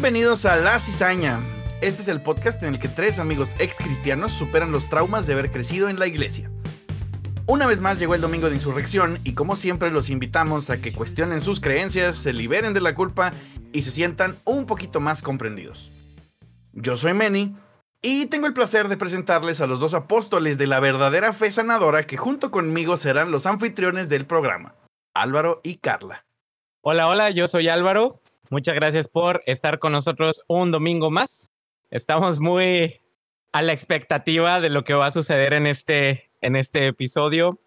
Bienvenidos a La Cizaña. Este es el podcast en el que tres amigos ex cristianos superan los traumas de haber crecido en la iglesia. Una vez más llegó el domingo de insurrección y como siempre los invitamos a que cuestionen sus creencias, se liberen de la culpa y se sientan un poquito más comprendidos. Yo soy Manny y tengo el placer de presentarles a los dos apóstoles de la verdadera fe sanadora que junto conmigo serán los anfitriones del programa, Álvaro y Carla. Hola, hola, yo soy Álvaro. Muchas gracias por estar con nosotros un domingo más. Estamos muy a la expectativa de lo que va a suceder en este, en este episodio.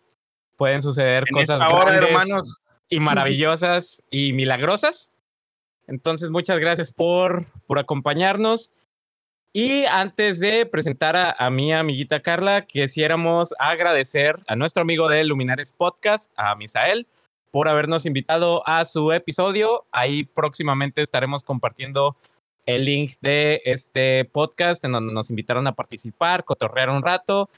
Pueden suceder En cosas grandes hermanos. y maravillosas y milagrosas. Entonces, muchas gracias por, por acompañarnos. Y antes de presentar a, a mi amiguita Carla, quisiéramos agradecer a nuestro amigo de Luminares Podcast, a Misael, por habernos invitado a su episodio. Ahí próximamente estaremos compartiendo el link de este podcast en donde nos invitaron a participar, cotorrear un rato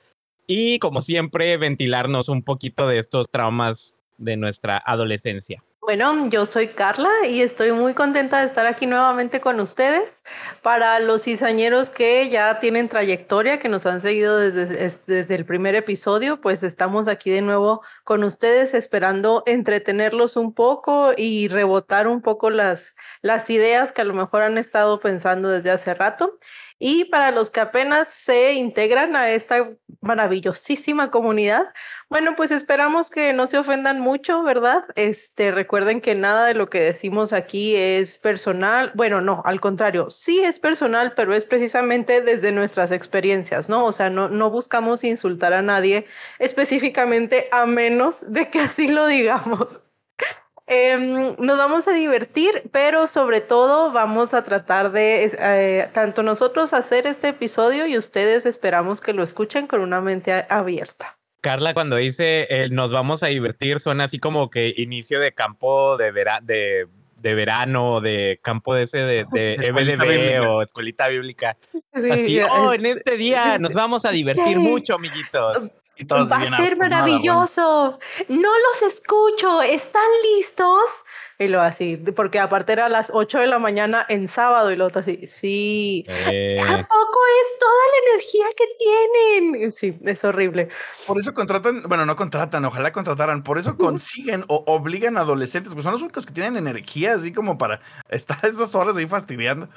y, como siempre, ventilarnos un poquito de estos traumas de nuestra adolescencia. Bueno, yo soy Carla y estoy muy contenta de estar aquí nuevamente con ustedes. Para los cizañeros que ya tienen trayectoria, que nos han seguido desde, es- desde el primer episodio, pues estamos aquí de nuevo con ustedes esperando entretenerlos un poco y rebotar un poco las, las ideas que a lo mejor han estado pensando desde hace rato. Y para los que apenas se integran a esta maravillosísima comunidad, bueno, pues esperamos que no se ofendan mucho, ¿verdad? Este, recuerden que nada de lo que decimos aquí es personal. Bueno, no, al contrario, sí es personal, pero es precisamente desde nuestras experiencias, ¿no? O sea, no, no buscamos insultar a nadie específicamente a menos de que así lo digamos. Em, nos vamos a divertir, pero sobre todo vamos a tratar de eh, tanto nosotros hacer este episodio y ustedes esperamos que lo escuchen con una mente abierta. Carla, cuando dice eh, nos vamos a divertir, suena así como que inicio de campo de, vera- de, de verano, de campo de ese de, de EBDB o escuelita bíblica. Sí, Así, oh, en este día nos vamos a divertir Sí. mucho, amiguitos. Y todos Va a ser maravilloso. No los escucho. ¿Están listos? Y lo así, porque aparte era a las 8 de la mañana en sábado y lo otro así, sí. Eh, ¿A poco es toda la energía que tienen? Sí, es horrible. Por eso contratan, bueno, no contratan, ojalá contrataran, por eso consiguen o obligan a adolescentes, pues son los únicos que tienen energía, así como para estar esas horas ahí fastidiando.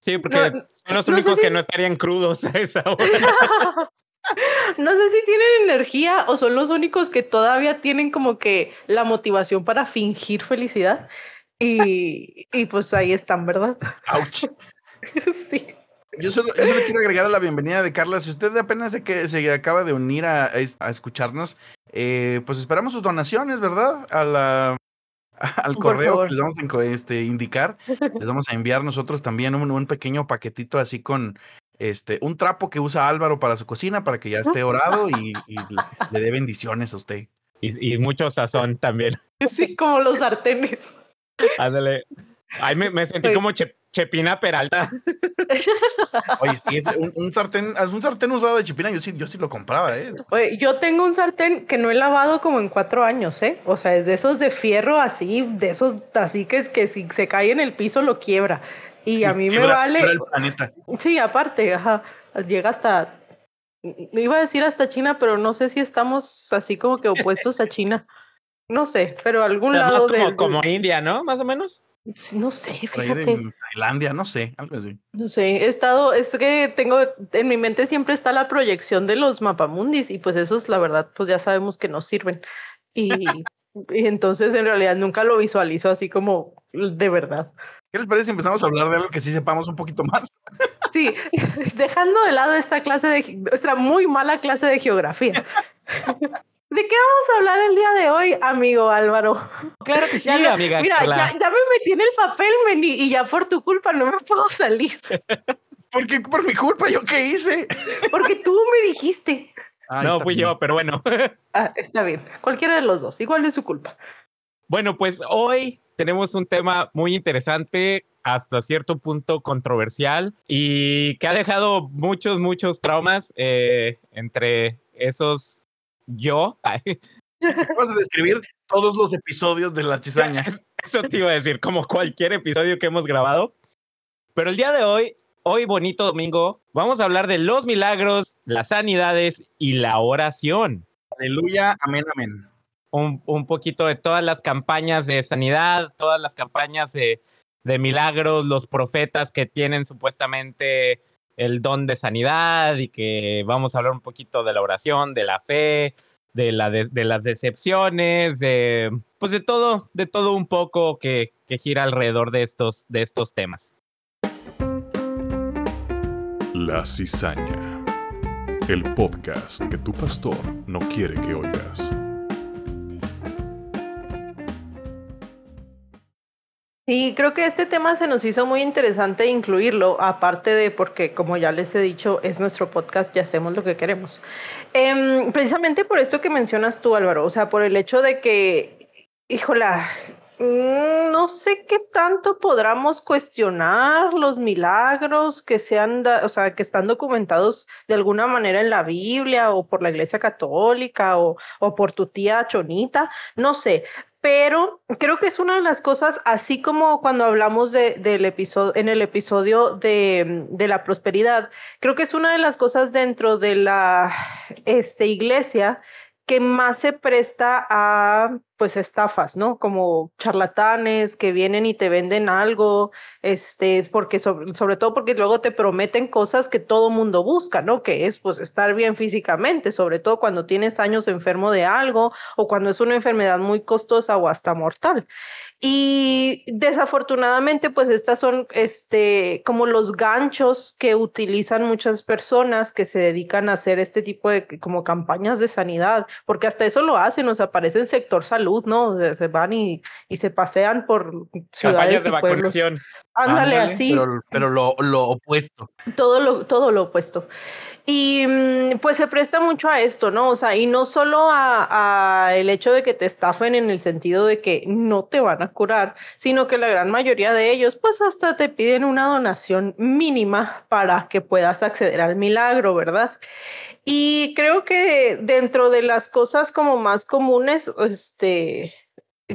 sí, porque no, son los no únicos si que no estarían crudos a esa hora. No sé si tienen energía o son los únicos que todavía tienen como que la motivación para fingir felicidad. Y, y pues ahí están, ¿verdad? Ouch. Sí. Yo solo, yo solo quiero agregar a la bienvenida de Carla. Si usted apenas se, que, se acaba de unir a, a escucharnos, eh, pues esperamos sus donaciones, ¿verdad? A la, al correo que les vamos a este, indicar. Les vamos a enviar nosotros también un, un pequeño paquetito así con este un trapo que usa Álvaro para su cocina para que ya esté orado y, y le, le dé bendiciones a usted. Y, y mucho sazón también. Sí, como los sartenes. Ándale. Ay, me, me sentí Oye. como Che- Chepina Peralta. Oye, sí, es un, un sartén, es un sartén usado de chipina, yo sí, yo sí lo compraba, ¿eh? Oye, yo tengo un sartén que no he lavado como en cuatro años, ¿eh? O sea, es de esos de fierro así, de esos así que, que si se cae en el piso lo quiebra. Y a Sí, mí me vale. el planeta. Sí, aparte, ajá, llega hasta, iba a decir hasta China, pero no sé si estamos así como que opuestos a China. No sé, pero a algún Más lado como, del- como India, ¿no? Más o menos. Sí, No sé, fíjate. Tailandia, no sé, algo así. No sé, he estado, es que tengo, en mi mente siempre está la proyección de los mapamundis y pues esos, la verdad, pues ya sabemos que nos sirven. Y, y entonces en realidad nunca lo visualizo así como de verdad. ¿Qué les parece si empezamos a hablar de algo que sí sepamos un poquito más? Sí, dejando de lado esta clase de, nuestra muy mala clase de geografía. ¿De qué vamos a hablar el día de hoy, amigo Álvaro? Claro que sí, Ya no- amiga. Mira, ya, ya me metí en el papel, Meni, y ya por tu culpa no me puedo salir, Porque por mi culpa, ¿yo qué hice? porque tú me dijiste. Ay, no fui bien. yo, pero bueno. Ah, está bien, cualquiera de los dos, igual es su culpa. Bueno, pues hoy tenemos un tema muy interesante, hasta cierto punto controversial y que ha dejado muchos, muchos traumas eh, entre esos yo. Acabas de describir todos los episodios de la cizaña. Eso te iba a decir, como cualquier episodio que hemos grabado. Pero el día de hoy, hoy bonito domingo, vamos a hablar de los milagros, las sanidades y la oración. Aleluya, amén, amén. Un, un poquito de todas las campañas de sanidad, todas las campañas de, de milagros, los profetas que tienen supuestamente el don de sanidad y que vamos a hablar un poquito de la oración, de la fe, de, la de, las decepciones, de pues de todo, de todo un poco que, que gira alrededor de estos, de estos temas. La cizaña. El podcast que tu pastor no quiere que oigas. Y creo que este tema se nos hizo muy interesante incluirlo, aparte de porque, como ya les he dicho, es nuestro podcast y hacemos lo que queremos. Eh, precisamente por esto que mencionas tú, Álvaro, o sea, por el hecho de que, híjola, mm, no sé qué tanto podamos cuestionar los milagros que sean, o sea, que están documentados de alguna manera en la Biblia o por la Iglesia Católica o, o por tu tía Chonita, no sé, pero creo que es una de las cosas, así como cuando hablamos de, del en el episodio de, de, la prosperidad, creo que es una de las cosas dentro de la este, iglesia que más se presta a pues estafas, ¿no? Como charlatanes que vienen y te venden algo, este, porque sobre, sobre, todo porque luego te prometen cosas que todo mundo busca, ¿no? Que es pues estar bien físicamente, sobre todo cuando tienes años enfermo de algo o cuando es una enfermedad muy costosa o hasta mortal. Y desafortunadamente, pues estas son este, como los ganchos que utilizan muchas personas que se dedican a hacer este tipo de como campañas de sanidad, porque hasta eso lo hacen, nos aparece en sector salud, ¿no? Se van y, y se pasean por ciudades campañas de y vacunación. Ándale, Ándale, así. Pero, pero lo, lo opuesto. Todo lo, todo lo opuesto. Y mm, pues se presta mucho a esto, ¿no? O sea, y no solo a, a, el hecho de que te estafen en el sentido de que no te van a curar, sino que la gran mayoría de ellos, pues hasta te piden una donación mínima para que puedas acceder al milagro, ¿verdad? Y creo que dentro de las cosas como más comunes, este,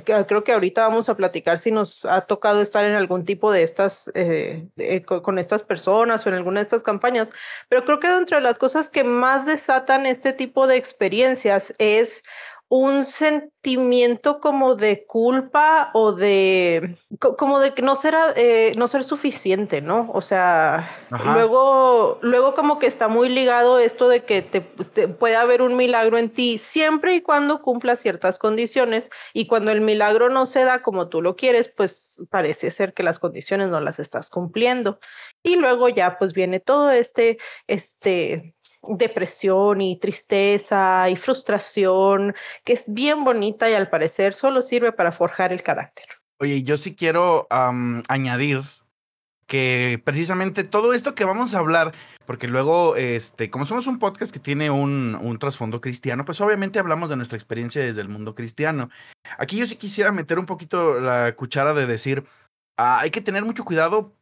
creo que ahorita vamos a platicar si nos ha tocado estar en algún tipo de estas, eh, con, estas personas o en alguna de estas campañas, pero creo que dentro de las cosas que más desatan este tipo de experiencias es un sentimiento como de culpa o de como de que no será eh, no ser suficiente, ¿no? O sea, Ajá. luego luego como que está muy ligado esto de que te, te, puede haber un milagro en ti siempre y cuando cumpla ciertas condiciones y cuando el milagro no se da como tú lo quieres, pues parece ser que las condiciones no las estás cumpliendo. Y luego ya pues viene todo este este depresión y tristeza y frustración, que es bien bonita y al parecer solo sirve para forjar el carácter. Oye, yo sí quiero añadir que precisamente todo esto que vamos a hablar, porque luego, este, como somos un podcast que tiene un, un trasfondo cristiano, pues obviamente hablamos de nuestra experiencia desde el mundo cristiano. Aquí yo sí quisiera meter un poquito la cuchara de decir, ah, hay que tener mucho cuidado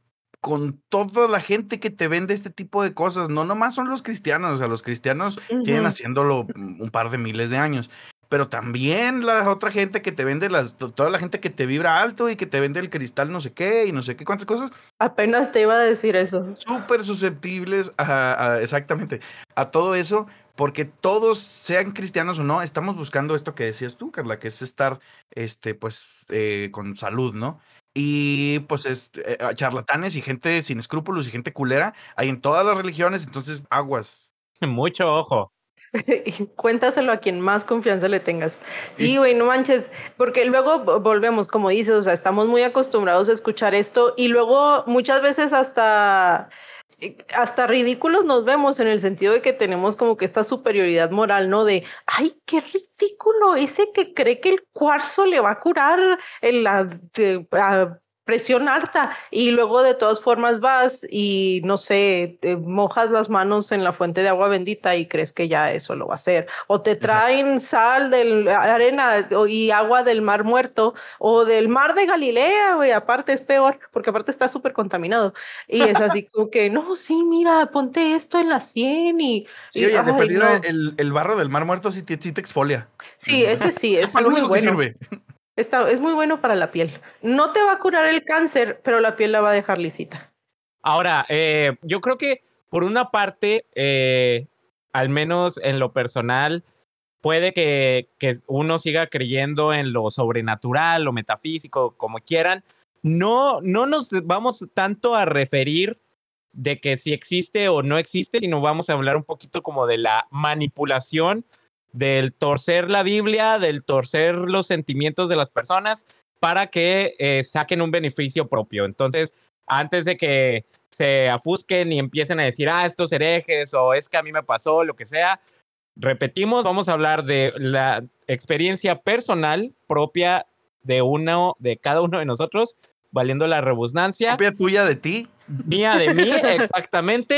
con toda la gente que te vende este tipo de cosas. No nomás son los cristianos, o sea, los cristianos uh -huh. tienen haciéndolo un par de miles de años. Pero también la otra gente que te vende, las, toda la gente que te vibra alto y que te vende el cristal no sé qué y no sé qué cuántas cosas. Apenas te iba a decir eso. Súper susceptibles a, a, exactamente, a todo eso, porque todos, sean cristianos o no, estamos buscando esto que decías tú, Carla, que es estar, este, pues, eh, con salud, ¿no? Y pues es eh, charlatanes y gente sin escrúpulos y gente culera hay en todas las religiones, entonces aguas. Mucho ojo. Cuéntaselo a quien más confianza le tengas. Sí, güey, no manches, porque luego volvemos, como dices, o sea, estamos muy acostumbrados a escuchar esto y luego muchas veces hasta hasta ridículos nos vemos en el sentido de que tenemos como que esta superioridad moral, ¿no? De, ay, qué ridículo, ese que cree que el cuarzo le va a curar el, la, de, a, presión alta y luego de todas formas vas y no sé, te mojas las manos en la fuente de agua bendita y crees que ya eso lo va a hacer o te traen Exacto. sal de arena y agua del mar muerto o del mar de Galilea, güey, aparte es peor porque aparte está súper contaminado y es así como que no, sí, mira, ponte esto en la sien y Sí, oye, ay, de perdida no. el, el, barro del mar muerto sí te, sí te exfolia. Sí, ese sí, es muy bueno. Sirve. Es muy bueno para la piel. No te va a curar el cáncer, pero la piel la va a dejar lisita. Ahora, eh, yo creo que por una parte, eh, al menos en lo personal, puede que, que uno siga creyendo en lo sobrenatural, lo metafísico, como quieran. No, no nos vamos tanto a referir de que si existe o no existe, sino vamos a hablar un poquito como de la manipulación, del torcer la Biblia, del torcer los sentimientos de las personas para que eh, saquen un beneficio propio. Entonces, antes de que se afusquen y empiecen a decir, ah, estos herejes o es que a mí me pasó, lo que sea, repetimos, vamos a hablar de la experiencia personal propia de uno, de cada uno de nosotros, valiendo la rebusnancia. ¿Propia tuya de ti? Mía de mí, exactamente.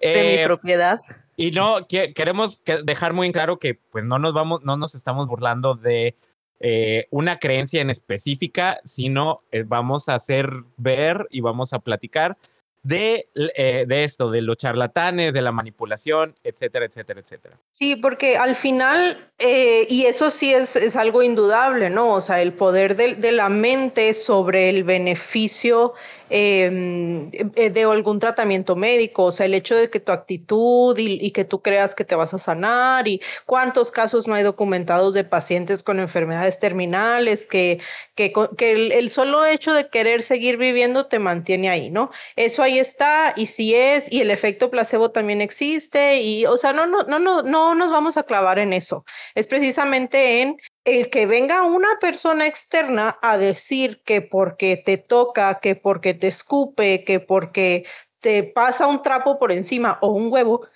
De mi Eh, propiedad. Y no, que- queremos que- dejar muy en claro que pues no nos vamos, no nos estamos burlando de eh, una creencia en específica, sino eh, vamos a hacer ver y vamos a platicar de, eh, de esto, de los charlatanes, de la manipulación, etcétera, etcétera, etcétera. Sí, porque al final, y eso sí es, es algo indudable, ¿no? O sea, el poder de, de la mente sobre el beneficio eh, eh, de algún tratamiento médico, o sea, el hecho de que tu actitud y, que tú creas que te vas a sanar y cuántos casos no hay documentados de pacientes con enfermedades terminales que, que, que el, solo hecho de querer seguir viviendo te mantiene ahí, ¿no? Eso ahí está y sí es, y el efecto placebo también existe, y o sea, no, no, no, no, no nos vamos a clavar en eso. Es precisamente en el que venga una persona externa a decir que porque te toca, que porque te escupe, que porque te pasa un trapo por encima o un huevo,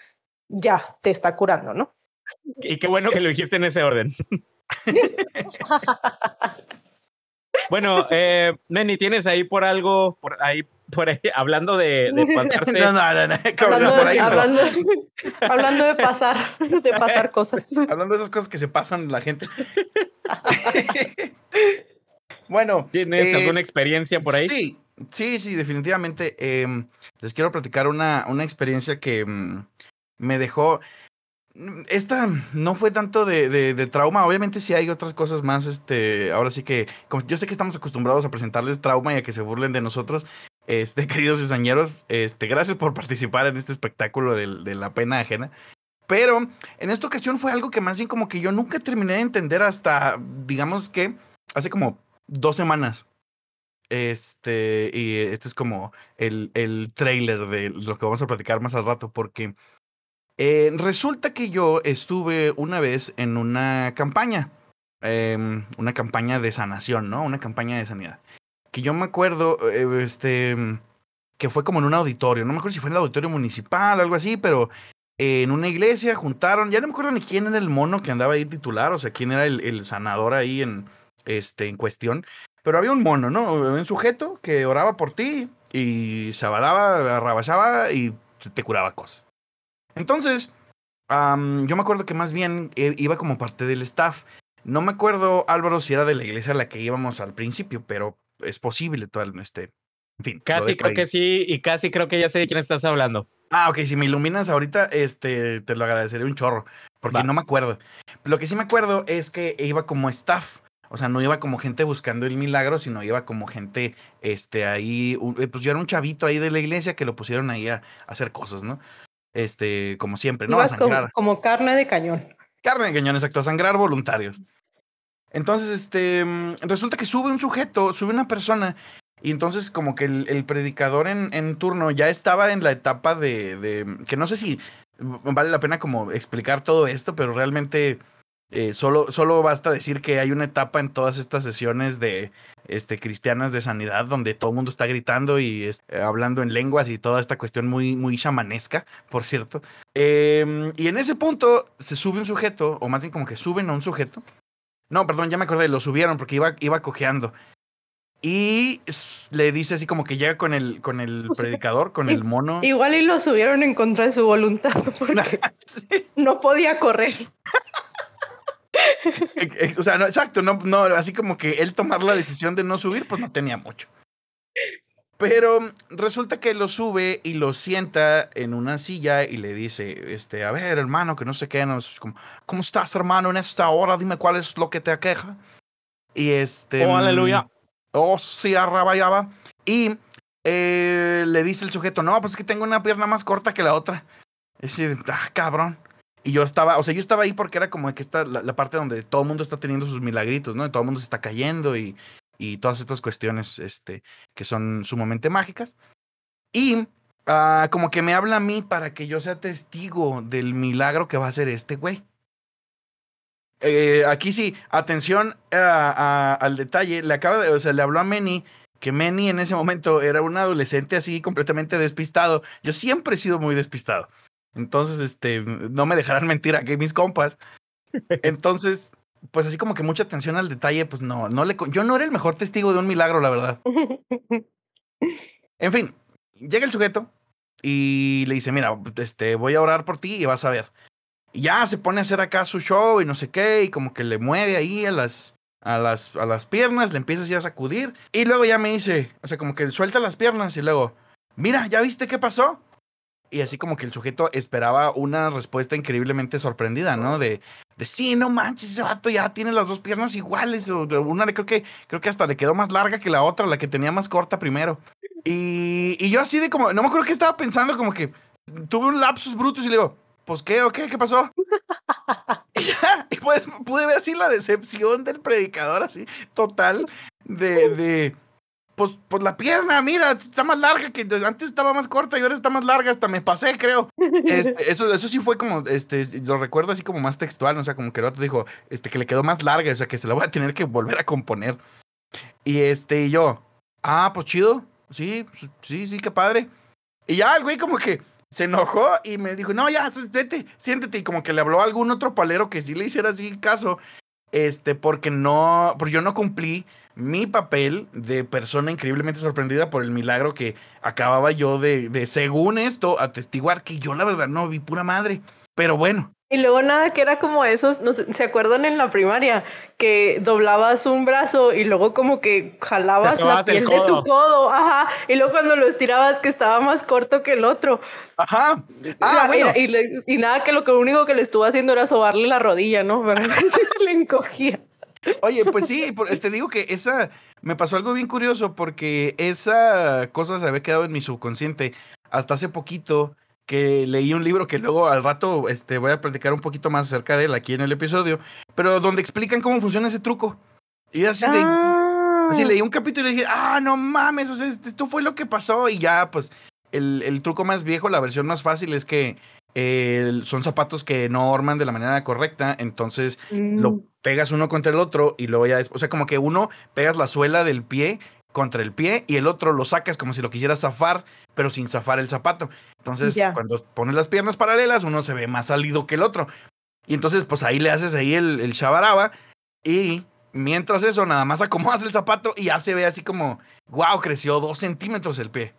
ya te está curando, ¿no? Y qué bueno que lo dijiste en ese orden. bueno, eh, Neni, ¿tienes ahí por algo, por ahí, por ahí, hablando de, de pasarse? No, no, no, Hablando, por de, ahí no. hablando, hablando de pasar, de pasar cosas. Hablando de esas cosas que se pasan la gente. bueno. ¿Tienes eh, alguna experiencia por ahí? Sí, sí, sí, definitivamente. em, les quiero platicar una, una experiencia que mm, me dejó. Esta no fue tanto de, de- trauma, obviamente sí hay otras cosas más, este, ahora sí que, yo sé que estamos acostumbrados a presentarles trauma y a que se burlen de nosotros, este, queridos cizañeros, este, gracias por participar en este espectáculo de, la pena ajena, pero en esta ocasión fue algo que más bien como que yo nunca terminé de entender hasta, digamos que, hace como dos semanas. Este, y este es como el, el trailer de lo que vamos a platicar más al rato, porque eh, resulta que yo estuve una vez en una campaña, em, una campaña de sanación, ¿no? Una campaña de sanidad. Que yo me acuerdo, eh, este, que fue como en un auditorio, no me acuerdo si fue en el auditorio municipal o algo así, pero en una iglesia juntaron, ya no me acuerdo ni quién era el mono que andaba ahí titular, o sea, quién era el, sanador ahí en, este, en cuestión. Pero había un mono, ¿no? Un sujeto que oraba por ti y se abalaba, arrabachaba y te curaba cosas. Entonces, yo me acuerdo que más bien eh, iba como parte del staff. No me acuerdo, Álvaro, si era de la iglesia a la que íbamos al principio, pero es posible todo el, este. En fin. Casi creo ahí. que sí, y casi creo que ya sé de quién estás hablando. Ah, ok, si me iluminas ahorita, este, te lo agradeceré un chorro, porque Va. no me acuerdo. Lo que sí me acuerdo es que iba como staff, o sea, no iba como gente buscando el milagro, sino iba como gente, este, ahí, eh, pues yo era un chavito ahí de la iglesia que lo pusieron ahí a, a hacer cosas, ¿no? Este, como siempre, ¿no? A Ibas como, sangrar. como carne de cañón. Carne de cañón, exacto, a sangrar voluntarios. Entonces, este, mm, resulta que sube un sujeto, sube una persona, y entonces como que el, el predicador en, en turno ya estaba en la etapa de, de- que no sé si vale la pena como explicar todo esto, pero realmente eh, solo, solo basta decir que hay una etapa en todas estas sesiones de este, cristianas de sanidad donde todo el mundo está gritando y es- eh, hablando en lenguas y toda esta cuestión muy, muy chamanesca, por cierto. Em, y en ese punto se sube un sujeto, o más bien como que suben a un sujeto. No, perdón, ya me acordé, lo subieron porque iba, iba cojeando. Y le dice así como que llega con el, con el O sea, predicador, con el mono. Igual y lo subieron en contra de su voluntad porque Sí, no podía correr. O sea, no, exacto, no, no, así como que él tomar la decisión de no subir, pues no tenía mucho. Pero resulta que lo sube y lo sienta en una silla y le dice, este, a ver, hermano, que no sé qué, no, como, ¿cómo estás, hermano, en esta hora? Dime cuál es lo que te aqueja. Y este... Oh, aleluya. Oh, sí, arrabayaba. Y eh, le dice el sujeto, no, pues es que tengo una pierna más corta que la otra. Y así, ah, cabrón. Y yo estaba, o sea, yo estaba ahí porque era como que está la, parte donde todo el mundo está teniendo sus milagritos, ¿no? Todo el mundo está cayendo y, y todas estas cuestiones este, que son sumamente mágicas. Y ah, como que me habla a mí para que yo sea testigo del milagro que va a hacer este güey. Eh, aquí sí, atención a- al detalle. Le acaba de, o sea, le habló a Manny que Manny en ese momento era un adolescente así completamente despistado. Yo siempre he sido muy despistado. Entonces, este, no me dejarán mentir aquí mis compas. Entonces, pues así como que mucha atención al detalle, pues no, no le, yo no era el mejor testigo de un milagro, la verdad. En fin, llega el sujeto y le dice, mira, este, voy a orar por ti y vas a ver. Y ya se pone a hacer acá su show y no sé qué, y como que le mueve ahí a las, a las, a las piernas, le empieza así a sacudir. Y luego ya me dice, o sea, como que suelta las piernas y luego, mira, ¿ya viste qué pasó? Y así como que el sujeto esperaba una respuesta increíblemente sorprendida, ¿no? De, de sí, no manches, ese vato ya tiene las dos piernas iguales. O una le creo que, creo que hasta le quedó más larga que la otra, la que tenía más corta primero. Y, y yo así de como, no me acuerdo qué estaba pensando, como que tuve un lapsus brutus y le digo, pues qué o qué, qué pasó. y ya, y pues pude ver así la decepción del predicador, así, total, de, de pues, pues la pierna, mira, está más larga que antes estaba más corta y ahora está más larga, hasta me pasé, creo. Este, eso, eso sí fue como, este, lo recuerdo así como más textual, ¿no? o sea, como que el otro dijo, este, que le quedó más larga, o sea, que se la voy a tener que volver a componer. Y este, y yo, ah, pues chido, sí, pues, sí, sí, qué padre. Y ya el güey como que se enojó y me dijo, no, ya, vete, siéntete. Y como que le habló a algún otro palero que sí le hiciera así caso, este, porque no, porque yo no cumplí mi papel de persona increíblemente sorprendida por el milagro que acababa yo de, de según esto, atestiguar que yo la verdad no vi pura madre. Pero bueno, Y luego nada que era como esos, no sé, ¿se acuerdan en la primaria? Que doblabas un brazo y luego como que jalabas la piel de tu codo. ajá, y luego cuando lo estirabas que estaba más corto que el otro. ajá. Ah, bueno. y, nada que lo que único que le estuvo haciendo era sobarle la rodilla, ¿no? Pero se le encogía. Oye, pues sí, te digo que esa me pasó algo bien curioso porque esa cosa se había quedado en mi subconsciente hasta hace poquito que leí un libro que luego al rato este, voy a platicar un poquito más acerca de él aquí en el episodio, pero donde explican cómo funciona ese truco. Y así, Ah. así leí un capítulo y dije, ah, no mames, o sea, este- esto fue lo que pasó y ya, pues el, el truco más viejo, la versión más fácil es que eh, son zapatos que no orman de la manera correcta, entonces lo Mm. pegas uno contra el otro y luego ya después, o sea, como que uno pegas la suela del pie contra el pie y el otro lo sacas como si lo quisieras zafar, pero sin zafar el zapato. Entonces, cuando pones las piernas paralelas, uno se ve más salido que el otro. Y entonces, pues ahí le haces ahí el, el shabaraba y mientras eso, nada más acomodas el zapato y ya se ve así como, wow, creció dos centímetros el pie.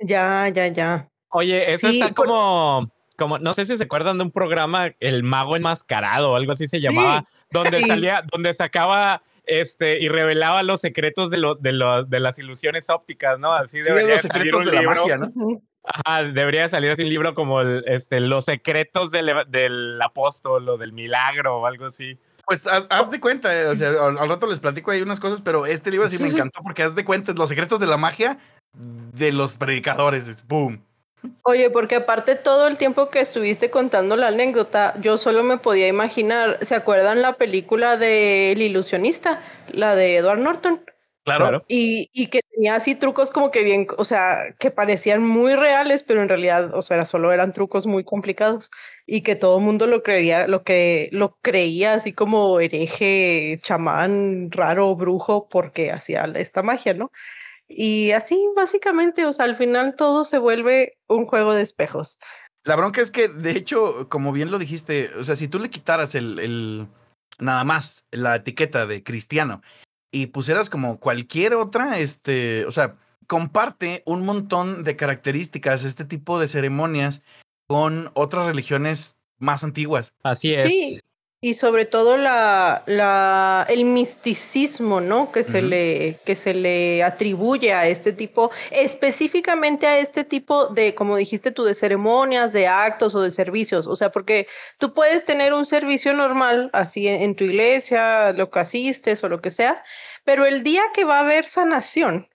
Ya, ya, ya. Oye, eso Sí, está por- como, como, no sé si se acuerdan de un programa, El Mago Enmascarado o algo así se llamaba, donde Sí. salía, donde sacaba este y revelaba los secretos de, lo, de, lo- de las ilusiones ópticas, ¿no? Así Sí, debería salir un de la libro. magia, ¿no? Ujú. Ajá, debería salir así un libro como el, este, Los secretos del, del apóstol o del milagro o algo así. Pues haz, haz de cuenta, eh, o sea, al, al rato les platico ahí unas cosas, pero este libro sí me encantó porque haz de cuenta, los secretos de la magia de los predicadores. ¡Boom! Oye, porque aparte todo el tiempo que estuviste contando la anécdota, yo solo me podía imaginar, ¿se acuerdan la película de El ilusionista? La de Edward Norton. Claro. Y, y que tenía así trucos como que bien, o sea, que parecían muy reales, pero en realidad, o sea, era- solo eran trucos muy complicados y que todo el mundo lo creía, lo que lo creía así como hereje, chamán, raro, brujo, porque hacía esta magia, ¿no? Y así, básicamente, o sea, al final todo se vuelve un juego de espejos. La bronca es que, de hecho, como bien lo dijiste, o sea, si tú le quitaras el, el nada más la etiqueta de cristiano y pusieras como cualquier otra, este, o sea, comparte un montón de características este tipo de ceremonias con otras religiones más antiguas. Así es. Sí, y sobre todo la, la, el misticismo, ¿no? Que se le, que se le atribuye a este tipo, específicamente a este tipo de, como dijiste tú, de ceremonias, de actos o de servicios. O sea, porque tú puedes tener un servicio normal, así en, en tu iglesia, lo que asistes o lo que sea, pero el día que va a haber sanación,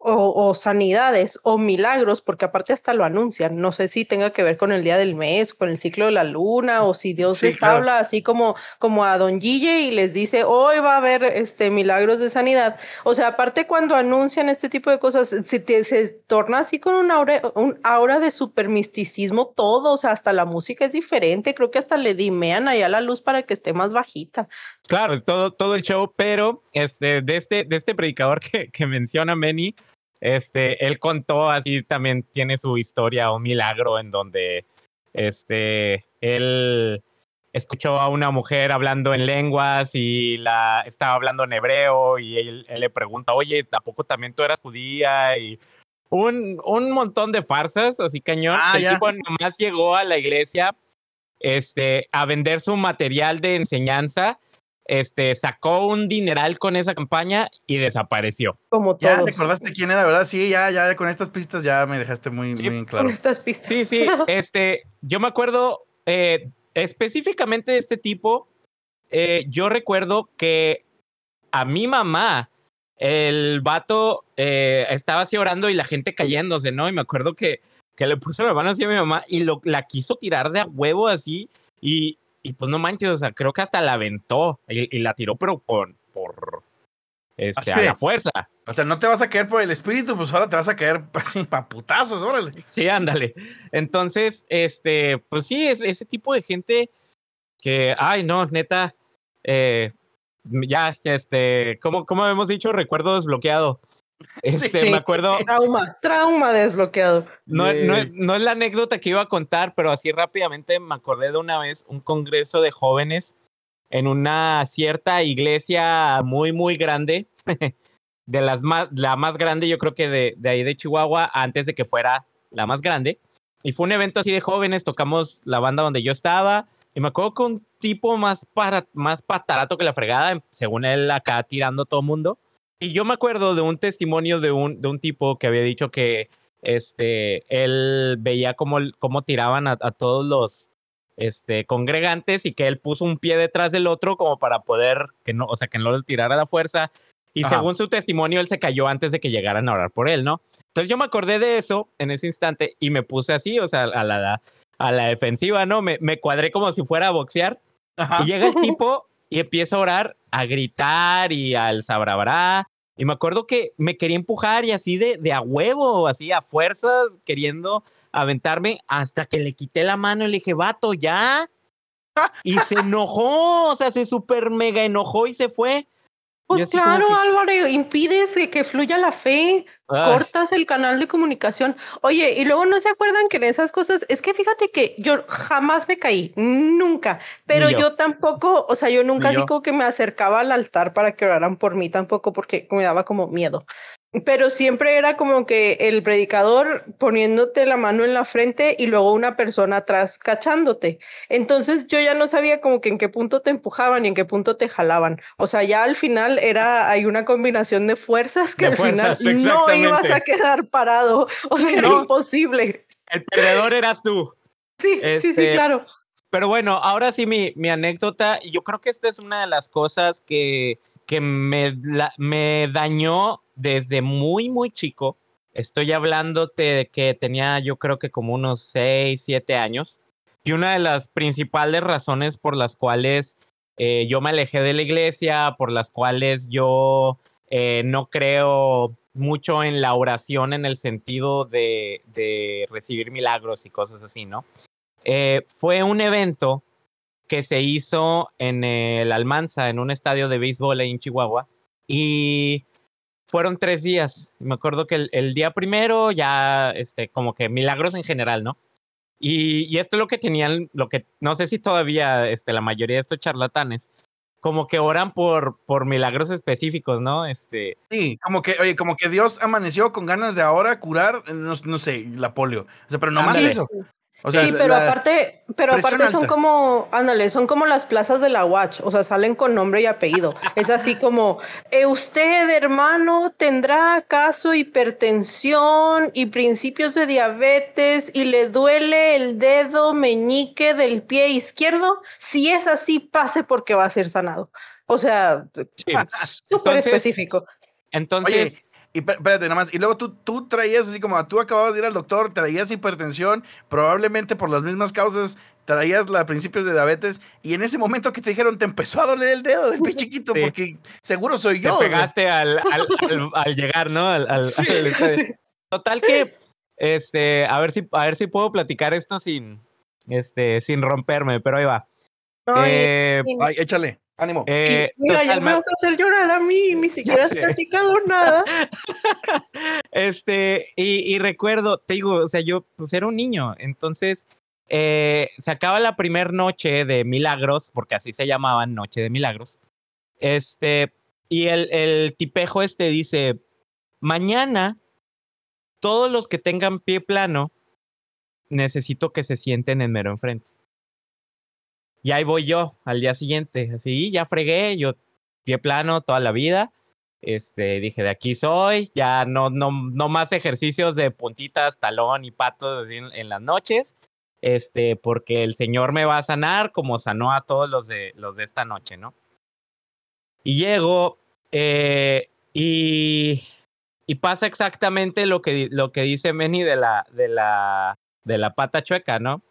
o, sanidades o milagros, porque aparte hasta lo anuncian. No sé si tenga que ver con el día del mes, con el ciclo de la luna, o si Dios les habla así como, como a Don Gille y les dice, hoy va a haber este, milagros de sanidad. O sea, aparte cuando anuncian este tipo de cosas, se, se torna así con una aura, un aura de super misticismo todo, o sea, hasta la música es diferente, creo que hasta le dimean allá la luz para que esté más bajita. Claro, es todo, todo el show, pero este, de, este, de este predicador que, que menciona Manny, este, él contó así también tiene su historia, un milagro en donde este, él escuchó a una mujer hablando en lenguas y la estaba hablando en hebreo y él, le pregunta, oye, ¿tampoco también tú eras judía? Y un, un montón de farsas, así cañón. Ah, el tipo nomás llegó a la iglesia este, a vender su material de enseñanza este, sacó un dineral con esa campaña y desapareció. Como Ya te acordaste quién era, ¿verdad? Sí, ya, ya, con estas pistas ya me dejaste muy, muy bien claro. Con estas pistas. Sí, sí, este, yo me acuerdo eh, específicamente de este tipo, eh, yo recuerdo que a mi mamá, el vato eh, estaba así orando y la gente cayéndose, ¿no? Y me acuerdo que, que le puso la mano así a mi mamá y lo, la quiso tirar de a huevo así y, y pues no manches, o sea, creo que hasta la aventó y, la tiró, pero por, por este, a la fuerza. O sea, no te vas a caer por el espíritu, pues ahora te vas a caer así pa' putazos, órale. Sí, ándale. Entonces, este, pues sí, es ese tipo de gente que, ay, no, neta, eh, ya, este, como, como hemos dicho, recuerdo desbloqueado. Este, me acuerdo. Trauma, trauma desbloqueado. No, no, no, es la anécdota que iba a contar, pero así rápidamente me acordé de una vez un congreso de jóvenes en una cierta iglesia muy, muy grande, de las más, la más grande, yo creo que de, de ahí de Chihuahua, antes de que fuera la más grande. Y fue un evento así de jóvenes, tocamos la banda donde yo estaba. Y me acuerdo que un tipo más, para, más patarato que la fregada, según él acá tirando todo mundo y yo me acuerdo de un testimonio de un, de un tipo que había dicho que este, él veía cómo, cómo tiraban a, todos los este, congregantes y que él puso un pie detrás del otro como para poder, que no, o sea, que no le tirara la fuerza. Y según su testimonio, él se cayó antes de que llegaran a orar por él, ¿no? Entonces yo me acordé de eso en ese instante y me puse así, o sea, a la, a la defensiva, ¿no? Me, me cuadré como si fuera a boxear. Y llega el tipo y empieza a orar, a gritar y al sabrabrá. Y me acuerdo que me quería empujar y así de, de a huevo, así a fuerzas, queriendo aventarme hasta que le quité la mano y le dije, vato, ya. Y se enojó, o sea, se super mega enojó y se fue. Pues claro, Álvaro, impides que, fluya la fe, cortas el canal de comunicación. Oye, y luego no se acuerdan que en esas cosas, es que fíjate que yo jamás me caí, nunca, pero yo. tampoco, o sea, yo nunca digo que me acercaba al altar para que oraran por mí tampoco porque me daba como miedo pero siempre era como que el predicador poniéndote la mano en la frente y luego una persona atrás cachándote. Entonces yo ya no sabía como que en qué punto te empujaban y en qué punto te jalaban. O sea, ya al final era hay una combinación de fuerzas que al final no ibas a quedar parado. O sea, era imposible. El perdedor eras tú. Sí, sí, sí, este, claro. Pero bueno, ahora sí mi, mi anécdota, yo creo que esta es una de las cosas que, que me, me dañó desde muy, muy chico. Estoy hablándote de que tenía yo creo que como unos 6, 7 años. Y una de las principales razones por las cuales eh, yo me alejé de la iglesia, por las cuales yo eh, no creo mucho en la oración en el sentido de, recibir milagros y cosas así, ¿no? Eh, fue un evento que se hizo en el Almanza, en un estadio de béisbol en Chihuahua. Y fueron tres días. Me acuerdo que el, día primero ya, este, como que milagros en general, ¿no? Y, y, esto es lo que tenían, lo que no sé si todavía este, la mayoría de estos charlatanes, como que oran por, por milagros específicos, ¿no? Este. Sí, como que, oye, como que Dios amaneció con ganas de ahora curar, no, no sé, la polio. O sea, pero no más eso sí, pero aparte, pero aparte son como, ándale, son como las plazas de la Watch, o sea, salen con nombre y apellido. Es así como, eh, usted, hermano, tendrá acaso hipertensión y principios de diabetes y le duele el dedo meñique del pie izquierdo. Si es así, pase porque va a ser sanado. O sea, súper específico. Entonces, Y espérate, nada más. Y luego tú, tú traías así como tú acababas de ir al doctor, traías hipertensión, probablemente por las mismas causas, traías la principios de diabetes. Y en ese momento que te dijeron, te empezó a doler el dedo del pie chiquito, Sí. porque seguro soy Te yo. o sea. pegaste al, al, al- al llegar, ¿no? Al, al- Sí, al- Sí. Total que, este, a ver si, a ver si puedo platicar esto sin, este, sin romperme, pero ahí va. Ay, Eh. Ay, échale, ánimo. Sí, eh, mira, ya total, me me- vas a hacer llorar a mí, ni siquiera has platicado nada. Este, y, y recuerdo, te digo, o sea, yo pues era un niño, entonces eh, se acaba la primera noche de Milagros, porque así se llamaban Noche de Milagros. Este, y el, el tipejo este dice, mañana todos los que tengan pie plano, necesito que se sienten en mero enfrente. Y ahí voy yo al día siguiente, así, ya fregué, yo pie plano toda la vida. Este, dije, de aquí soy, ya no, no, no más ejercicios de puntitas, talón y patos en, en las noches, este, porque el Señor me va a sanar como sanó a todos los de, los de esta noche, ¿no? Y llego, eh, y, y pasa exactamente lo que, lo que dice Meni de la, de la, de la pata chueca, ¿no?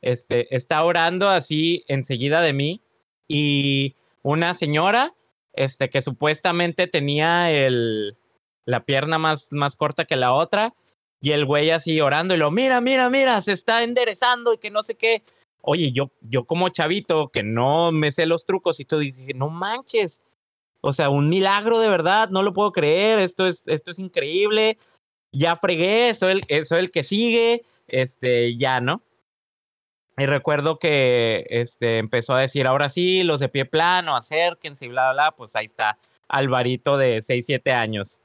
Este, está orando así enseguida de mí, y una señora este, que supuestamente tenía el, la pierna más, más corta que la otra, y el güey así orando, y lo, mira, mira, mira, se está enderezando y que no sé qué. Oye, yo, yo como chavito, que no me sé los trucos, y todo, dije, no manches. O sea, un milagro de verdad, no lo puedo creer, esto es, esto es increíble. Ya fregué, soy el, soy el que sigue, este, ya, ¿no? Y recuerdo que este, empezó a decir, ahora sí, los de pie plano, acérquense y bla, bla, bla. Pues ahí está Alvarito de 6, 7 años.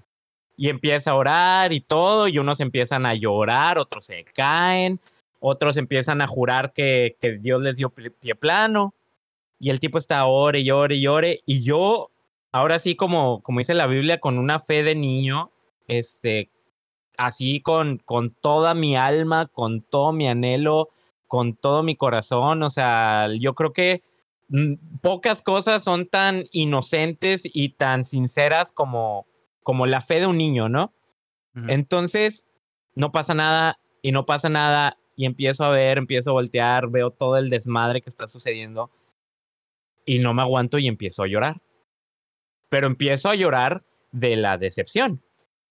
Y empieza a orar y todo, y unos empiezan a llorar, otros se caen, otros empiezan a jurar que, que Dios les dio pie, plano. Y el tipo está ore y ore y ore. Y yo, ahora sí, como, como dice la Biblia, con una fe de niño, este, así con, con toda mi alma, con todo mi anhelo, con todo mi corazón. O sea, yo creo que mm, pocas cosas son tan inocentes y tan sinceras como, como la fe de un niño, ¿no? Entonces, no pasa nada y no pasa nada y empiezo a ver, empiezo a voltear, veo todo el desmadre que está sucediendo y no me aguanto y empiezo a llorar. Pero empiezo a llorar de la decepción.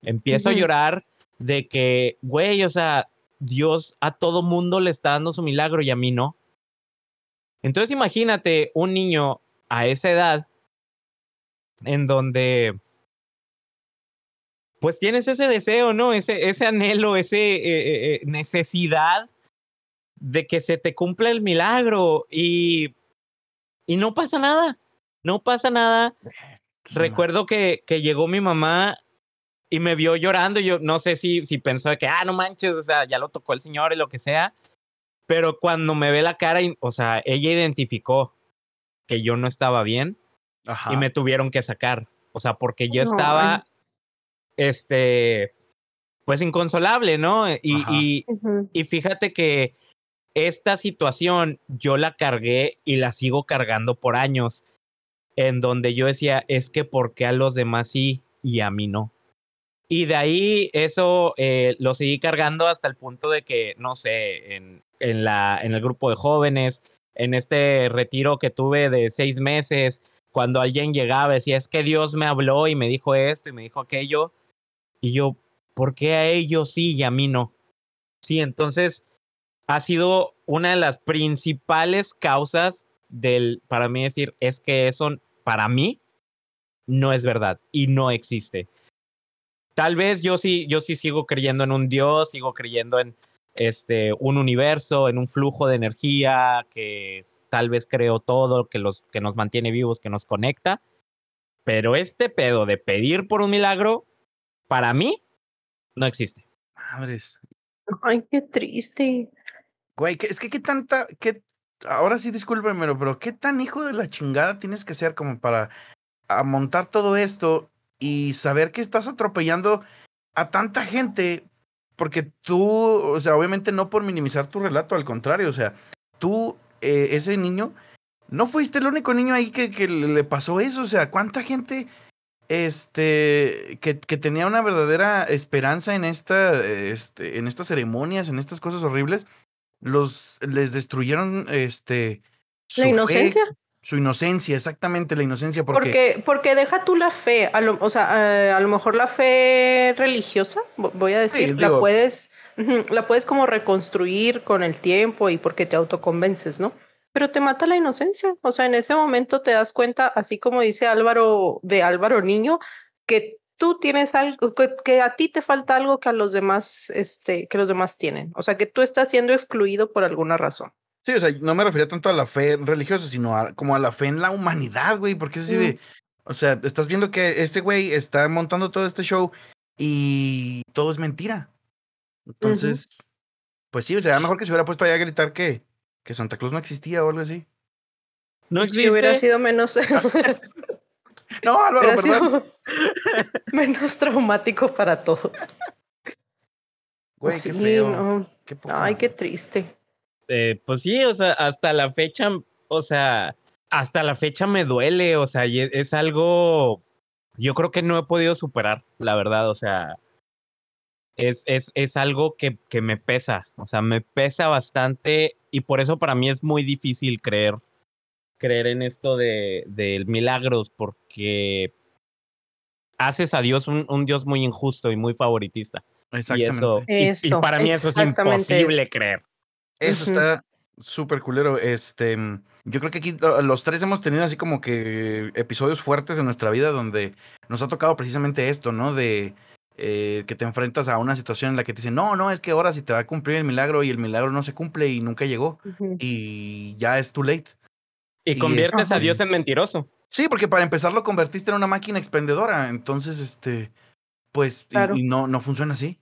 Empiezo a llorar de que, güey, o sea, Dios a todo mundo le está dando su milagro y a mí no. Entonces imagínate un niño a esa edad en donde pues tienes ese deseo, ¿no? Ese, ese anhelo, esa eh, eh, necesidad de que se te cumpla el milagro y, y no pasa nada, no pasa nada. Recuerdo que, que llegó mi mamá y me vio llorando. Yo no sé si, si pensó de que, ah, no manches, o sea, ya lo tocó el señor y lo que sea. Pero cuando me ve la cara, o sea, ella identificó que yo no estaba bien Ajá. y me tuvieron que sacar. O sea, porque yo Ay. estaba, este, pues inconsolable, ¿no? Y, y, Ujú. y fíjate que esta situación yo la cargué y la sigo cargando por años, en donde yo decía, es que ¿por qué a los demás sí y a mí no? Y de ahí eso eh, lo seguí cargando hasta el punto de que, no sé, en, en, la, en el grupo de jóvenes, en este retiro que tuve de seis meses, cuando alguien llegaba, decía, es que Dios me habló y me dijo esto y me dijo aquello. Y yo, ¿por qué a ellos sí y a mí no? Sí, entonces ha sido una de las principales causas del, para mí decir, es que eso, para mí, no es verdad y no existe. Tal vez yo sí, yo sí sigo creyendo en un Dios, sigo creyendo en este, un universo, en un flujo de energía que tal vez creo todo, que, los, que nos mantiene vivos, que nos conecta. Pero este pedo de pedir por un milagro, para mí, no existe. Madres. Ay, qué triste. Güey, es que qué tanta, qué, ahora sí discúlpemelo, pero qué tan hijo de la chingada tienes que ser como para a montar todo esto y saber que estás atropellando a tanta gente, porque tú, o sea, obviamente no por minimizar tu relato, al contrario, o sea, tú, eh, ese niño, no fuiste el único niño ahí que, que le pasó eso, o sea, ¿cuánta gente este, que, que tenía una verdadera esperanza en esta, este, en estas ceremonias, en estas cosas horribles, los, les destruyeron, este, La inocencia. Su inocencia, exactamente, la inocencia, porque, Porque, porque deja tú la fe, a lo, o sea, eh, a lo mejor la fe religiosa, vo- voy a decir, Sí, la digo- puedes, la puedes como reconstruir con el tiempo y porque te autoconvences, ¿no? Pero te mata la inocencia, o sea, en ese momento te das cuenta, así como dice Álvaro de Álvaro Niño, que tú tienes algo, que, que a ti te falta algo que a los demás, este, que los demás tienen, o sea, que tú estás siendo excluido por alguna razón. Sí, o sea, no me refería tanto a la fe religiosa, sino a, como a la fe en la humanidad, güey, porque es así Mm. de, o sea, estás viendo que ese güey está montando todo este show y todo es mentira. Entonces, pues sí, o sea, mejor que se hubiera puesto allá a gritar que, que Santa Claus no existía o algo así. No Si hubiera existe. sido menos, No, Álvaro, perdón. menos traumático para todos. Güey, Sí, qué feo. no. qué Ay, qué triste. Eh, pues sí, o sea, hasta la fecha, o sea, hasta la fecha me duele, o sea, y es, es algo, yo creo que no he podido superar, la verdad, o sea, es, es, es algo que, que me pesa, o sea, me pesa bastante y por eso para mí es muy difícil creer, creer en esto de, de milagros, porque haces a Dios un, un Dios muy injusto y muy favoritista. Y Exactamente. eso, y- para mí eso es imposible eso. creer. Eso está súper culero. Este, yo creo que aquí lo- los tres hemos tenido así como que episodios fuertes en nuestra vida donde nos ha tocado precisamente esto, ¿no? De eh, que te enfrentas a una situación en la que te dicen, no, no, es que ahora sí te va a cumplir el milagro y el milagro no se cumple y nunca llegó y ya es too late. Y Y conviertes a. Dios en mentiroso. Sí, porque para empezar lo convertiste en una máquina expendedora, entonces, este, pues, y, no, no funciona así.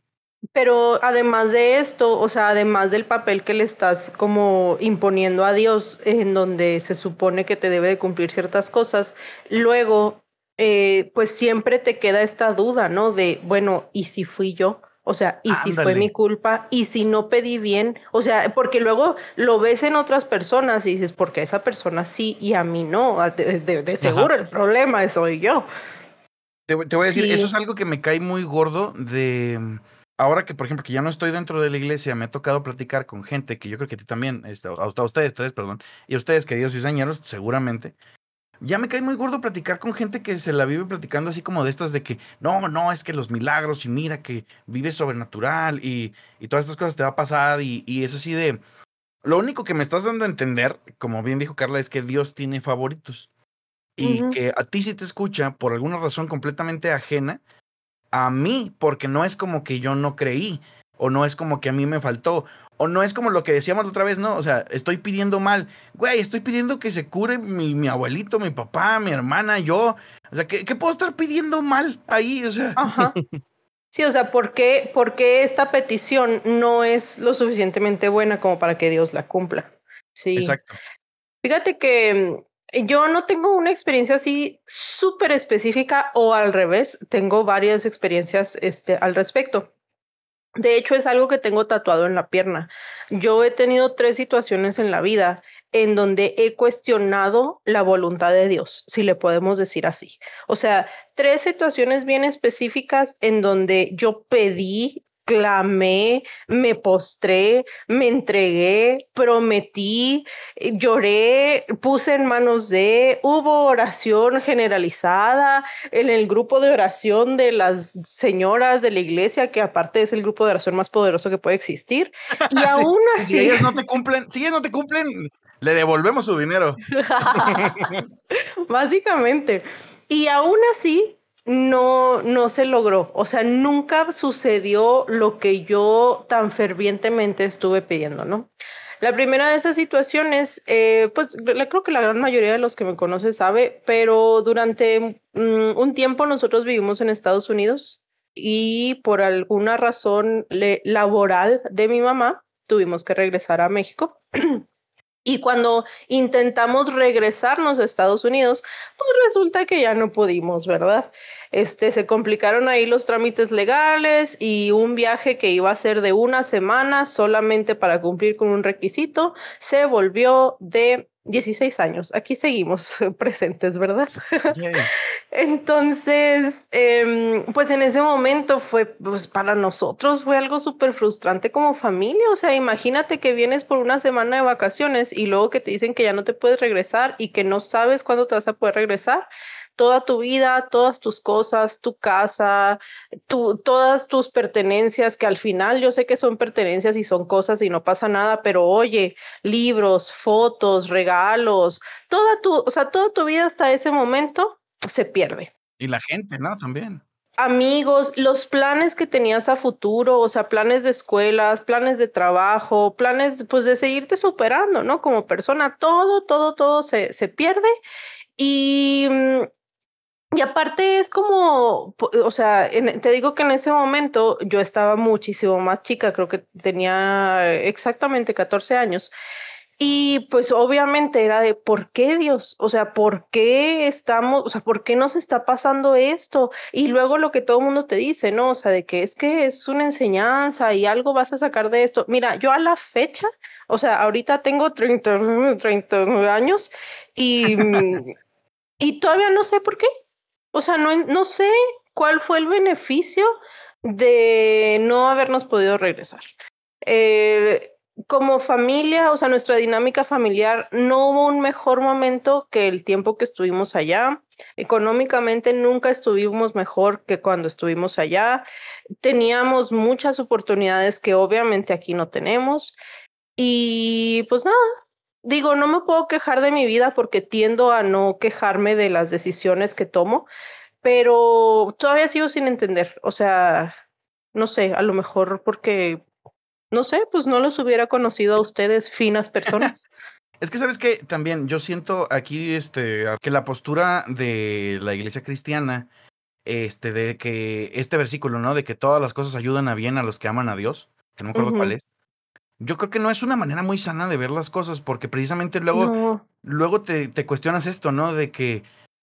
Pero además de esto, o sea, además del papel que le estás como imponiendo a Dios, en donde se supone que te debe de cumplir ciertas cosas, luego, eh, pues siempre te queda esta duda, ¿no? De, bueno, ¿y si fui yo? O sea, ¿y si fue mi culpa? ¿Y si no pedí bien? O sea, porque luego lo ves en otras personas y dices, porque a esa persona sí y a mí no. De, de- de seguro el problema soy yo. Te, voy- te voy a decir, Sí. eso es algo que me cae muy gordo de... Ahora que, por ejemplo, que ya no estoy dentro de la iglesia, me ha tocado platicar con gente que yo creo que a ti también, este, a, a ustedes tres, perdón, y a ustedes, queridos cizañeros, seguramente. Ya me cae muy gordo platicar con gente que se la vive platicando así como de estas de que, no, no, es que los milagros y mira que vives sobrenatural y, y todas estas cosas te va a pasar y, y es así de... Lo único que me estás dando a entender, como bien dijo Carla, es que Dios tiene favoritos y que a ti sí te escucha por alguna razón completamente ajena a mí, porque no es como que yo no creí, o no es como que a mí me faltó, o no es como lo que decíamos la otra vez, no, o sea, estoy pidiendo mal, güey, estoy pidiendo que se cure mi, mi abuelito, mi papá, mi hermana, yo, o sea, ¿qué, qué puedo estar pidiendo mal ahí? O sea, Ajá. Sí, o sea, ¿por qué, por qué esta petición no es lo suficientemente buena como para que Dios la cumpla? Sí. exacto. Fíjate que yo no tengo una experiencia así súper específica o al revés, tengo varias experiencias este, al respecto. De hecho, es algo que tengo tatuado en la pierna. Yo he tenido tres situaciones en la vida en donde he cuestionado la voluntad de Dios, si le podemos decir así. O sea, tres situaciones bien específicas en donde yo pedí, clamé, me postré, me entregué, prometí, eh, lloré, puse en manos de, hubo oración generalizada en el grupo de oración de las señoras de la iglesia, que aparte es el grupo de oración más poderoso que puede existir. Y Sí, aún así... si ellas no te cumplen, si ellas no te cumplen, le devolvemos su dinero. Básicamente. Y aún así, no, no se logró. O sea, nunca sucedió lo que yo tan fervientemente estuve pidiendo, ¿no? La primera de esas situaciones, eh, pues la- creo que la gran mayoría de los que me conocen sabe, pero durante mm, un tiempo nosotros vivimos en Estados Unidos y por alguna razón laboral de mi mamá tuvimos que regresar a México. Y cuando intentamos regresarnos a Estados Unidos, pues resulta que ya no pudimos, ¿verdad? Este, se complicaron ahí los trámites legales y un viaje que iba a ser de una semana solamente para cumplir con un requisito se volvió de 16 años. Aquí seguimos presentes, ¿verdad? Entonces, em, pues en ese momento fue, pues para nosotros fue algo súper frustrante como familia. O sea, imagínate que vienes por una semana de vacaciones y luego que te dicen que ya no te puedes regresar y que no sabes cuándo te vas a poder regresar toda tu vida, todas tus cosas, tu casa, tu, todas tus pertenencias, que al final yo sé que son pertenencias y son cosas y no pasa nada, pero oye, libros, fotos, regalos, toda tu, o sea, toda tu vida hasta ese momento se pierde. Y la gente, ¿no? También amigos, los planes que tenías a futuro, o sea, planes de escuelas, planes de trabajo, planes pues de seguirte superando, ¿no? Como persona, todo, todo, todo se, se pierde. Y mm, y aparte es como, o sea, te digo que en ese momento yo estaba muchísimo más chica, creo que tenía exactamente 14 años. Y pues obviamente era de, ¿por qué Dios? O sea, ¿por qué estamos, o sea, ¿por qué nos está pasando esto? Y luego lo que todo el mundo te dice, ¿no? O sea, de que es que es una enseñanza y algo vas a sacar de esto. Mira, yo a la fecha, o sea, ahorita tengo 30, 30 años y, y todavía no sé por qué. O sea, no, no sé cuál fue el beneficio de no habernos podido regresar. Eh, como familia, o sea, nuestra dinámica familiar, no hubo un mejor momento que el tiempo que estuvimos allá. Económicamente nunca estuvimos mejor que cuando estuvimos allá. Teníamos muchas oportunidades que obviamente aquí no tenemos. Y pues nada, digo, no me puedo quejar de mi vida porque tiendo a no quejarme de las decisiones que tomo, pero todavía sigo sin entender. O sea, no sé, a lo mejor porque, no sé, pues no los hubiera conocido a ustedes, finas personas. Es que sabes que también yo siento aquí este que la postura de la iglesia cristiana este de que este versículo, ¿no? De que todas las cosas ayudan a bien a los que aman a Dios, que no me acuerdo cuál es yo creo que no es una manera muy sana de ver las cosas, porque precisamente luego, luego te, te, cuestionas esto, ¿no? De que,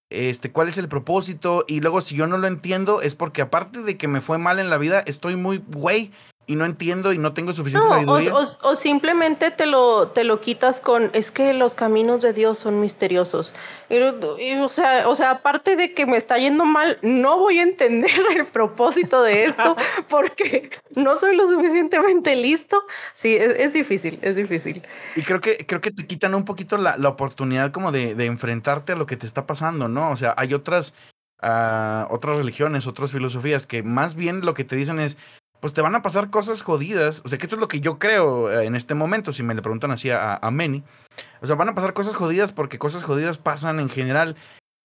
este, cuál es el propósito, y luego si yo no lo entiendo, es porque aparte de que me fue mal en la vida, estoy muy güey y no entiendo y no tengo suficiente sabiduría. O, simplemente te lo, te lo quitas con, es que los caminos de Dios son misteriosos. o, sea, o sea, aparte de que me está yendo mal, no voy a entender el propósito de esto porque no soy lo suficientemente listo. Sí, es, difícil, es difícil. Y creo que, creo que te quitan un poquito la, la oportunidad como de, de, enfrentarte a lo que te está pasando, ¿no? O sea, hay otras... Uh, otras religiones, otras filosofías que más bien lo que te dicen es, pues te van a pasar cosas jodidas. O sea, que esto es lo que yo creo eh, en este momento, si me le preguntan así a, a Manny. O sea, van a pasar cosas jodidas porque cosas jodidas pasan en general.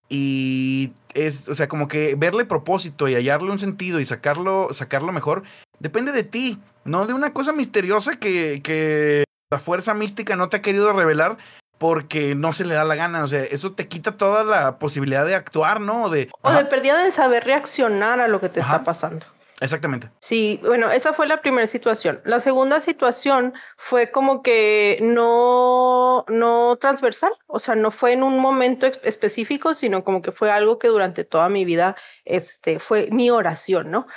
Y es, o sea, como que verle propósito y hallarle un sentido y sacarlo, sacarlo mejor, depende de ti, no de una cosa misteriosa que, que la fuerza mística no te ha querido revelar porque no se le da la gana. O sea, eso te quita toda la posibilidad de actuar, ¿no? De, o de pérdida de saber reaccionar a lo que te está pasando. Exactamente. Sí, bueno, esa fue la primera situación. La segunda situación fue como que no, no transversal, o sea, no fue en un momento específico, sino como que fue algo que durante toda mi vida este, fue mi oración, ¿no?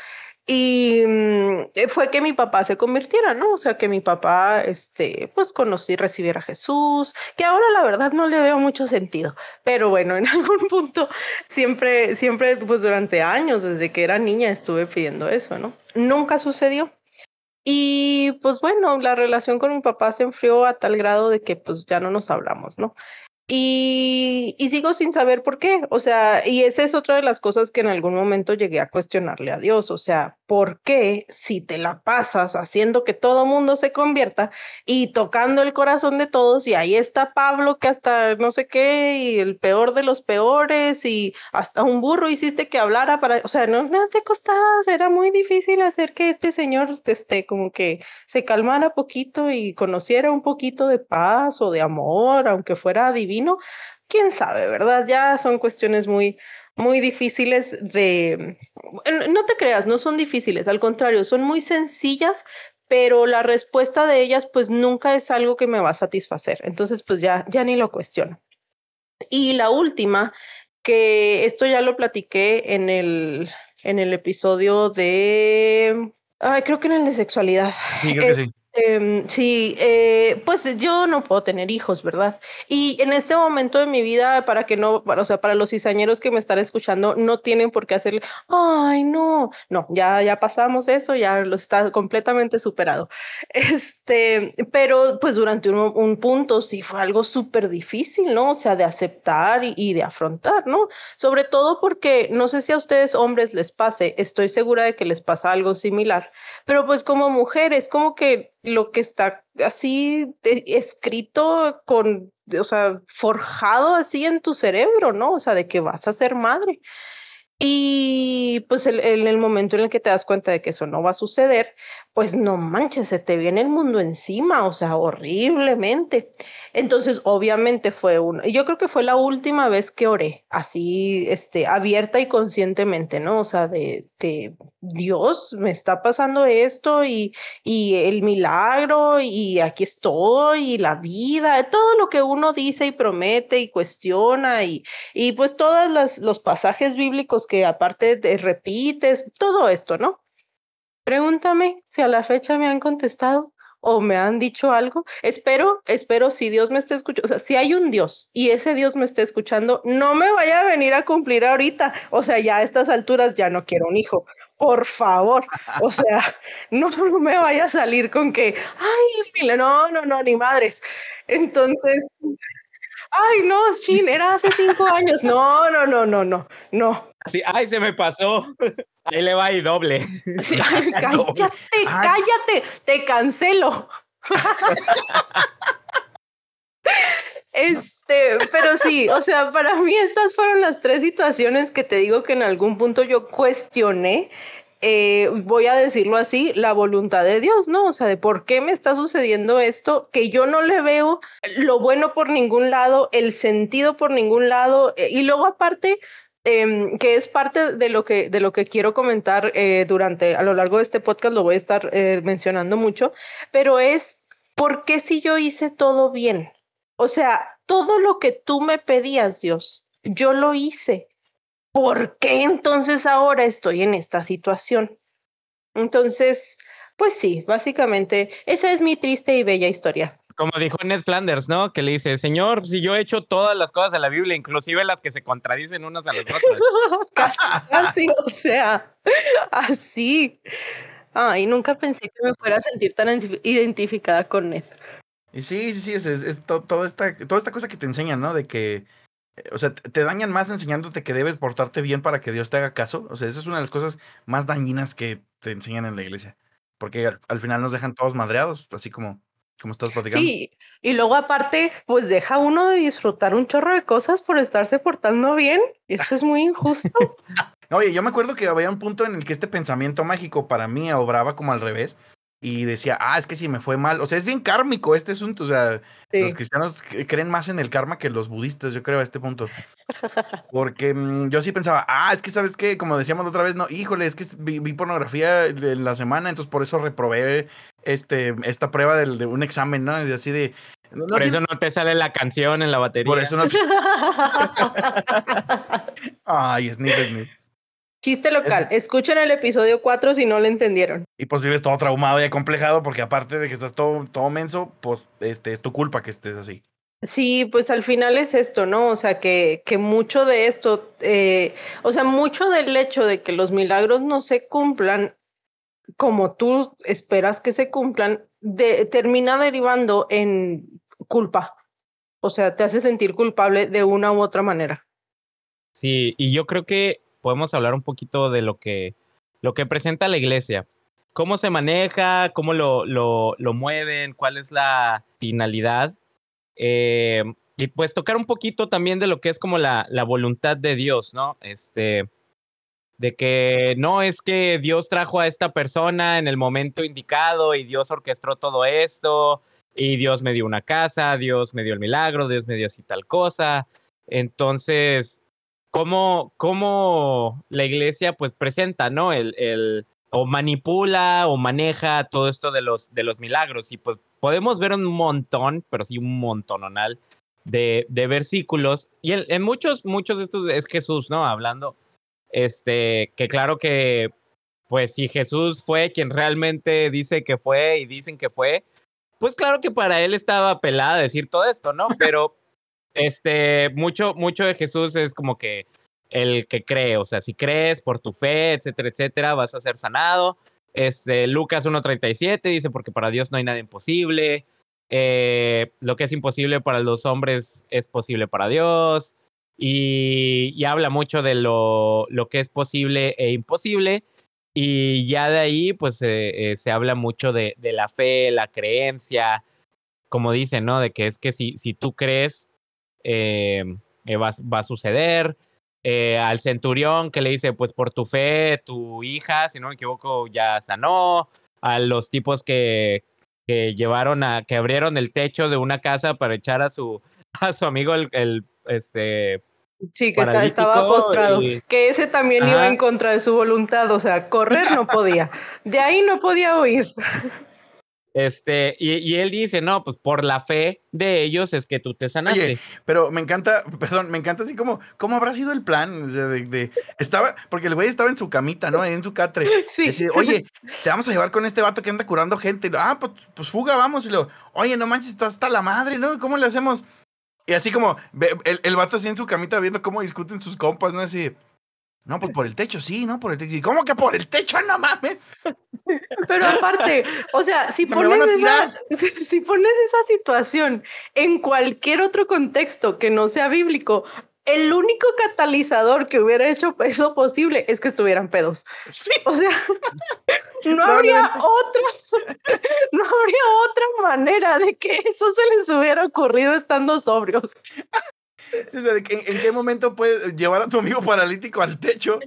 Y mm, eh, fue que mi papá se convirtiera, ¿no? O sea, que mi papá, este, pues conocí, recibiera a Jesús, que ahora la verdad no le veo mucho sentido, pero bueno, en algún punto siempre, siempre, pues durante años, desde que era niña, estuve pidiendo eso, ¿no? Nunca sucedió. Y pues bueno, la relación con mi papá se enfrió a tal grado de que pues ya no nos hablamos, ¿no? Y, y, sigo sin saber por qué. O sea, y esa es otra de las cosas que en algún momento llegué a cuestionarle a Dios. O sea, ¿por qué si te la pasas haciendo que todo mundo se convierta y tocando el corazón de todos? Y ahí está Pablo que hasta no sé qué, y el peor de los peores, y hasta un burro hiciste que hablara para, o sea, no, no te costaba, era muy difícil hacer que este señor esté como que se calmara poquito y conociera un poquito de paz o de amor, aunque fuera divino quién sabe, ¿verdad? Ya son cuestiones muy, muy difíciles de... No te creas, no son difíciles, al contrario, son muy sencillas, pero la respuesta de ellas pues nunca es algo que me va a satisfacer. Entonces pues ya, ya ni lo cuestiono. Y la última, que esto ya lo platiqué en el, en el episodio de... Ay, creo que en el de sexualidad. Sí, creo que sí Este, sí, eh, pues yo no puedo tener hijos, ¿verdad? Y en este momento de mi vida, para que no, o sea, para los cizañeros que me están escuchando, no tienen por qué hacerle, ay, no, no, ya, ya pasamos eso, ya lo está completamente superado. Este, pero pues durante un, un punto sí fue algo súper difícil, ¿no? O sea, de aceptar y, y de afrontar, ¿no? Sobre todo porque no sé si a ustedes hombres les pase, estoy segura de que les pasa algo similar, pero pues como mujeres, como que lo que está así escrito con, o sea, forjado así en tu cerebro, ¿no? O sea, de que vas a ser madre. Y pues en el, el, momento en el que te das cuenta de que eso no va a suceder, pues no manches, se te viene el mundo encima, o sea, horriblemente. Entonces, obviamente fue un, yo creo que fue la última vez que oré, así, este, abierta y conscientemente, ¿no? O sea, de, de Dios, me está pasando esto y, y el milagro y aquí estoy y la vida, todo lo que uno dice y promete y cuestiona y, y pues todos los pasajes bíblicos que aparte te repites, todo esto, ¿no? Pregúntame si a la fecha me han contestado o me han dicho algo. Espero, espero si Dios me está escuchando, o sea, si hay un Dios y ese Dios me está escuchando, no me vaya a venir a cumplir ahorita. O sea, ya a estas alturas ya no quiero un hijo. Por favor, o sea, no, me vaya a salir con que, ay, no, no, no, ni madres. Entonces, ay, no, Shin, era hace cinco años. No, no, no, no, no, no. Ay, se me pasó. Ahí le va y doble. Sí, ay, cállate, cállate, te cancelo. Este, pero sí, o sea, para mí estas fueron las tres situaciones que te digo que en algún punto yo cuestioné, eh, voy a decirlo así, la voluntad de Dios, ¿no? O sea, de por qué me está sucediendo esto, que yo no le veo lo bueno por ningún lado, el sentido por ningún lado, eh, y luego aparte, eh, que es parte de lo que, de lo que quiero comentar eh, durante, a lo largo de este podcast, lo voy a estar eh, mencionando mucho, pero es, ¿por qué si yo hice todo bien? O sea, todo lo que tú me pedías, Dios, yo lo hice. ¿Por qué entonces ahora estoy en esta situación? Entonces, pues sí, básicamente esa es mi triste y bella historia. Como dijo Ned Flanders, ¿no? Que le dice, Señor, si yo he hecho todas las cosas de la Biblia, inclusive las que se contradicen unas a las otras. casi, casi, o sea, así. Ay, nunca pensé que me fuera a sentir tan identificada con Ned. Y sí, sí, sí, es, es, es to, toda, esta, toda esta cosa que te enseñan, ¿no? De que, o sea, te dañan más enseñándote que debes portarte bien para que Dios te haga caso. O sea, esa es una de las cosas más dañinas que te enseñan en la iglesia. Porque al, al final nos dejan todos madreados, así como, como estás platicando. Sí, y luego aparte, pues deja uno de disfrutar un chorro de cosas por estarse portando bien. Eso es muy injusto. Oye, yo me acuerdo que había un punto en el que este pensamiento mágico para mí obraba como al revés. Y decía, ah, es que si me fue mal. O sea, es bien kármico este asunto. O sea, sí. los cristianos creen más en el karma que los budistas, yo creo, a este punto. Porque mmm, yo sí pensaba, ah, es que sabes qué, como decíamos la otra vez, no, híjole, es que vi, vi pornografía en la semana, entonces por eso reprobé este, esta prueba del, de un examen, ¿no? Y así de. No, por eso no te sale la canción en la batería. Por eso no. Ay, Snip, Snip. Chiste local. Ese... Escuchen el episodio 4 si no lo entendieron. Y pues vives todo traumado y acomplejado porque aparte de que estás todo, todo menso, pues este, es tu culpa que estés así. Sí, pues al final es esto, ¿no? O sea, que, que mucho de esto, eh, o sea, mucho del hecho de que los milagros no se cumplan como tú esperas que se cumplan, de, termina derivando en culpa. O sea, te hace sentir culpable de una u otra manera. Sí, y yo creo que podemos hablar un poquito de lo que, lo que presenta la iglesia. ¿Cómo se maneja? ¿Cómo lo, lo, lo mueven? ¿Cuál es la finalidad? Eh, y pues tocar un poquito también de lo que es como la, la voluntad de Dios, ¿no? Este, de que no es que Dios trajo a esta persona en el momento indicado y Dios orquestó todo esto y Dios me dio una casa, Dios me dio el milagro, Dios me dio así tal cosa. Entonces, ¿cómo, cómo la iglesia pues presenta, ¿no? El, el, o manipula o maneja todo esto de los, de los milagros y pues podemos ver un montón, pero sí un montononal de, de versículos y en, en muchos, muchos de estos es Jesús, ¿no? Hablando este, que claro que pues si Jesús fue quien realmente dice que fue y dicen que fue, pues claro que para él estaba pelada decir todo esto, ¿no? Pero este, mucho, mucho de Jesús es como que el que cree, o sea, si crees por tu fe, etcétera, etcétera, vas a ser sanado. Este, Lucas 1.37 dice, porque para Dios no hay nada imposible. Eh, lo que es imposible para los hombres es posible para Dios. Y, habla mucho de lo, lo, que es posible e imposible. Y ya de ahí, pues eh, eh, se habla mucho de, de, la fe, la creencia, como dicen, ¿no? De que es que si, si tú crees, va, va, a suceder. al centurión que le dice, pues por tu fe, tu hija, si no me equivoco, ya sanó. A los tipos que, que llevaron a, que abrieron el techo de una casa para echar a su, a su amigo el, el este Sí, que está, estaba postrado. Y... Que ese también Ajá. iba en contra de su voluntad, o sea, correr no podía. De ahí no podía huir. Este, y, y, él dice, no, pues por la fe de ellos es que tú te sanaste. Oye, pero me encanta, perdón, me encanta así como, ¿cómo habrá sido el plan? O sea, de, de estaba, porque el güey estaba en su camita, ¿no? En su catre. Sí. Decía, oye, te vamos a llevar con este vato que anda curando gente. Ah, pues, pues fuga, vamos. Y lo, oye, no manches, está hasta la madre, ¿no? ¿Cómo le hacemos? Y así como, el, el vato así en su camita viendo cómo discuten sus compas, ¿no? Así, no, pues por el techo, sí, ¿no? Por el techo. ¿Y cómo que por el techo? No mames. Pero aparte, o sea, si pones, esa, si, si pones esa situación en cualquier otro contexto que no sea bíblico, el único catalizador que hubiera hecho eso posible es que estuvieran pedos. Sí. O sea, no habría otra, no habría otra manera de que eso se les hubiera ocurrido estando sobrios. Sí, o sea, ¿en, ¿En qué momento puedes llevar a tu amigo paralítico al techo?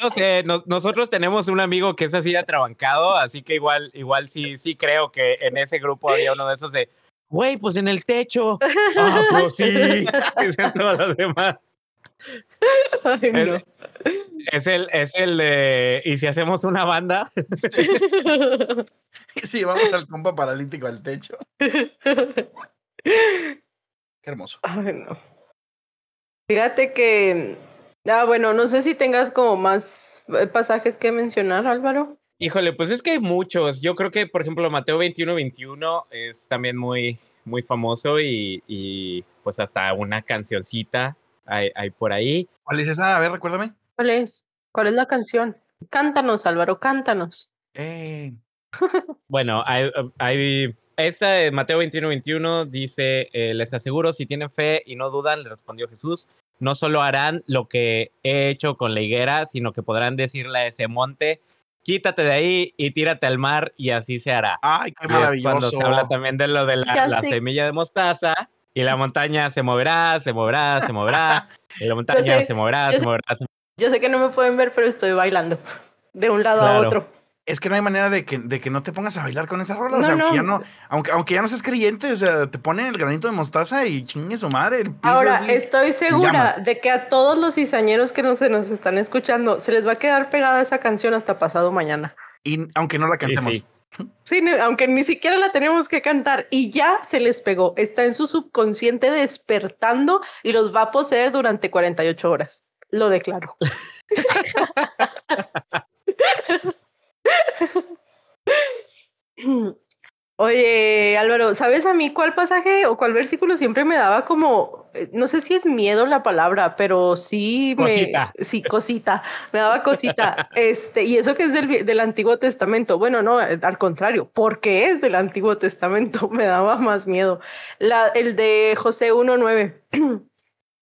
No sé, no, nosotros tenemos un amigo que es así atrabancado, así que igual, igual sí, sí creo que en ese grupo había uno de esos de güey, pues en el techo. Ah, pues sí. Dicen todos los demás. Ay, no. es, es, el, es el de. ¿Y si hacemos una banda? Sí. Y si llevamos al compa paralítico al techo. Qué hermoso. Ay, no. Fíjate que. Ah, bueno, no sé si tengas como más pasajes que mencionar, Álvaro. Híjole, pues es que hay muchos. Yo creo que, por ejemplo, Mateo 21, 21 es también muy, muy famoso y, y pues hasta una cancioncita hay, hay, por ahí. ¿Cuál es esa? A ver, recuérdame. ¿Cuál es? ¿Cuál es la canción? Cántanos, Álvaro, cántanos. Eh. bueno, hay, hay, esta de Mateo 21, 21 dice, eh, les aseguro, si tienen fe y no dudan, le respondió Jesús, no solo harán lo que he hecho con la higuera, sino que podrán decirle a ese monte, quítate de ahí y tírate al mar y así se hará. Ay, qué maravilloso. cuando se habla también de lo de la, la semilla de mostaza y la montaña se moverá, se moverá, se moverá, y la montaña sé, se moverá, se sé, moverá. Yo sé que no me pueden ver, pero estoy bailando de un lado claro. a otro. Es que no hay manera de que, de que no te pongas a bailar con esa rola. O No, sea, aunque, ya no, aunque, aunque ya no seas creyente, o sea, te ponen el granito de mostaza y chingue su madre. El piso Ahora, así, estoy segura de que a todos los cizañeros que no se nos están escuchando se les va a quedar pegada esa canción hasta pasado mañana. Y aunque no la cantemos. Sí, sí. Sí, ni- aunque ni siquiera la tenemos que cantar y ya se les pegó. Está en su subconsciente despertando y los va a poseer durante 48 horas. Lo declaro. Oye, Álvaro, ¿sabes a mí cuál pasaje o cuál versículo siempre me daba como, eh, no sé si es miedo la palabra, pero sí me, Cosita. sí, cosita, me daba cosita, este, y eso que es del, del Antiguo Testamento, bueno, no, eh, al contrario, porque es del Antiguo Testamento, me daba más miedo. La, el de José 1.9, el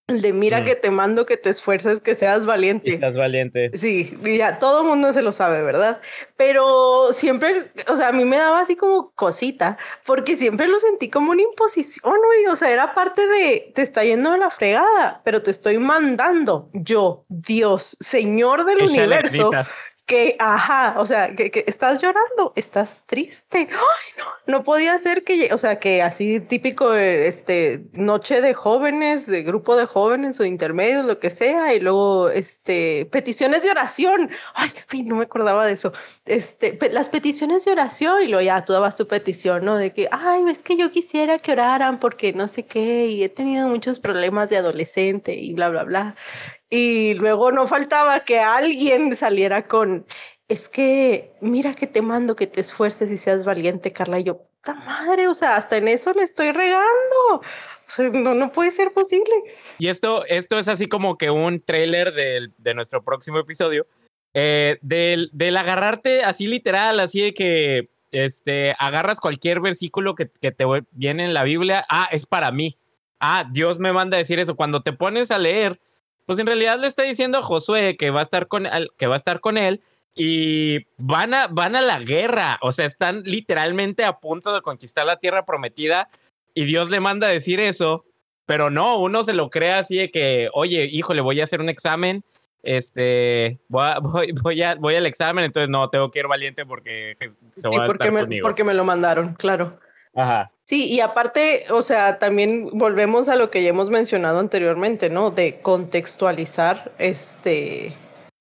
de mira Mm. que te mando que te esfuerces, que seas valiente. Estás valiente. Sí, y ya todo el mundo se lo sabe, ¿verdad? Pero siempre, o sea, a mí me daba así como cosita, porque siempre lo sentí como una imposición, güey. O sea, era parte de, te está yendo de la fregada, pero te estoy mandando yo, Dios, Señor del Échale universo. Que, ajá, o sea, que, que estás llorando, estás triste. Ay, no, no podía ser que, o sea, que así típico, este, noche de jóvenes, de grupo de jóvenes o intermedios, lo que sea, y luego, este, peticiones de oración. Ay, no me acordaba de eso. Este, las peticiones de oración, y luego ya tú dabas tu petición, ¿no? De que, ay, es que yo quisiera que oraran porque no sé qué, y he tenido muchos problemas de adolescente y bla, bla, bla. Y luego no faltaba que alguien saliera con, es que mira que te mando que te esfuerces y seas valiente, Carla. Y yo, puta madre, o sea, hasta en eso le estoy regando. O sea, no, no puede ser posible. Y esto, esto es así como que un trailer del- de, nuestro próximo episodio. eh, del, del agarrarte así literal, así de que este, agarras cualquier versículo que, que te viene en la Biblia. Ah, es para mí. Ah, Dios me manda a decir eso. Cuando te pones a leer, pues en realidad le está diciendo a Josué que va a estar con, él- que va a estar con él y van a, van a la guerra. O sea, están literalmente a punto de conquistar la tierra prometida y Dios le manda a decir eso. Pero no, uno se lo cree así de que, oye, híjole, voy a hacer un examen, este, voy, a- voy, voy, a- voy al examen, entonces no, tengo que ir valiente porque Jehová va a porque estar me, conmigo. porque me lo mandaron, claro. Ajá. Sí, y aparte, o sea, también volvemos a lo que ya hemos mencionado anteriormente, ¿no? De contextualizar, este,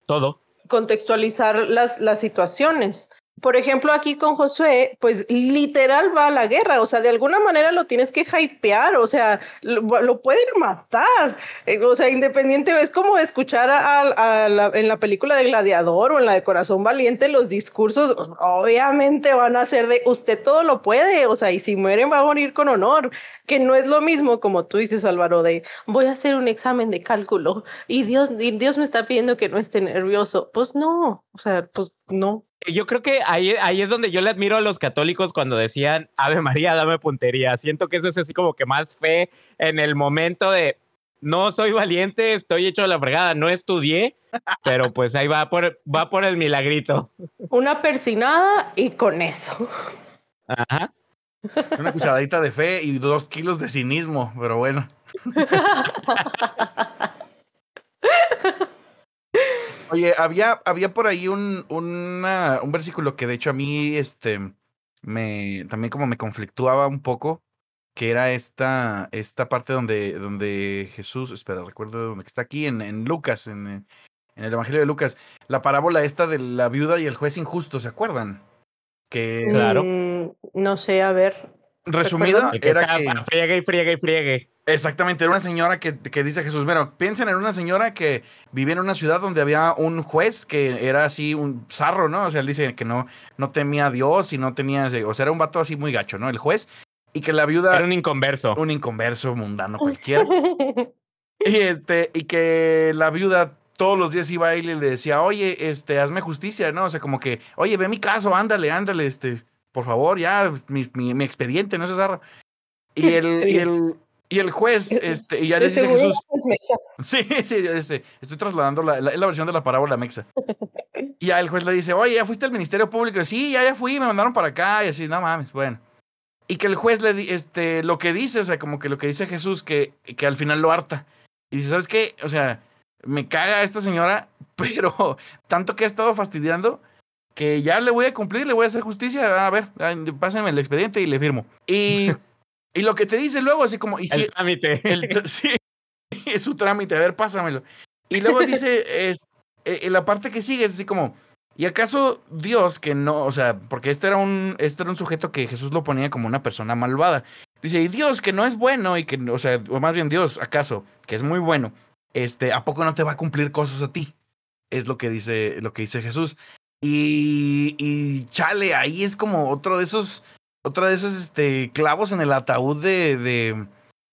Todo. contextualizar las, las situaciones. Por ejemplo, aquí con Josué, pues literal va a la guerra, o sea, de alguna manera lo tienes que hypear, o sea, lo, lo pueden matar, Eh, o sea, independiente, es como escuchar a, a la- en la película de Gladiador o en la de Corazón Valiente, los discursos obviamente van a ser de usted todo lo puede, o sea, y si mueren va a morir con honor, que no es lo mismo como tú dices, Álvaro, de voy a hacer un examen de cálculo y Dios, y Dios me está pidiendo que no esté nervioso. Pues no, o sea, pues no. Yo creo que ahí, ahí es donde yo le admiro a los católicos cuando decían, Ave María, dame puntería. Siento que eso es así como que más fe en el momento de, no soy valiente, estoy hecho a la fregada, no estudié, pero pues ahí va por, va por el milagrito. Una persinada y con eso. Ajá. Una cucharadita de fe y dos kilos de cinismo, pero bueno. Oye, había, había por ahí un, una- un versículo que de hecho a mí este, me, también como me conflictuaba un poco, que era esta, esta parte donde, donde Jesús, espera, recuerdo donde está aquí, en, en Lucas, en, en el Evangelio de Lucas, la parábola esta de la viuda y el juez injusto, ¿se acuerdan? Que Claro. Mm, no sé, a ver. Resumida El que era que... friegue y friegue y friegue. Exactamente, era una señora que, que dice Jesús, bueno, piensen en una señora que vivía en una ciudad donde había un juez que era así un zarro, ¿no? O sea, él dice que no, no temía a Dios y no tenía, o sea, era un vato así muy gacho, ¿no? El juez, y que la viuda, Era un inconverso. un inconverso mundano cualquiera, y este, y que la viuda todos los días iba a él y le decía, oye, este, hazme justicia, ¿no? O sea, como que, oye, ve mi caso, ándale, ándale, este, por favor, ya, mi, mi, mi expediente, no se zarra. Y el, y el, y el juez, este, y ya le dice Jesús, pues. Sí, sí, este, estoy trasladando la, la, la versión de la parábola mexa. Y ya el juez le dice, oye, ¿ya fuiste al Ministerio Público? Y, sí, ya, ya fui, me mandaron para acá. Y así, no mames, bueno. Y que el juez le di, este, lo que dice, o sea, como que lo que dice Jesús, que, que al final lo harta. Y dice, ¿sabes qué? O sea, me caga esta señora, pero tanto que ha estado fastidiando que ya le voy a cumplir, le voy a hacer justicia. A ver, ay, pásenme el expediente y le firmo. Y, y lo que te dice luego, así como, y si, El trámite. el sí, es su trámite, a ver, pásamelo. Y luego dice, es, eh, la parte que sigue es así como, ¿y acaso Dios que no, o sea, porque este era un, este era un sujeto que Jesús lo ponía como una persona malvada. Dice, y Dios que no es bueno y que, o sea, o más bien Dios, acaso, que es muy bueno, este, ¿a poco no te va a cumplir cosas a ti? Es lo que dice, lo que dice Jesús. Y, y chale, ahí es como otro de esos, otra de esos, este, clavos en el ataúd de, de,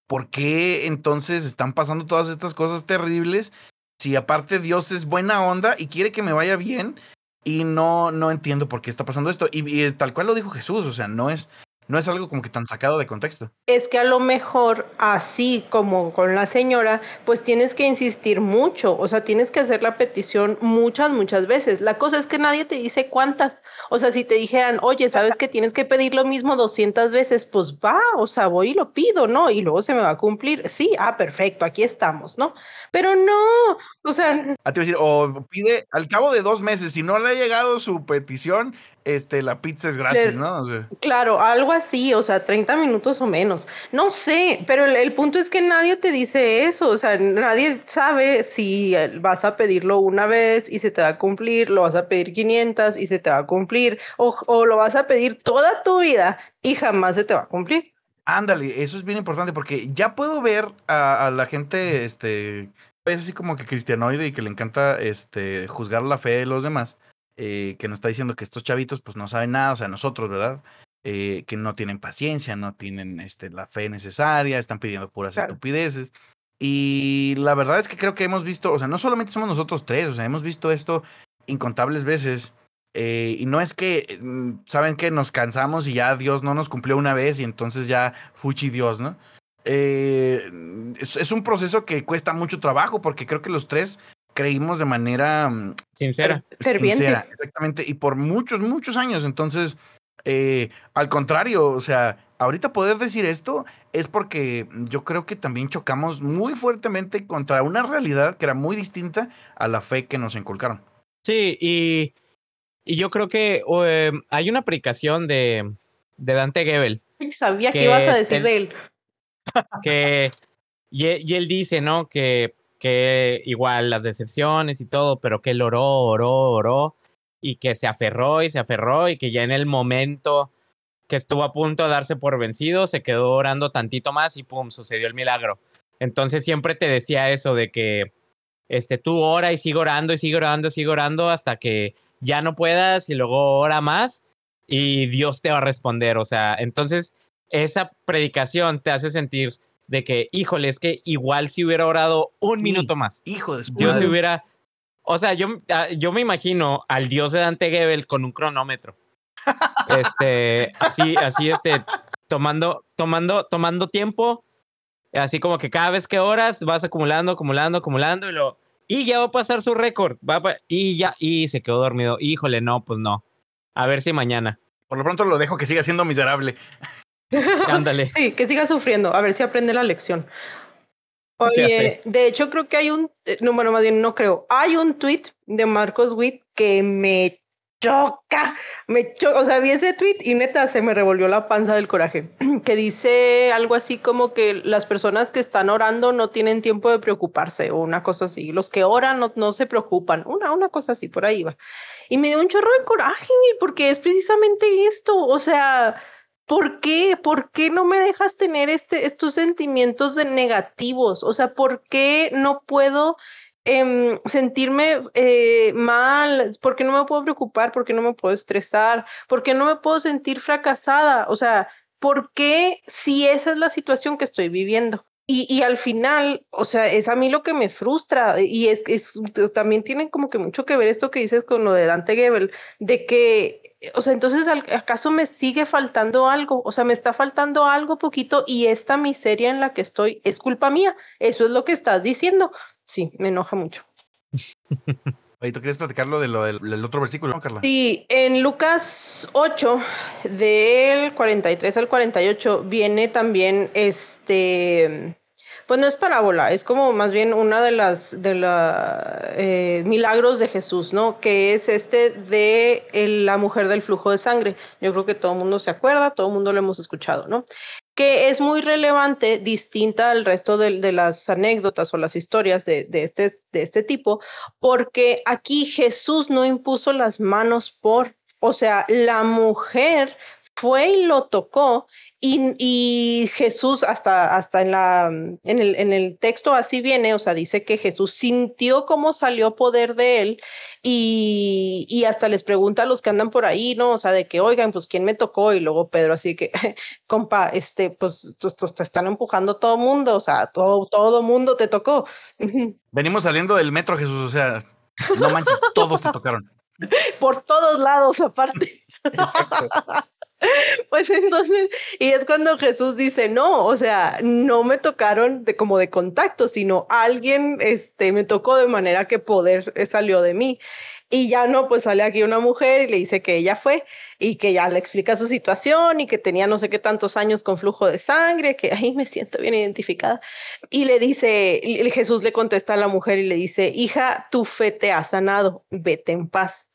¿por qué entonces están pasando todas estas cosas terribles? Si aparte Dios es buena onda y quiere que me vaya bien y no, no entiendo por qué está pasando esto. Y, y tal cual lo dijo Jesús, o sea, no es, no es algo como que tan sacado de contexto. Es que a lo mejor, así como con la señora, pues tienes que insistir mucho, o sea, tienes que hacer la petición muchas, muchas veces. La cosa es que nadie te dice cuántas. O sea, si te dijeran, oye, sabes que tienes que pedir lo mismo 200 veces, pues va, o sea, voy y lo pido, ¿no? Y luego se me va a cumplir. Sí, ah, perfecto, aquí estamos, ¿no? Pero no, o sea, Ah, a decir, o pide, al cabo de dos meses, si no le ha llegado su petición, este, la pizza es gratis, ¿no? O sea, Claro, algo así, o sea, 30 minutos o menos. No sé, pero el, el punto es que nadie te dice eso, o sea, nadie sabe si eh, vas a pedirlo una vez y se te va a cumplir, lo vas a pedir 500 y se te va a cumplir, o, o lo vas a pedir toda tu vida y jamás se te va a cumplir. ándale, eso es bien importante porque ya puedo ver a, a la gente, este, es así como que cristianoide y que le encanta este, juzgar la fe de los demás, eh, que nos está diciendo que estos chavitos pues no saben nada, o sea, nosotros, ¿verdad? Eh, que no tienen paciencia, no tienen este, la fe necesaria, están pidiendo puras estupideces. Y la verdad es que creo que hemos visto, o sea, no solamente somos nosotros tres, o sea, hemos visto esto incontables veces. Eh, y no es que, mm, ¿saben que Nos cansamos y ya Dios no nos cumplió una vez y entonces ya fuchi Dios, ¿no? Eh, es, un proceso que cuesta mucho trabajo porque creo que los tres creímos de manera mm, sincera. Sincera, exactamente, y por muchos, muchos años. Entonces, eh, al contrario, o sea, ahorita poder decir esto es porque yo creo que también chocamos muy fuertemente contra una realidad que era muy distinta a la fe que nos inculcaron. Sí, y, y yo creo que em, hay una aplicación de, de Dante Gebel. Sabía que, ibas a decir de él. Que, y, y, él dice, ¿no? Que, que igual las decepciones y todo, pero que él oró, oró, oró, y que se aferró y se aferró, y que ya en el momento que estuvo a punto de darse por vencido, se quedó orando tantito más y pum, sucedió el milagro. Entonces siempre te decía eso de que este, tú ora y sigue orando y sigue orando y sigue orando hasta que ya no puedas y luego ora más y Dios te va a responder. O sea, entonces esa predicación te hace sentir de que, híjole, es que igual si hubiera orado un minuto más. Hijo de Dios se hubiera... O sea, yo, ah, yo me imagino al Dios de Dante Gebel con un cronómetro. Este, así, así, este, tomando, tomando, tomando tiempo. Así como que cada vez que oras vas acumulando, acumulando, acumulando y lo y ya va a pasar su récord. y ya, y se quedó dormido. Híjole, no, pues no. A ver si mañana. Por lo pronto lo dejo que siga siendo miserable. Ándale. sí, que siga sufriendo. A ver si aprende la lección. Oye, de hecho creo que hay un, eh, no, bueno, más bien no creo, hay un tweet de Marcos Witt que me choca, me choca, o sea, vi ese tweet y neta se me revolvió la panza del coraje, que dice algo así como que las personas que están orando no tienen tiempo de preocuparse o una cosa así, los que oran no, no se preocupan, una, una cosa así, por ahí va. Y me dio un chorro de coraje porque es precisamente esto, o sea, ¿por qué? ¿Por qué no me dejas tener este, estos sentimientos de negativos? O sea, ¿por qué no puedo Em, sentirme eh, mal, porque no me puedo preocupar, porque no me puedo estresar, porque no me puedo sentir fracasada, o sea, ¿por qué si esa es la situación que estoy viviendo? Y, y, al final, o sea, es a mí lo que me frustra y es, es también tiene como que mucho que ver esto que dices con lo de Dante Gebel, de que, o sea, entonces, ¿acaso me sigue faltando algo? O sea, me está faltando algo poquito y esta miseria en la que estoy es culpa mía. Eso es lo que estás diciendo sí, me enoja mucho. Oye, ¿tú quieres platicarlo de lo del, otro versículo, Carla? Sí, en Lucas 8, del 43 al 48, viene también este. Pues no es parábola, es como más bien una de las de la, eh, milagros de Jesús, ¿no? Que es este de la mujer del flujo de sangre. Yo creo que todo el mundo se acuerda, todo el mundo lo hemos escuchado, ¿no? que es muy relevante, distinta al resto de, las anécdotas o las historias de, este, de este tipo, porque aquí Jesús no impuso las manos por, o sea, la mujer fue y lo tocó y, Jesús, hasta, hasta en, la, en, el, en el texto así viene, o sea, dice que Jesús sintió cómo salió poder de él y, y, hasta les pregunta a los que andan por ahí, ¿no? O sea, de que, oigan, pues, ¿quién me tocó? Y luego Pedro, así que, compa, este, pues, te están empujando todo mundo, o sea, todo, todo mundo te tocó. Venimos saliendo del metro, Jesús, o sea, no manches, todos te tocaron. Por todos lados, aparte. Exacto. Pues entonces, y es cuando Jesús dice, no, o sea, no me tocaron de como de contacto, sino alguien este, me tocó de manera que poder eh, salió de mí. Y ya no, pues sale aquí una mujer y le dice que ella fue y que ya le explica su situación y que tenía no sé qué tantos años con flujo de sangre, que ahí me siento bien identificada. Y le dice, Jesús le contesta a la mujer y le dice, hija, tu fe te ha sanado, vete en paz.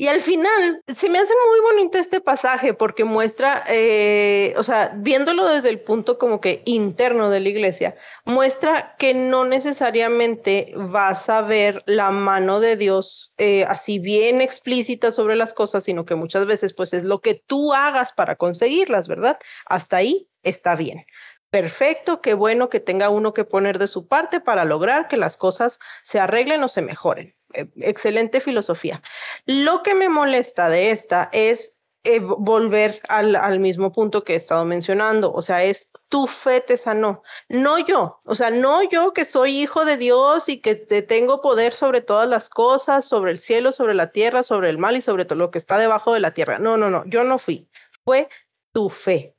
Y al final, se me hace muy bonito este pasaje porque muestra, eh, o sea, viéndolo desde el punto como que interno de la iglesia, muestra que no necesariamente vas a ver la mano de Dios eh, así bien explícita sobre las cosas, sino que muchas veces pues es lo que tú hagas para conseguirlas, ¿verdad? Hasta ahí está bien. Perfecto, qué bueno que tenga uno que poner de su parte para lograr que las cosas se arreglen o se mejoren. Eh, excelente filosofía. Lo que me molesta de esta es eh, volver al, al, mismo punto que he estado mencionando, o sea, es tu fe te sanó, no yo, o sea, no yo que soy hijo de Dios y que te tengo poder sobre todas las cosas, sobre el cielo, sobre la tierra, sobre el mal y sobre todo lo que está debajo de la tierra. No, no, no, yo no fui, fue tu fe.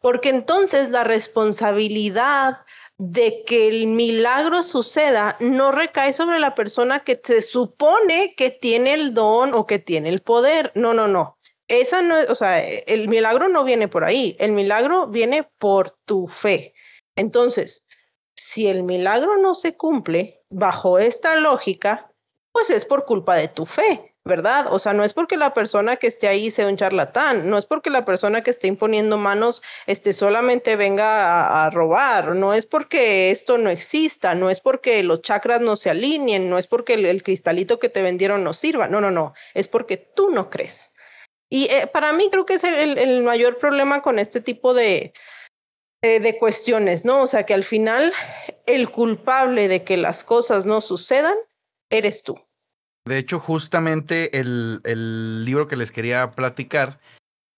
Porque entonces la responsabilidad de que el milagro suceda no recae sobre la persona que se supone que tiene el don o que tiene el poder. No, no, no. Esa no, o sea, el milagro no viene por ahí, el milagro viene por tu fe. Entonces, si el milagro no se cumple bajo esta lógica, pues es por culpa de tu fe. ¿Verdad? O sea, no es porque la persona que esté ahí sea un charlatán, no es porque la persona que esté imponiendo manos este, solamente venga a, robar, no es porque esto no exista, no es porque los chakras no se alineen, no es porque el, cristalito que te vendieron no sirva, no, no, no, es porque tú no crees. Y eh, para mí creo que es el, mayor problema con este tipo de, de cuestiones, ¿no? O sea, que al final el culpable de que las cosas no sucedan eres tú. De hecho, justamente el, el libro que les quería platicar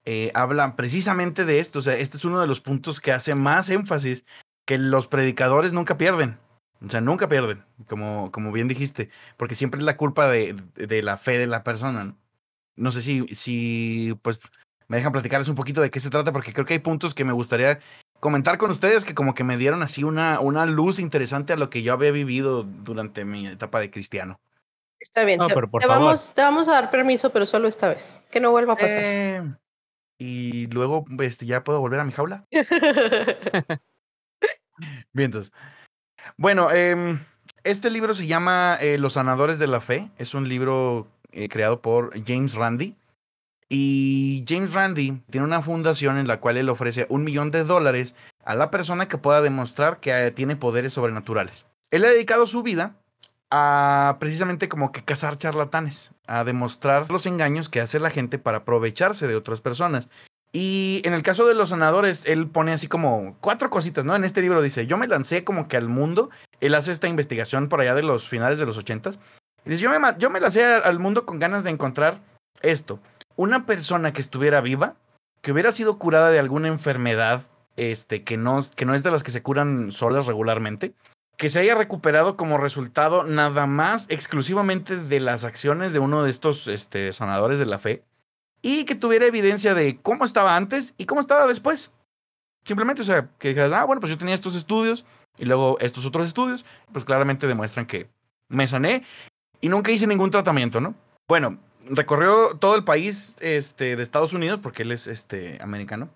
eh, habla precisamente de esto. O sea, este es uno de los puntos que hace más énfasis que los predicadores nunca pierden. O sea, nunca pierden, como, como bien dijiste, porque siempre es la culpa de, de la fe de la persona. ¿no? no sé si, si, pues, me dejan platicarles un poquito de qué se trata, porque creo que hay puntos que me gustaría comentar con ustedes que como que me dieron así una, una luz interesante a lo que yo había vivido durante mi etapa de cristiano. Está bien. te, Vamos, te vamos a dar permiso, pero solo esta vez. Que no vuelva a pasar. Eh, y luego este, ya puedo volver a mi jaula. bien, entonces. Bueno, eh, este libro se llama eh, Los Sanadores de la Fe. Es un libro eh, creado por James Randi. Y James Randi tiene una fundación en la cual él ofrece un millón de dólares a la persona que pueda demostrar que tiene poderes sobrenaturales. Él ha dedicado su vida a precisamente como que cazar charlatanes, a demostrar los engaños que hace la gente para aprovecharse de otras personas. Y en el caso de los sanadores, él pone así como cuatro cositas, ¿no? En este libro dice, yo me lancé como que al mundo, él hace esta investigación por allá de los finales de los ochentas, y dice, yo me, yo me lancé al mundo con ganas de encontrar esto, una persona que estuviera viva, que hubiera sido curada de alguna enfermedad, este, que no, que no es de las que se curan solas regularmente, que se haya recuperado como resultado nada más exclusivamente de las acciones de uno de estos este, sanadores de la fe y que tuviera evidencia de cómo estaba antes y cómo estaba después. Simplemente, o sea, que dijeras, ah, bueno, pues yo tenía estos estudios y luego estos otros estudios, pues claramente demuestran que me sané y nunca hice ningún tratamiento, ¿no? Bueno, recorrió todo el país este, de Estados Unidos porque él es este, americano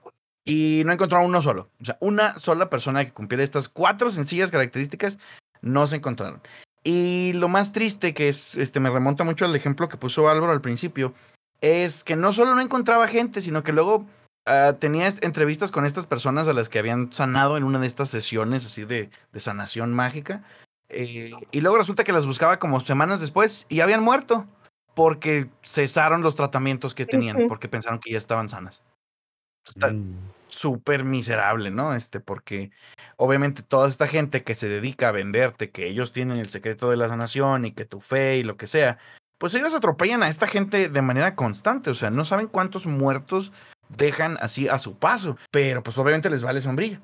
y no encontraron uno solo. O sea, una sola persona que cumpliera estas cuatro sencillas características no se encontraron. Y lo más triste, que es, este, me remonta mucho al ejemplo que puso Álvaro al principio, es que no solo no encontraba gente, sino que luego uh, tenía entrevistas con estas personas a las que habían sanado en una de estas sesiones así de, de sanación mágica. Eh, y luego resulta que las buscaba como semanas después y habían muerto porque cesaron los tratamientos que tenían, porque pensaron que ya estaban sanas. Mm súper miserable, ¿no? Este, porque obviamente toda esta gente que se dedica a venderte, que ellos tienen el secreto de la sanación y que tu fe y lo que sea, pues ellos atropellan a esta gente de manera constante, o sea, no saben cuántos muertos dejan así a su paso, pero pues obviamente les vale sombrilla.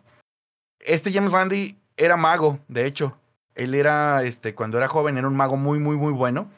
Este James Randi era mago, de hecho, él era, este, cuando era joven, era un mago muy, muy, muy bueno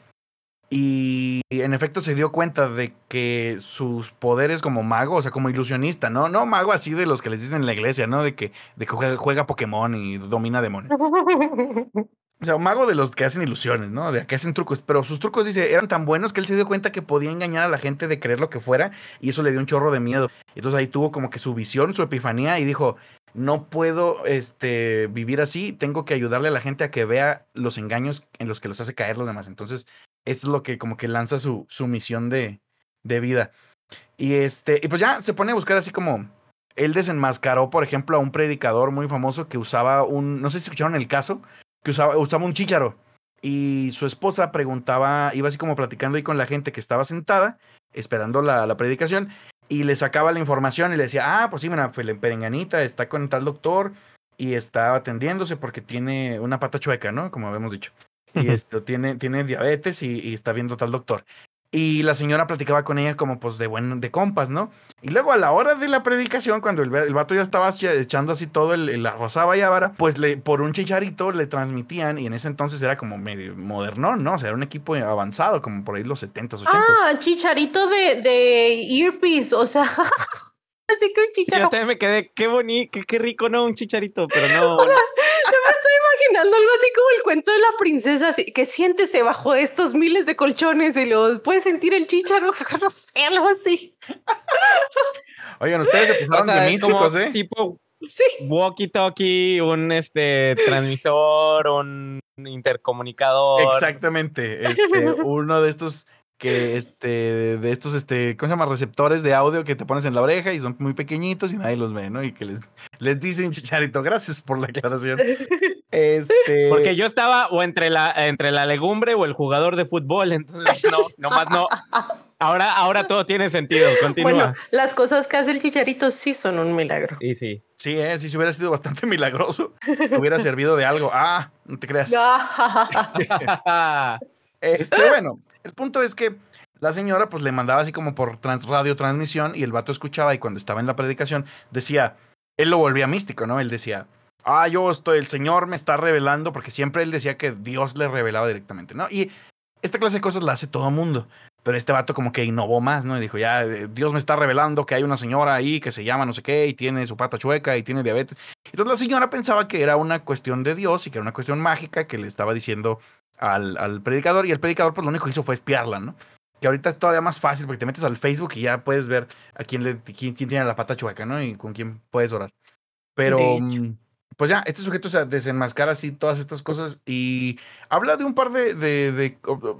y en efecto se dio cuenta de que sus poderes como mago, o sea, como ilusionista, ¿no? No mago así de los que les dicen en la iglesia, ¿no? De que, de que juega, Pokémon y domina demonios. O sea, un mago de los que hacen ilusiones, ¿no? De que hacen trucos. Pero sus trucos, dice, eran tan buenos que él se dio cuenta que podía engañar a la gente de creer lo que fuera. Y eso le dio un chorro de miedo. Entonces ahí tuvo como que su visión, su epifanía y dijo, no puedo este, vivir así. Tengo que ayudarle a la gente a que vea los engaños en los que los hace caer los demás. Entonces esto es lo que como que lanza su, su misión de, de vida. Y este, y pues ya se pone a buscar así como. Él desenmascaró, por ejemplo, a un predicador muy famoso que usaba un. No sé si escucharon el caso, que usaba, usaba un chícharo. Y su esposa preguntaba, iba así como platicando ahí con la gente que estaba sentada, esperando la, la predicación y le sacaba la información y le decía, ah, pues sí, mira, Perenganita está con tal doctor y está atendiéndose porque tiene una pata chueca, ¿no? Como habíamos dicho. Y esto tiene, tiene diabetes y, y, está viendo tal doctor. Y la señora platicaba con ella como pues de buen, de compas, ¿no? Y luego a la hora de la predicación, cuando el, el vato ya estaba echando así todo el, el arroz a pues le, por un chicharito le transmitían, y en ese entonces era como medio modernón, ¿no? O sea, era un equipo avanzado, como por ahí los 70s, 80s. Ah, chicharito de, de earpiece, o sea. Así que un chicharito. yo también me quedé, qué bonito, qué, qué, rico, ¿no? Un chicharito, pero no. Imaginando algo así como el cuento de la princesa, así, que siéntese bajo estos miles de colchones y los puede sentir el chicharo, no sé, algo así. Oigan, ustedes se pasaron O sea, de místicos, ¿eh? tipo Sí. walkie-talkie, un este transmisor, un intercomunicador. Exactamente. Este, uno de estos que este de estos este ¿cómo se llama? receptores de audio que te pones en la oreja y son muy pequeñitos y nadie los ve, ¿no? Y que les les dicen chicharito, gracias por la aclaración. Este Porque yo estaba o entre la, entre la legumbre o el jugador de fútbol, entonces no, nomás no. Ahora, ahora todo tiene sentido, continúa. Bueno, las cosas que hace el chicharito sí son un milagro. y sí. Sí, eh, sí, si hubiera sido bastante milagroso, hubiera servido de algo. Ah, no te creas. Este, bueno, el punto es que la señora pues le mandaba así como por trans radio transmisión y el vato escuchaba y cuando estaba en la predicación decía, él lo volvía místico, ¿no? Él decía, ah, yo estoy, el Señor me está revelando, porque siempre él decía que Dios le revelaba directamente, ¿no? Y esta clase de cosas la hace todo mundo. Pero este vato como que innovó más, ¿no? Y dijo, ya, eh, Dios me está revelando que hay una señora ahí que se llama no sé qué y tiene su pata chueca y tiene diabetes. Entonces la señora pensaba que era una cuestión de Dios y que era una cuestión mágica que le estaba diciendo al, al predicador y el predicador pues lo único que hizo fue espiarla, ¿no? Que ahorita es todavía más fácil porque te metes al Facebook y ya puedes ver a quién, le, quién, quién tiene la pata chueca, ¿no? Y con quién puedes orar. Pero, mm, pues ya, este sujeto se desenmascara así todas estas cosas y habla de un par de, de, de-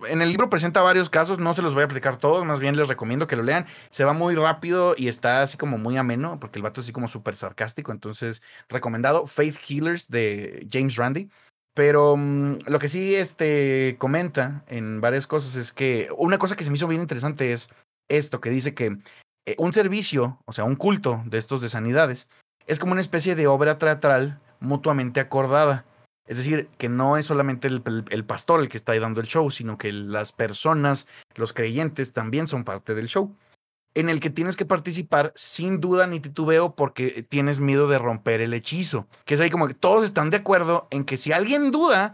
En el libro presenta varios casos, no se los voy a explicar todos, más bien les recomiendo que lo lean. Se va muy rápido y está así como muy ameno, porque el vato es así como súper sarcástico, entonces recomendado. Faith Healers de James Randi. Pero mm, lo que sí este, comenta en varias cosas es que una cosa que se me hizo bien interesante es esto, que dice que eh, un servicio, o sea, un culto de estos de sanidades, es como una especie de obra teatral mutuamente acordada. Es decir, que no es solamente el, el- el pastor el que está ahí dando el show, sino que las personas, los creyentes, también son parte del show. En el que tienes que participar sin duda ni titubeo porque tienes miedo de romper el hechizo. Que es ahí como que todos están de acuerdo en que si alguien duda,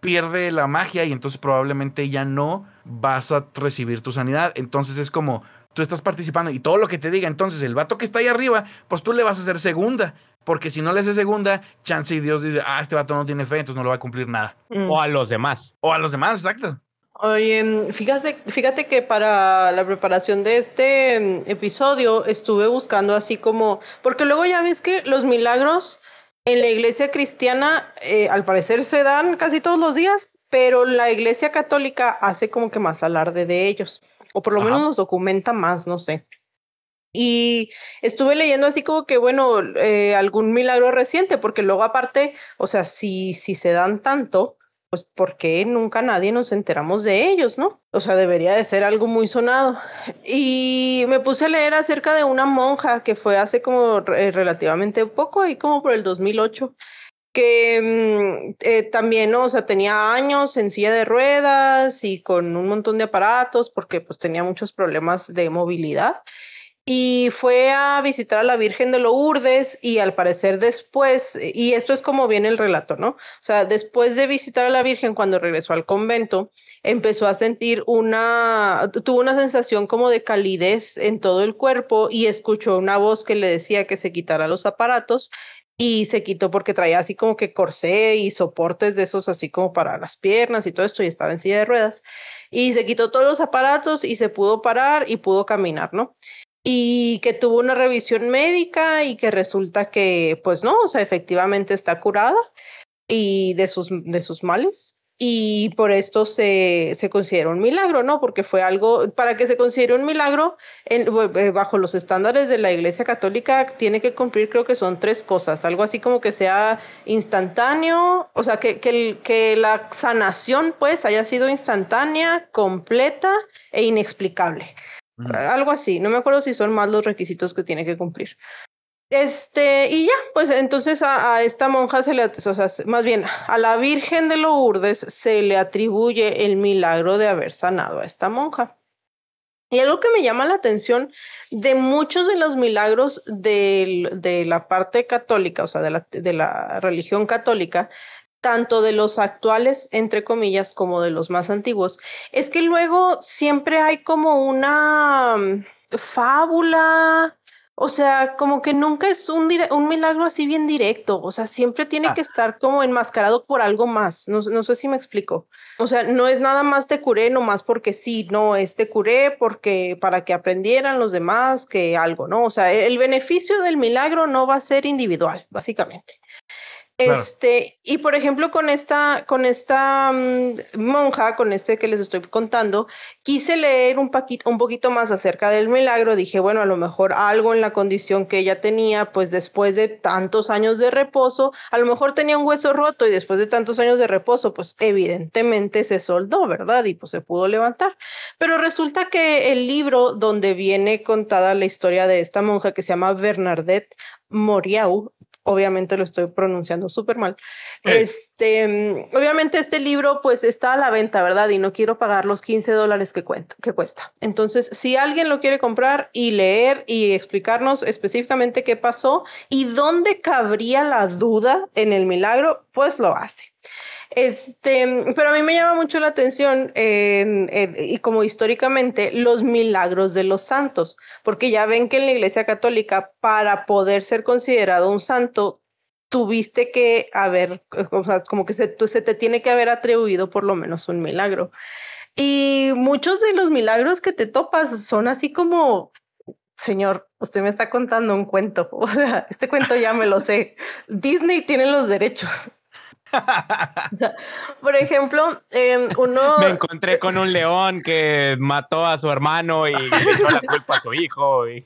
pierde la magia y entonces probablemente ya no vas a recibir tu sanidad. Entonces es como tú estás participando y todo lo que te diga, entonces el vato que está ahí arriba, pues tú le vas a hacer segunda. Porque si no le haces segunda, chance y Dios dice, ah, este vato no tiene fe, entonces no le va a cumplir nada. Mm. O a los demás. O a los demás, exacto. Oye, fíjate, fíjate que para la preparación de este mm, episodio estuve buscando así como, porque luego ya ves que los milagros en la iglesia cristiana eh, al parecer se dan casi todos los días, pero la iglesia católica hace como que más alarde de ellos, o por lo Ajá. menos nos documenta más, no sé. Y estuve leyendo así como que, bueno, eh, algún milagro reciente, porque luego aparte, o sea, si, si se dan tanto, pues ¿por qué nunca nadie nos enteramos de ellos, no? O sea, debería de ser algo muy sonado. Y me puse a leer acerca de una monja que fue hace como eh, relativamente poco, ahí como por el 2008, que mm, eh, también, ¿no? o sea, tenía años en silla de ruedas y con un montón de aparatos porque pues tenía muchos problemas de movilidad y fue a visitar a la Virgen de Lourdes y al parecer después, y esto es como viene el relato, ¿no? O sea, después de visitar a la Virgen cuando regresó al convento, empezó a sentir una, tuvo una sensación como de calidez en todo el cuerpo y escuchó una voz que le decía que se quitara los aparatos y se quitó porque traía así como que corsé y soportes de esos así como para las piernas y todo esto y estaba en silla de ruedas y se quitó todos los aparatos y se pudo parar y pudo caminar, ¿no? Y que tuvo una revisión médica y que resulta que, pues no, o sea, efectivamente está curada y de sus, de sus males. Y por esto se, se considera un milagro, ¿no? Porque fue algo, para que se considere un milagro, eh, bajo los estándares de la Iglesia Católica, tiene que cumplir, creo que son tres cosas. Algo así como que sea instantáneo, o sea, que, que, que la sanación, pues, haya sido instantánea, completa e inexplicable. Algo así. No me acuerdo si son más los requisitos que tiene que cumplir. Este, y ya, pues entonces a, esta monja se le, o sea, se- más bien a la Virgen de Lourdes se le atribuye el milagro de haber sanado a esta monja. Y algo que me llama la atención de muchos de los milagros del- de la parte católica, o sea, de la, de la religión católica, tanto de los actuales, entre comillas, como de los más antiguos, es que luego siempre hay como una mm, fábula, o sea, como que nunca es un, milagro así bien directo, o sea, siempre tiene Ah. que estar como enmascarado por algo más, no, no sé si me explico. O sea, no es nada más te curé nomás porque sí, no, es te curé porque para que aprendieran los demás que algo, ¿no? O sea, el beneficio del milagro no va a ser individual, básicamente. Este, y por ejemplo, con esta, con esta mm, monja, con este que les estoy contando, quise leer un, paquito, un poquito más acerca del milagro. Dije, bueno, a lo mejor algo en la condición que ella tenía, pues después de tantos años de reposo, a lo mejor tenía un hueso roto y después de tantos años de reposo, pues evidentemente se soldó, ¿verdad? Y pues se pudo levantar. Pero resulta que el libro donde viene contada la historia de esta monja que se llama Bernadette Moriau, obviamente lo estoy pronunciando súper mal. Eh. Este, mm, obviamente este libro pues está a la venta, ¿verdad? Y no quiero pagar los 15 dólares que, cuesta. Entonces, si alguien lo quiere comprar y leer y explicarnos específicamente qué pasó y dónde cabría la duda en el milagro, pues lo hace. Este, pero a mí me llama mucho la atención en- en- y como históricamente los milagros de los santos, porque ya ven que en la Iglesia Católica para poder ser considerado un santo tuviste que haber, o sea, como que se, se te tiene que haber atribuido por lo menos un milagro. Y muchos de los milagros que te topas son así como, señor, usted me está contando un cuento, o sea, este cuento ya me lo sé. Disney tiene los derechos. O sea, por ejemplo, em, uno... Me encontré con un león que mató a su hermano y le echó la culpa a su hijo. y-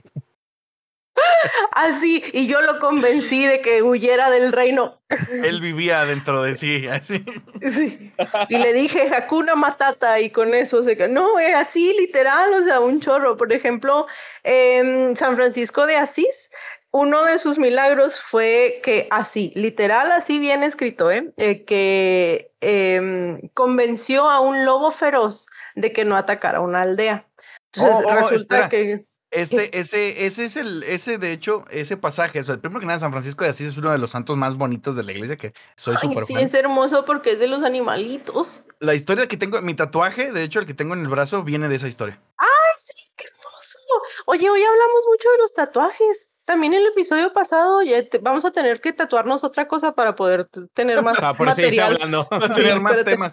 Así, y yo lo convencí de que huyera del reino. Él vivía dentro de sí, así. Sí. Y le dije Hakuna Matata y con eso se. No, es así literal, o sea, un chorro. Por ejemplo, en San Francisco de Asís, uno de sus milagros fue que así, literal, así bien escrito, ¿eh? Eh, que em, convenció a un lobo feroz de que no atacara una aldea. Entonces Oh, oh, resulta espera. que Este, ese, ese es el, ese de hecho, ese pasaje, o sea, primero que nada, San Francisco de Asís es uno de los santos más bonitos de la iglesia, que soy súper sí, fan. es hermoso porque es de los animalitos. La historia que tengo, mi tatuaje, de hecho, el que tengo en el brazo, viene de esa historia. ¡Ay, sí, qué hermoso! Oye, hoy hablamos mucho de los tatuajes. También en el episodio pasado ya te- vamos a tener que tatuarnos otra cosa para poder tener más Ah, por material. hablando. A tener más temas.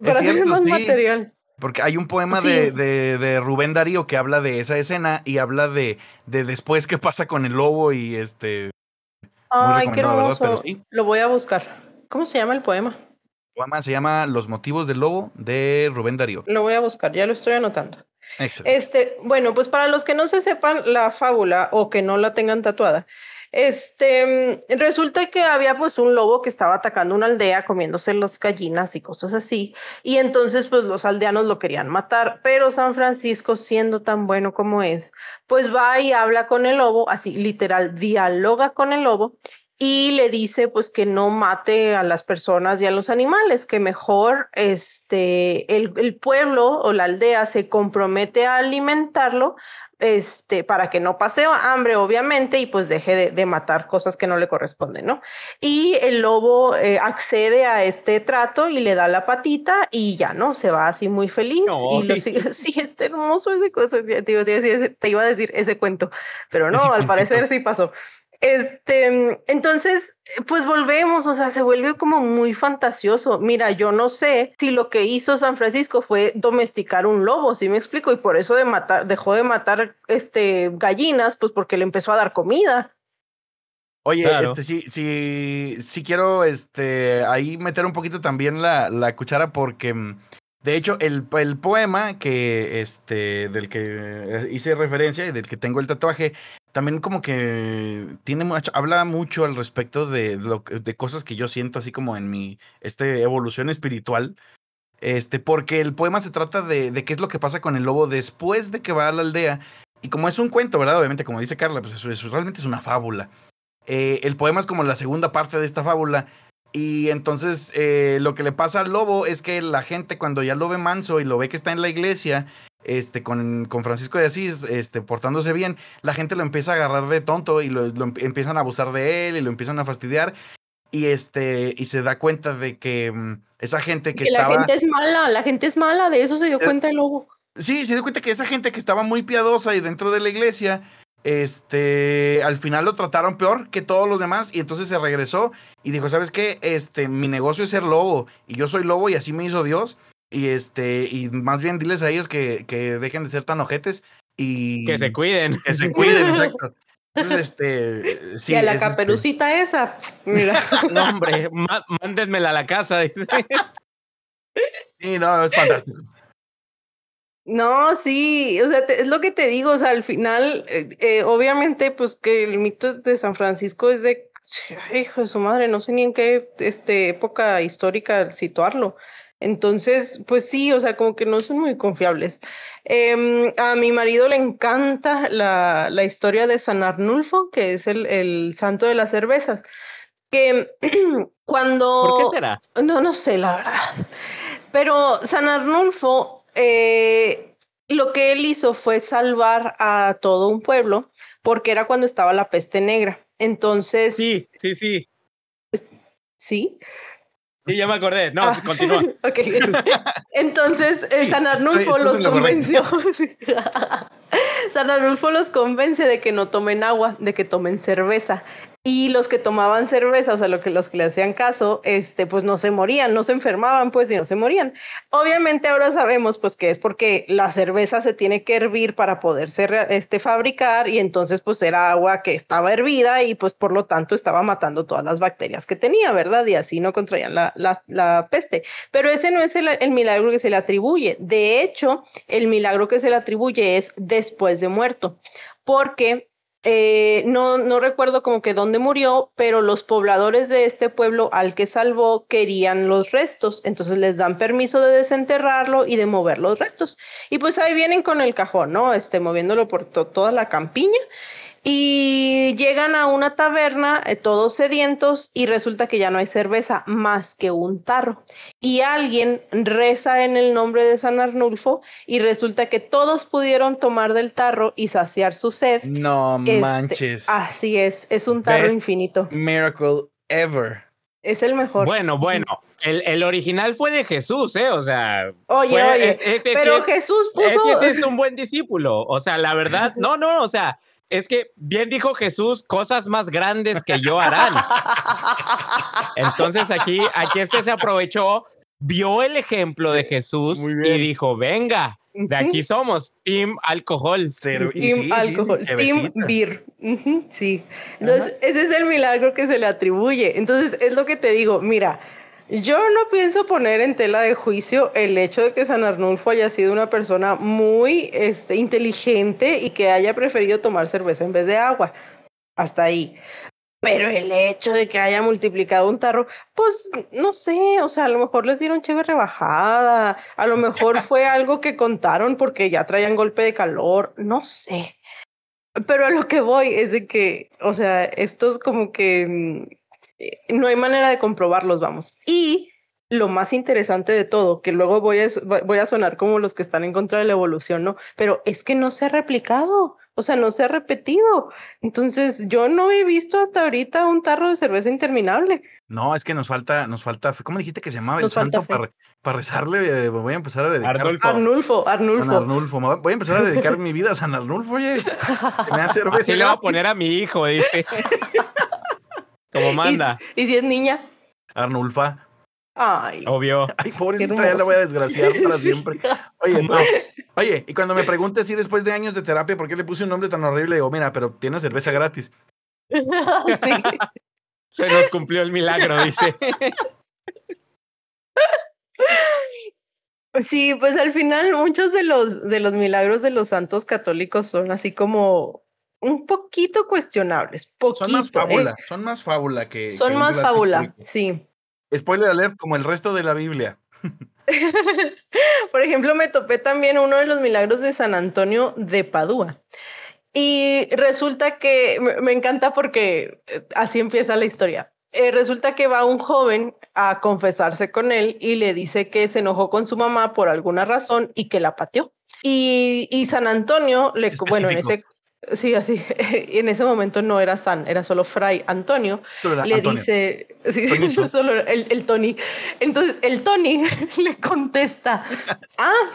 Es Para tener cierto, más sí. material. Porque hay un poema Sí. de, de, de Rubén Darío que habla de esa escena y habla de, de después qué pasa con el lobo y este Ay, qué hermoso. Pero sí. Lo voy a buscar. ¿Cómo se llama el poema? poema se llama Los motivos del lobo de Rubén Darío. Lo voy a buscar, ya lo estoy anotando. Este, bueno, pues para los que no se sepan la fábula o que no la tengan tatuada, este, mm, resulta que había pues un lobo que estaba atacando una aldea comiéndose las gallinas y cosas así, y entonces pues los aldeanos lo querían matar, pero San Francisco, siendo tan bueno como es, pues va y habla con el lobo, así literal, dialoga con el lobo y le dice pues que no mate a las personas y a los animales, que mejor este el, el pueblo o la aldea se compromete a alimentarlo este, para que no pase hambre, obviamente, y pues deje de, de matar cosas que no le corresponden, ¿no? Y el lobo eh, accede a este trato y le da la patita y ya, ¿no? Se va así muy feliz y lo sigue. Sí, es hermoso ese. Te, te iba a decir ese cuento, pero no, al parecer sí pasó. Este, entonces, pues volvemos, o sea, se vuelve como muy fantasioso. Mira, yo no sé si lo que hizo San Francisco fue domesticar un lobo, ¿sí me explico? Y por eso de matar, dejó de matar este gallinas, pues porque le empezó a dar comida. Oye, Claro. este sí, sí, sí quiero este ahí meter un poquito también la, la cuchara porque mm, de hecho el, el poema que este del que eh, hice referencia y del que tengo el tatuaje también como que tiene mucho, habla mucho al respecto de, lo, de cosas que yo siento así como en mi este evolución espiritual Este, porque el poema se trata de, de qué es lo que pasa con el lobo después de que va a la aldea. Y como es un cuento, ¿verdad? Obviamente, como dice Carla, pues realmente es una fábula. Eh, el poema es como la segunda parte de esta fábula. Y entonces eh, lo que le pasa al lobo es que la gente cuando ya lo ve manso y lo ve que está en la iglesia, este, con, con Francisco de Asís, este, portándose bien, la gente lo empieza a agarrar de tonto y lo, lo em- empiezan a abusar de él y lo empiezan a fastidiar. Y este, y se da cuenta de que mm, esa gente que, Que la estaba. gente es mala, la gente es mala, de eso se dio Eh, cuenta el lobo. Sí, se dio cuenta que esa gente que estaba muy piadosa y dentro de la iglesia, este, al final lo trataron peor que todos los demás y entonces se regresó y dijo, ¿sabes qué? Este, mi negocio es ser lobo y yo soy lobo y así me hizo Dios y este, y más bien diles a ellos que, que dejen de ser tan ojetes y Que se cuiden. que se cuiden, exacto. Entonces, este, sí. y a la es, este, caperucita esa, mira. No, hombre, má- mándenmela a la casa. dice. sí, no, es fantástico. No, sí, o sea, te- es lo que te digo, o sea, al final, eh, eh, obviamente, pues que el mito de San Francisco es de, hijo de su madre, no sé ni en qué este, época histórica situarlo. Entonces, pues sí, o sea, como que no son muy confiables. Em, a mi marido le encanta la, la historia de San Arnulfo, que es el, el santo de las cervezas, que cuando... ¿Por qué será? No, no sé, la verdad. Pero San Arnulfo, eh, lo que él hizo fue salvar a todo un pueblo, porque era cuando estaba la peste negra. Entonces, Sí, sí, sí. sí. Sí, ya me acordé. No, Ah, continúa. ok. Entonces, eh, Sí, San Arnulfo los convenció. San Arnulfo los convence de que no tomen agua, de que tomen cerveza. Y los que tomaban cerveza, o sea, que, los que le hacían caso, este, pues no se morían, no se enfermaban, pues, y no se morían. Obviamente ahora sabemos, pues, que es porque la cerveza se tiene que hervir para poderse este, fabricar, y entonces, pues, era agua que estaba hervida y, pues, por lo tanto, estaba matando todas las bacterias que tenía, ¿verdad? Y así no contraían la, la, la peste. Pero ese no es el, el milagro que se le atribuye. De hecho, el milagro que se le atribuye es después de muerto, porque eh, no, no recuerdo como que dónde murió, pero los pobladores de este pueblo al que salvó querían los restos, entonces les dan permiso de desenterrarlo y de mover los restos. Y pues ahí vienen con el cajón, ¿no? Este, moviéndolo por to- toda la campiña. Y llegan a una taberna eh, todos sedientos y resulta que ya no hay cerveza más que un tarro. Y alguien reza en el nombre de San Arnulfo y resulta que todos pudieron tomar del tarro y saciar su sed. No Este, manches. así es, es un tarro Best infinito. Miracle ever. Es el mejor. Bueno, bueno. El, el original fue de Jesús, ¿eh? O sea. oye, fue- oye, es- ese sí pero es- Jesús ese puso... sí es un buen discípulo. O sea, la verdad, no, no, o sea, es que bien dijo Jesús, cosas más grandes que yo harán. Entonces aquí, aquí este se aprovechó, vio el ejemplo de Jesús y dijo, venga, de aquí somos, Team Alcohol. Cero. Team sí, sí, sí, alcohol, Team beer. Sí. Entonces, ese es el milagro que se le atribuye. Entonces, es lo que te digo, mira, yo no pienso poner en tela de juicio el hecho de que San Arnulfo haya sido una persona muy este, inteligente y que haya preferido tomar cerveza en vez de agua. Hasta ahí. Pero el hecho de que haya multiplicado un tarro, pues no sé, o sea, a lo mejor les dieron chévere rebajada, a lo mejor fue algo que contaron porque ya traían golpe de calor, no sé. Pero a lo que voy es de que, o sea, estos como que mm, no hay manera de comprobarlos, vamos. Y lo más interesante de todo, que luego voy a, voy a sonar como los que están en contra de la evolución, ¿no? Pero es que no se ha replicado, o sea, no se ha repetido. Entonces, yo no he visto hasta ahorita un tarro de cerveza interminable. No, es que nos falta, nos falta. ¿cómo dijiste que se llamaba Nos el falta santo para, para rezarle? eh, voy a empezar a dedicar Arnulfo. Arnulfo, Arnulfo. San Arnulfo. Me voy- a empezar a dedicar mi vida a San Arnulfo, oye. Se me hace cerveza Así le voy a poner a mi hijo, dice. Como manda, ¿Y si es niña? Arnulfa. Ay. obvio. Ay, pobrecita, ya la voy a desgraciar para siempre. Oye, No. oye, y cuando me pregunte así después de años de terapia, ¿por qué le puse un nombre tan horrible? Digo, mira, pero tiene cerveza gratis. sí. Se nos cumplió el milagro, dice. Sí, pues al final muchos de los, de los milagros de los santos católicos son así como un poquito cuestionables. Poquito, Son más ¿eh? fábula, son más fábula que. Son que más fábula, sí. Spoiler alert, como el resto de la Biblia. Por ejemplo, me topé también uno de los milagros de San Antonio de Padua. Y resulta que me encanta porque eh, así empieza la historia. Eh, resulta que va un joven a confesarse con él y le dice que se enojó con su mamá por alguna razón y que la pateó. Y, y San Antonio, le, bueno, en ese, Sí, así. en ese momento no era San, era solo Fray Antonio. Le dice, sí, solo el, el, Tony. Entonces el Tony le contesta, ah,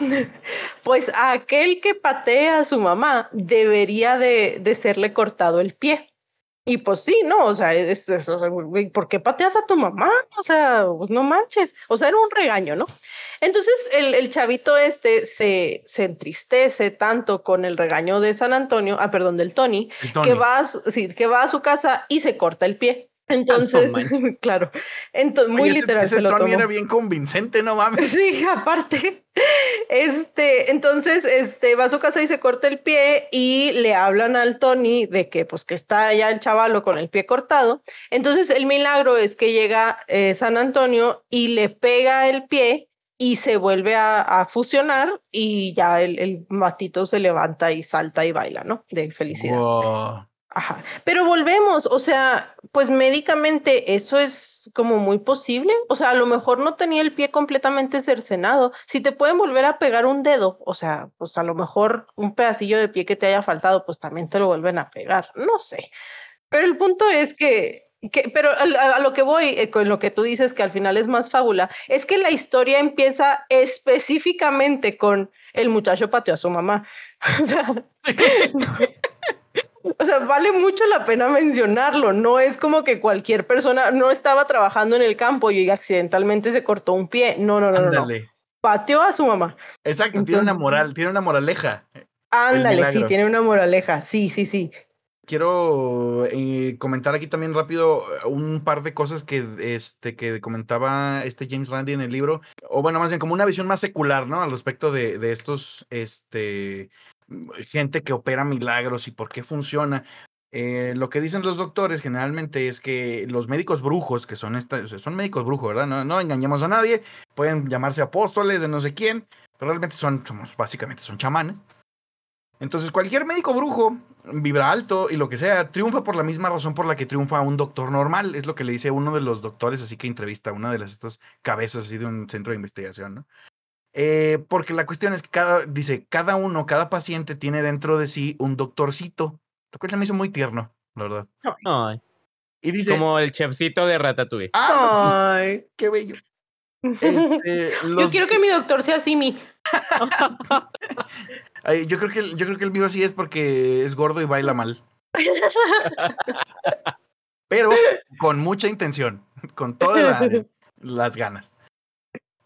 pues a aquel que patea a su mamá debería de, de serle cortado el pie. Y pues sí, ¿no? O sea, es, ¿por qué pateas a tu mamá? O sea, pues no manches. O sea, era un regaño, ¿no? Entonces el, el chavito este se, se, entristece tanto con el regaño de San Antonio, ah, perdón, del Tony, Que, va a, sí, que va a su casa y se corta el pie. Entonces, claro, entonces, muy literal. Ese, Tony era bien convincente, no mames. Sí, aparte. Este, entonces, este, va a su casa y se corta el pie y le hablan al Tony de que, pues, que está ya el chavalo con el pie cortado. Entonces, el milagro es que llega eh, San Antonio y le pega el pie y se vuelve a, fusionar y ya el, el, matito se levanta y salta y baila, ¿no? De felicidad. Ajá. Pero volvemos, o sea, pues médicamente eso es como muy posible. O sea, a lo mejor no tenía el pie completamente cercenado. Si te pueden volver a pegar un dedo, o sea, pues a lo mejor un pedacillo de pie que te haya faltado, pues también te lo vuelven a pegar. No sé. Pero el punto es que, que pero a, lo que voy, eh, con lo que tú dices que al final es más fábula, es que la historia empieza específicamente con el muchacho pateó a su mamá. O sea, o sea, vale mucho la pena mencionarlo. No es como que cualquier persona no estaba trabajando en el campo y accidentalmente se cortó un pie. No, no, no, no. Pateó a su mamá. Exacto, tiene una moral, tiene una moraleja. Ándale, sí, tiene una moraleja. Sí, sí, sí. Quiero eh, comentar aquí también rápido un par de cosas que, este, que comentaba este James Randi en el libro, o bueno, más bien como una visión más secular, ¿no? Al respecto de, de estos este, gente que opera milagros y por qué funciona. Eh, lo que dicen los doctores generalmente es que los médicos brujos, que son, esta, son médicos brujos, ¿verdad? No, engañemos a nadie, pueden llamarse apóstoles de no sé quién, pero realmente son, somos, básicamente son chamanes. Entonces, cualquier médico brujo vibra alto y lo que sea, triunfa por la misma razón por la que triunfa un doctor normal. Es lo que le dice uno de los doctores, así que entrevista a una de las estas cabezas así de un centro de investigación, ¿no? Eh, porque la cuestión es que cada, dice, cada uno, cada paciente tiene dentro de sí un doctorcito, lo cual se me hizo muy tierno, la verdad. Ay. Y dice, Como el chefcito de Ratatouille. Ah, Ay. qué bello. Este, yo quiero que mi doctor sea Simi. yo creo que yo creo que el mío así es porque es gordo y baila mal. Pero con mucha intención, con todas las ganas.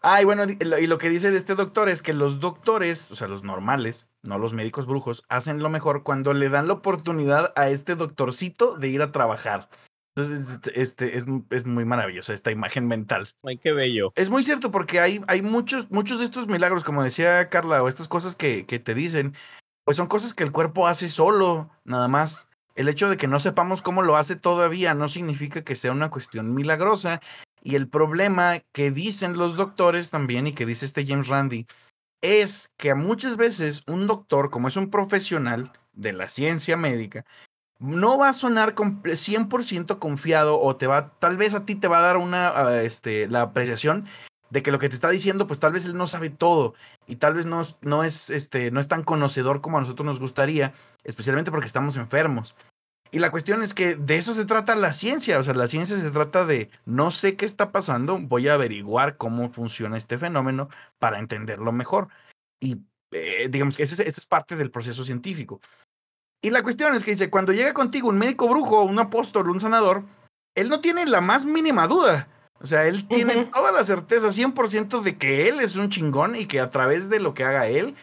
Ah, y bueno, y lo que dice de este doctor es que los doctores, o sea, los normales, no los médicos brujos, hacen lo mejor cuando le dan la oportunidad a este doctorcito de ir a trabajar. Entonces, este es, es muy maravillosa esta imagen mental. Ay, qué bello. Es muy cierto porque hay, hay muchos, muchos de estos milagros, como decía Carla, o estas cosas que, que te dicen, pues son cosas que el cuerpo hace solo, nada más. El hecho de que no sepamos cómo lo hace todavía no significa que sea una cuestión milagrosa y el problema que dicen los doctores también y que dice este James Randi es que muchas veces un doctor, como es un profesional de la ciencia médica, no va a sonar 100% confiado o te va, tal vez a ti te va a dar una, ah, este, la apreciación de que lo que te está diciendo, pues tal vez él no sabe todo y tal vez no, no, es, este, no es tan conocedor como a nosotros nos gustaría, especialmente porque estamos enfermos. Y la cuestión es que de eso se trata la ciencia, o sea, la ciencia se trata de no sé qué está pasando, voy a averiguar cómo funciona este fenómeno para entenderlo mejor. Y eh, digamos que ese, es parte del proceso científico. Y la cuestión es que dice, cuando llega contigo un médico brujo, un apóstol, un sanador, él no tiene la más mínima duda. O sea, él tiene toda la certeza, 100% de que él es un chingón y que a través de lo que haga él,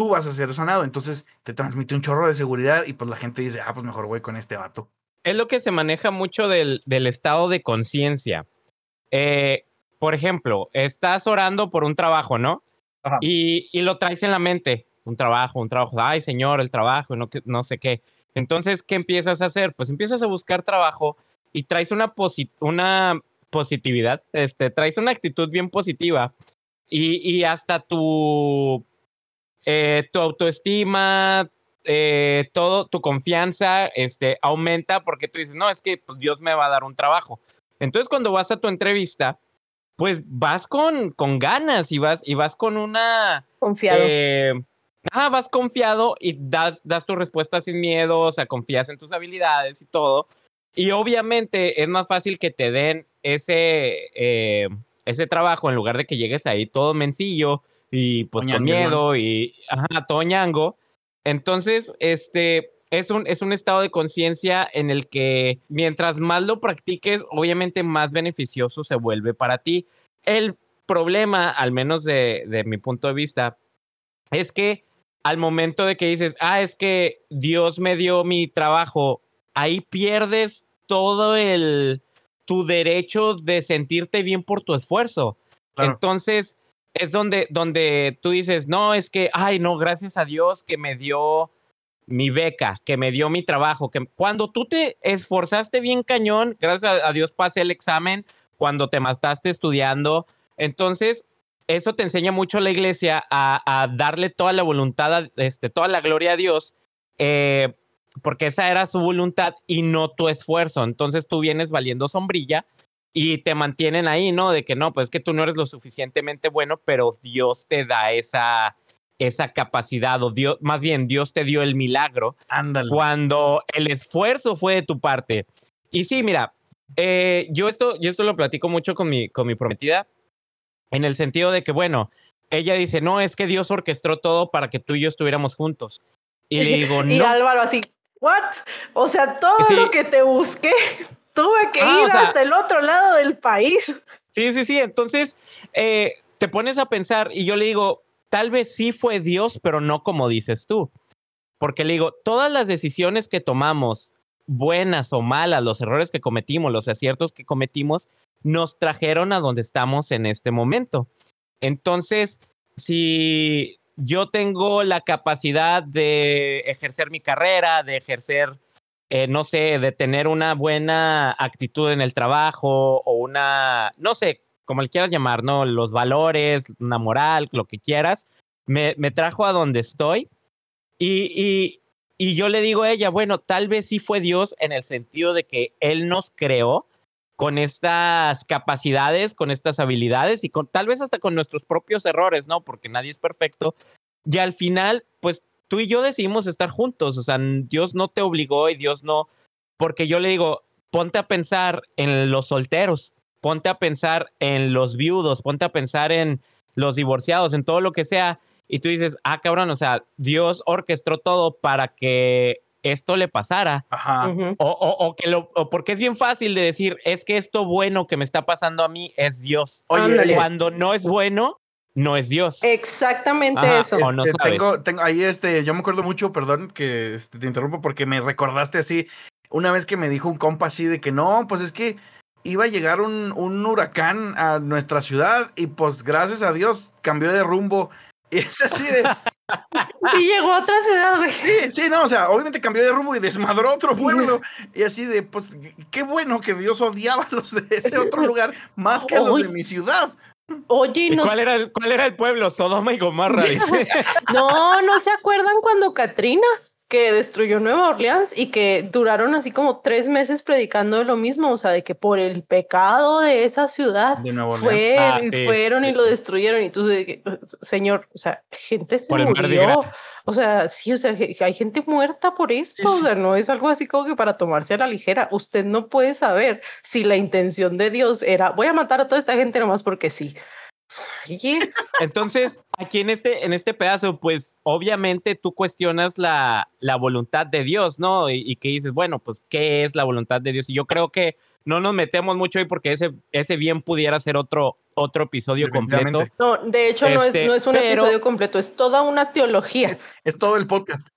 tú vas a ser sanado. Entonces te transmite un chorro de seguridad y pues la gente dice, ah, pues mejor voy con este vato. Es lo que se maneja mucho del, del estado de conciencia. Eh, por ejemplo, estás orando por un trabajo, ¿no? Y, y, lo traes en la mente. Un trabajo, un trabajo. Ay, señor, el trabajo, no, no sé qué. Entonces, ¿qué empiezas a hacer? Pues empiezas a buscar trabajo y traes una, una positividad, este, traes una actitud bien positiva y, y hasta tu, eh, tu autoestima, eh, todo tu confianza este, aumenta porque tú dices, no, es que pues, Dios me va a dar un trabajo. Entonces cuando vas a tu entrevista, pues vas con, con ganas y vas, y vas con una... Confiado. Eh, ah, vas confiado y das, das tu respuesta sin miedo, o sea, confías en tus habilidades y todo. Y obviamente es más fácil que te den ese, eh, ese trabajo en lugar de que llegues ahí todo mencillo y pues con miedo y ajá, todo ñango. Entonces, este es un, es un estado de conciencia en el que mientras más lo practiques, obviamente más beneficioso se vuelve para ti. El problema, al menos de, de mi punto de vista, es que al momento de que dices, ah, es que Dios me dio mi trabajo, ahí pierdes todo el tu derecho de sentirte bien por tu esfuerzo. Claro. Entonces, es donde, donde tú dices, no, es que, ay, no, gracias a Dios que me dio mi beca, que me dio mi trabajo, que cuando tú te esforzaste bien cañón, gracias a, Dios pasé el examen, cuando te mataste estudiando, entonces eso te enseña mucho la iglesia a, a darle toda la voluntad, a- este, toda la gloria a Dios, eh, porque esa era su voluntad y no tu esfuerzo. Entonces tú vienes valiendo sombrilla y te mantienen ahí, ¿no? De que no, pues es que tú no eres lo suficientemente bueno, pero Dios te da esa, esa capacidad, o Dios, más bien Dios te dio el milagro Ándale. cuando el esfuerzo fue de tu parte. Y sí, mira, eh, yo, esto, yo esto lo platico mucho con mi, con mi prometida, en el sentido de que, bueno, ella dice, no, es que Dios orquestó todo para que tú y yo estuviéramos juntos. Y le digo, y no. Álvaro así, ¿what? O sea, todo Sí. lo que te busqué, tuve que Ah, ir o sea- hasta el otro lado del país. Sí, sí, sí. Entonces, eh, te pones a pensar y yo le digo, tal vez sí fue Dios, pero no como dices tú. Porque le digo, todas las decisiones que tomamos, buenas o malas, los errores que cometimos, los aciertos que cometimos, nos trajeron a donde estamos en este momento. Entonces, si yo tengo la capacidad de ejercer mi carrera, de ejercer eh, no sé, de tener una buena actitud en el trabajo o una, no sé, como le quieras llamar, ¿no? Los valores, una moral, lo que quieras, me, me trajo a donde estoy. Y, y, y yo le digo a ella, bueno, tal vez sí fue Dios en el sentido de que Él nos creó con estas capacidades, con estas habilidades y con tal vez hasta con nuestros propios errores, ¿no? Porque nadie es perfecto. Y al final, pues tú y yo decidimos estar juntos, o sea, Dios no te obligó y Dios no, porque yo le digo, ponte a pensar en los solteros, ponte a pensar en los viudos, ponte a pensar en los divorciados, en todo lo que sea, y tú dices, ah, cabrón, o sea, Dios orquestó todo para que esto le pasara. Ajá. O, o- o que lo, o porque es bien fácil de decir, es que esto bueno que me está pasando a mí es Dios. Oye, Ándale. Cuando no es bueno, no es Dios. Exactamente Ajá, eso. o no Este, sabes. tengo, tengo ahí este, yo me acuerdo mucho, perdón que este, te interrumpo porque me recordaste así, una vez que me dijo un compa así de que no, pues es que iba a llegar un, un huracán a nuestra ciudad y pues gracias a Dios cambió de rumbo. Y es así de, Y llegó a otra ciudad, güey. sí, sí, no, o sea, obviamente cambió de rumbo y desmadró otro pueblo. Y así de, pues qué bueno que Dios odiaba a los de ese otro lugar más que a los de mi ciudad. Oye, ¿Y no, cuál, era el, cuál era el pueblo? Sodoma y Gomorra, dice. no, no se acuerdan cuando Katrina, que destruyó Nueva Orleans y que duraron así como tres meses predicando lo mismo, o sea, de que por el pecado de esa ciudad De Nueva Orleans. fue, Ah, sí, fueron y sí. lo destruyeron. Y tú, señor, o sea, gente se Por murió. O sea, sí, o sea, hay gente muerta por esto. Sí. O sea, no es algo así como que para tomarse a la ligera. Usted no puede saber si la intención de Dios era, voy a matar a toda esta gente nomás porque sí. Entonces, aquí en este, en este pedazo, pues obviamente tú cuestionas la, la voluntad de Dios, ¿no? Y, y que dices, bueno, pues, ¿qué es la voluntad de Dios? Y yo creo que no nos metemos mucho ahí porque ese, ese bien pudiera ser otro, otro episodio completo. No, de hecho no, Este, es, no es un pero- episodio completo, es toda una teología. Es, es todo el podcast.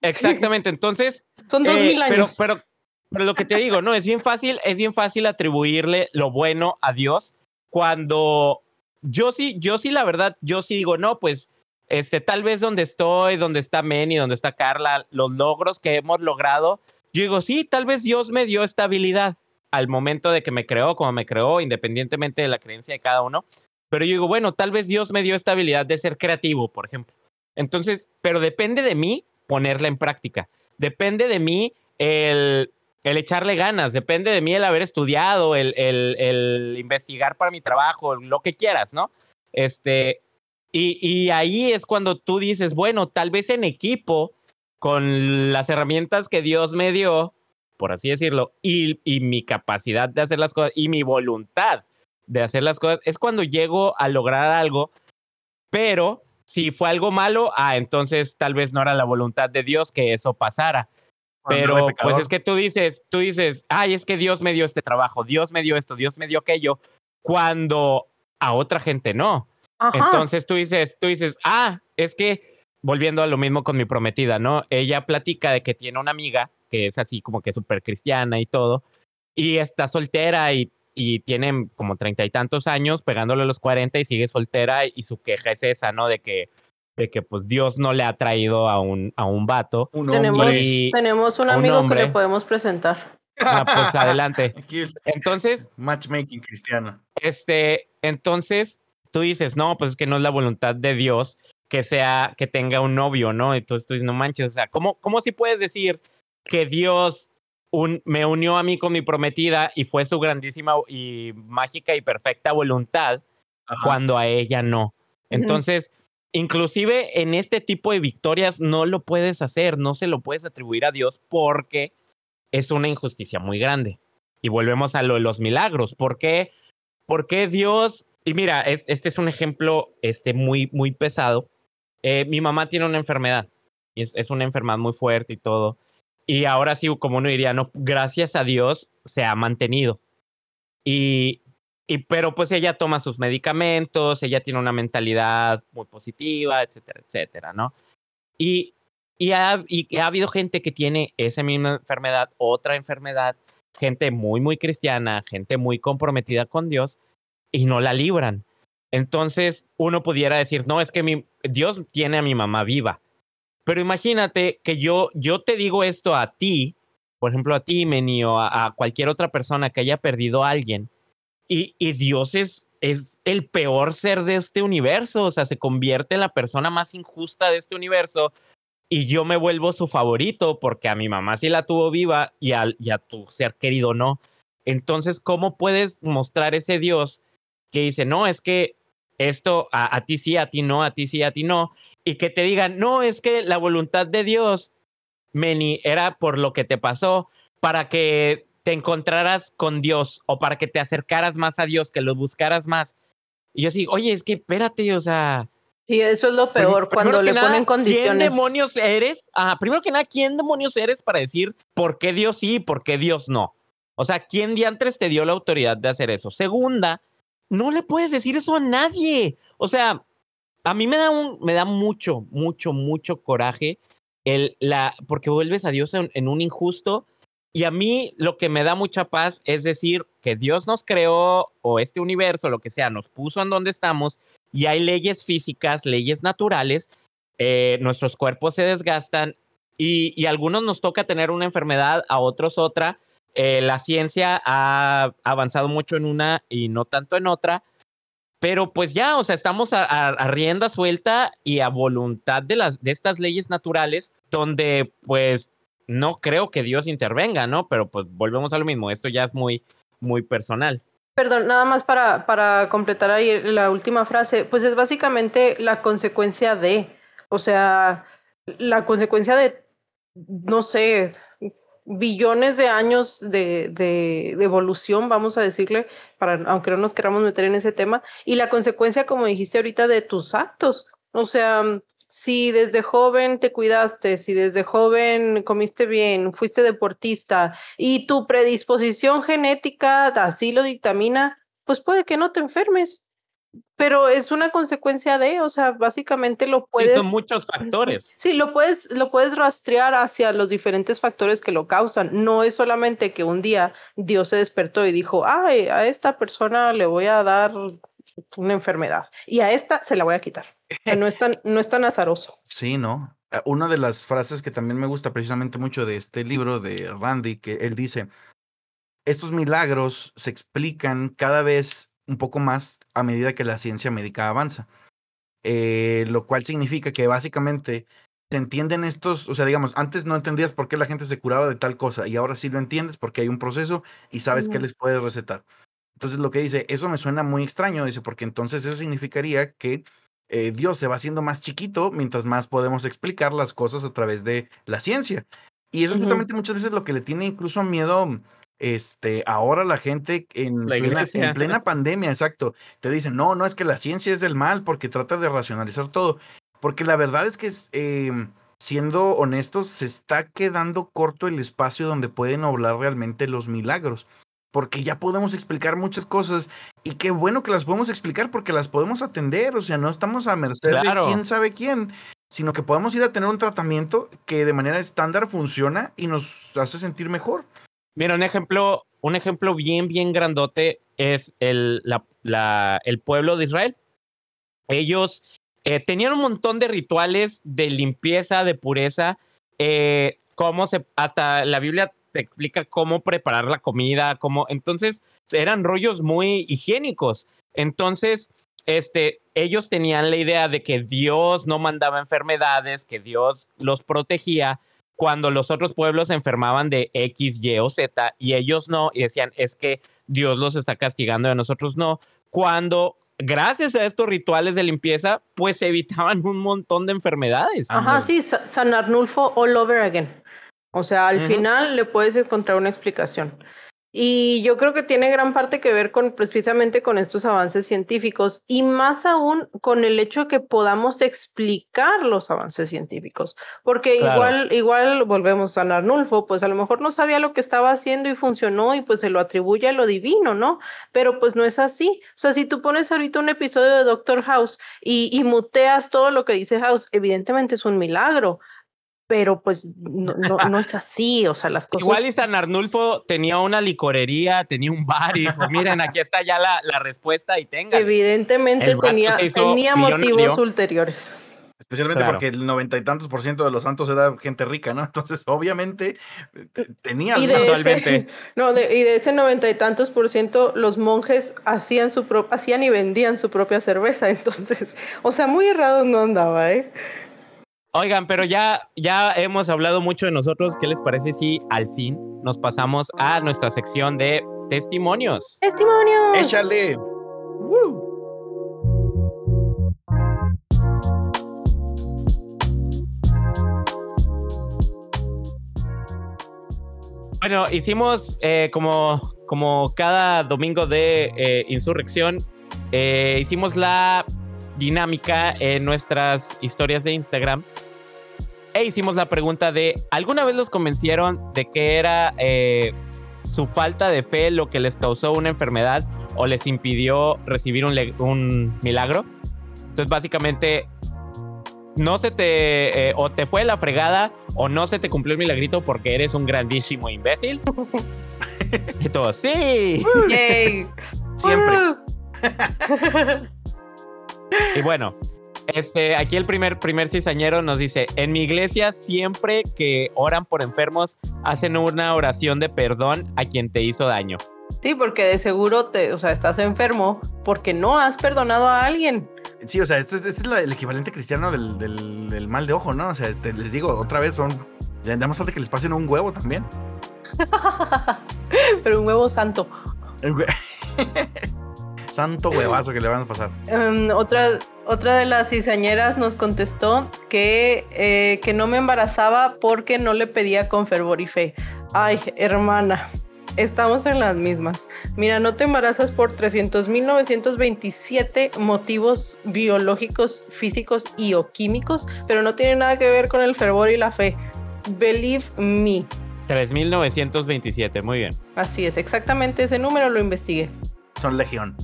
Exactamente. Entonces, Son dos Eh, mil pero, años. pero, pero lo que te digo, no, es bien fácil, es bien fácil atribuirle lo bueno a Dios cuando yo sí, yo sí, la verdad, yo sí digo, no, pues, este, tal vez donde estoy, donde está Manny, donde está Carla, los logros que hemos logrado, yo digo, sí, tal vez Dios me dio esta habilidad. al momento de que me creó, como me creó, independientemente de la creencia de cada uno. Pero yo digo, bueno, tal vez Dios me dio esta habilidad de ser creativo, por ejemplo. Entonces, pero depende de mí ponerla en práctica. Depende de mí el, el echarle ganas, depende de mí el haber estudiado, el, el, el investigar para mi trabajo, lo que quieras, ¿no? Este, y, y ahí es cuando tú dices, bueno, tal vez en equipo, con las herramientas que Dios me dio, por así decirlo, y, y mi capacidad de hacer las cosas y mi voluntad de hacer las cosas, es cuando llego a lograr algo, pero si fue algo malo, ah, entonces tal vez no era la voluntad de Dios que eso pasara. Pero pues es que tú dices, tú dices, ay, es que Dios me dio este trabajo, Dios me dio esto, Dios me dio aquello, cuando a otra gente no. Entonces tú dices, tú dices, ah, es que volviendo a lo mismo con mi prometida, ¿no? Ella platica de que tiene una amiga que es así como que súper cristiana y todo, y está soltera y, y tiene como treinta y tantos años, pegándole los cuarenta y sigue soltera y su queja es esa, ¿no? De que, de que pues Dios no le ha traído a un, a un vato. tenemos, tenemos un amigo que le podemos presentar. Ah, pues adelante. Entonces. Matchmaking cristiano. Este, entonces, tú dices, no, pues es que no es la voluntad de Dios que sea, que tenga un novio, ¿no? Entonces tú dices, no manches, o sea, ¿cómo, cómo si puedes decir que Dios un, me unió a mí con mi prometida y fue su grandísima y mágica y perfecta voluntad cuando a ella no? Entonces, inclusive en este tipo de victorias no lo puedes hacer, no se lo puedes atribuir a Dios porque es una injusticia muy grande. Y volvemos a lo de los milagros. ¿Por qué, ¿Por qué Dios y mira, este es un ejemplo este, muy, muy pesado. Eh, mi mamá tiene una enfermedad. Y es, es, una enfermedad muy fuerte y todo. Y ahora sí, como uno diría, no, gracias a Dios se ha mantenido. Y, y, pero pues ella toma sus medicamentos, ella tiene una mentalidad muy positiva, etcétera, etcétera, ¿no? Y, y, ha, y ha habido gente que tiene esa misma enfermedad, otra enfermedad, gente muy, muy cristiana, gente muy comprometida con Dios, y no la libran. Entonces uno pudiera decir, no, es que mi, Dios tiene a mi mamá viva. Pero imagínate que yo, yo te digo esto a ti, por ejemplo a ti, Meni, o a, cualquier otra persona que haya perdido a alguien, y, y Dios es, es el peor ser de este universo, o sea, se convierte en la persona más injusta de este universo, y yo me vuelvo su favorito porque a mi mamá sí la tuvo viva y, y a tu ser querido no. Entonces, ¿cómo puedes mostrar ese Dios que dice, no, es que esto a, ti sí, a ti no, a ti sí, a ti no, y que te digan, no, es que la voluntad de Dios, Meni, era por lo que te pasó, para que te encontraras con Dios o para que te acercaras más a Dios, que lo buscaras más. Y yo sí, oye, es que espérate, o sea... Sí, eso es lo peor, cuando le ponen condiciones. ¿Quién demonios eres? Ah, primero que nada, ¿quién demonios eres para decir por qué Dios sí y por qué Dios no? O sea, ¿quién diantres te dio la autoridad de hacer eso? Segunda, no le puedes decir eso a nadie. O sea, a mí me da, un, me da mucho, mucho, mucho coraje el, la, porque vuelves a Dios en, un injusto. Y a mí lo que me da mucha paz es decir que Dios nos creó o este universo, lo que sea, nos puso en donde estamos y hay leyes físicas, leyes naturales, eh, nuestros cuerpos se desgastan y, a algunos nos toca tener una enfermedad, a otros otra, eh, la ciencia ha avanzado mucho en una y no tanto en otra, pero pues ya, o sea, estamos a, rienda suelta y a voluntad de, las, de estas leyes naturales, donde pues no creo que Dios intervenga, ¿no? Pero pues volvemos a lo mismo, esto ya es muy, muy personal. Perdón, nada más para, para completar ahí la última frase, pues es básicamente la consecuencia de, o sea, la consecuencia de, no sé, billones de años de, de, evolución, vamos a decirle, para, aunque no nos queramos meter en ese tema, y la consecuencia, como dijiste ahorita, de tus actos. O sea, si desde joven te cuidaste, si desde joven comiste bien, fuiste deportista y tu predisposición genética así lo dictamina, pues puede que no te enfermes. Pero es una consecuencia de, o sea, básicamente lo puedes. Sí, son muchos factores. Sí, lo puedes, lo puedes rastrear hacia los diferentes factores que lo causan. No es solamente que un día Dios se despertó y dijo, ay, a esta persona le voy a dar una enfermedad y a esta se la voy a quitar. No es tan, no es tan azaroso. Sí, ¿no? Eh, una de las frases que también me gusta precisamente mucho de este libro de Randy, que él dice, estos milagros se explican cada vez un poco más a medida que la ciencia médica avanza. Eh, lo cual significa que básicamente se entienden estos, o sea, digamos, antes no entendías por qué la gente se curaba de tal cosa y ahora sí lo entiendes porque hay un proceso y sabes qué les puedes recetar. Entonces lo que dice, eso me suena muy extraño, dice, porque entonces eso significaría que eh, Dios se va haciendo más chiquito mientras más podemos explicar las cosas a través de la ciencia. Y eso es justamente muchas veces lo que le tiene incluso miedo este, ahora la gente en, plena, en plena pandemia, exacto, te dicen, no, no es que la ciencia es del mal porque trata de racionalizar todo. Porque la verdad es que, em, siendo honestos, se está quedando corto el espacio donde pueden obrar realmente los milagros. Porque ya podemos explicar muchas cosas y qué bueno que las podemos explicar porque las podemos atender. O sea, no estamos a merced de quién sabe quién, sino que podemos ir a tener un tratamiento que de manera estándar funciona y nos hace sentir mejor. Mira, un ejemplo, un ejemplo bien, bien grandote es el, la, el pueblo de Israel. Ellos eh, tenían un montón de rituales de limpieza, de pureza, eh, cómo se, hasta la Biblia te explica cómo preparar la comida, cómo, entonces eran rollos muy higiénicos. Entonces, este, ellos tenían la idea de que Dios no mandaba enfermedades, que Dios los protegía, cuando los otros pueblos se enfermaban de X, Y o Z y ellos no, y decían, es que Dios los está castigando y a nosotros no, cuando gracias a estos rituales de limpieza, pues evitaban un montón de enfermedades. Ajá, sí, San Arnulfo all over again. O sea, al final le puedes encontrar una explicación. Y yo creo que tiene gran parte que ver con precisamente con estos avances científicos y más aún con el hecho de que podamos explicar los avances científicos, porque igual igual volvemos a Arnulfo, pues a lo mejor no sabía lo que estaba haciendo y funcionó y pues se lo atribuye a lo divino, ¿no? Pero pues no es así. O sea, si tú pones ahorita un episodio de Doctor House y, y muteas todo lo que dice House, evidentemente es un milagro pero pues no, no, es así, o sea, las cosas... Igual y San Arnulfo tenía una licorería, tenía un bar y dijo, miren, aquí está ya la, la respuesta y tenga. Evidentemente tenía, tenía motivos ulteriores. Especialmente porque el noventa y tantos por ciento de los santos era gente rica, ¿no? Entonces, obviamente, tenía y de No, y de ese noventa y tantos por ciento, los monjes hacían su hacían y vendían su propia cerveza. Entonces, o sea, muy errado no andaba, ¿eh? Oigan, pero ya, ya hemos hablado mucho de nosotros. ¿Qué les parece si al fin nos pasamos a nuestra sección de testimonios? ¡Testimonios! ¡Échale! Bueno, hicimos eh, como, como cada domingo de eh, insurrección, eh, hicimos la dinámica en nuestras historias de Instagram. E hicimos la pregunta de, ¿alguna vez los convencieron de que era eh, su falta de fe lo que les causó una enfermedad o les impidió recibir un, un milagro? Entonces básicamente no se te eh, o te fue la fregada o no se te cumplió el milagrito porque eres un grandísimo imbécil. y todo, sí. Siempre. Y bueno, este, aquí el primer, primer cizañero nos dice, en mi iglesia siempre que oran por enfermos, hacen una oración de perdón a quien te hizo daño. Sí, porque de seguro te, o sea, estás enfermo porque no has perdonado a alguien. Sí, o sea, esto es, este es el equivalente cristiano del, del, mal de ojo, ¿no? O sea, les digo, otra vez son, ya más falta que les pasen un huevo también. Pero un huevo santo. Santo huevazo que le van a pasar. Em, otra, otra de las cizañeras nos contestó que, eh, que no me embarazaba porque no le pedía con fervor y fe. Ay, hermana, estamos en las mismas. Mira, no te embarazas por 300.927 motivos biológicos, físicos y o químicos, pero no tiene nada que ver con el fervor y la fe. Believe me. 3.927, muy bien. Así es, exactamente ese número lo investigué. Son legión.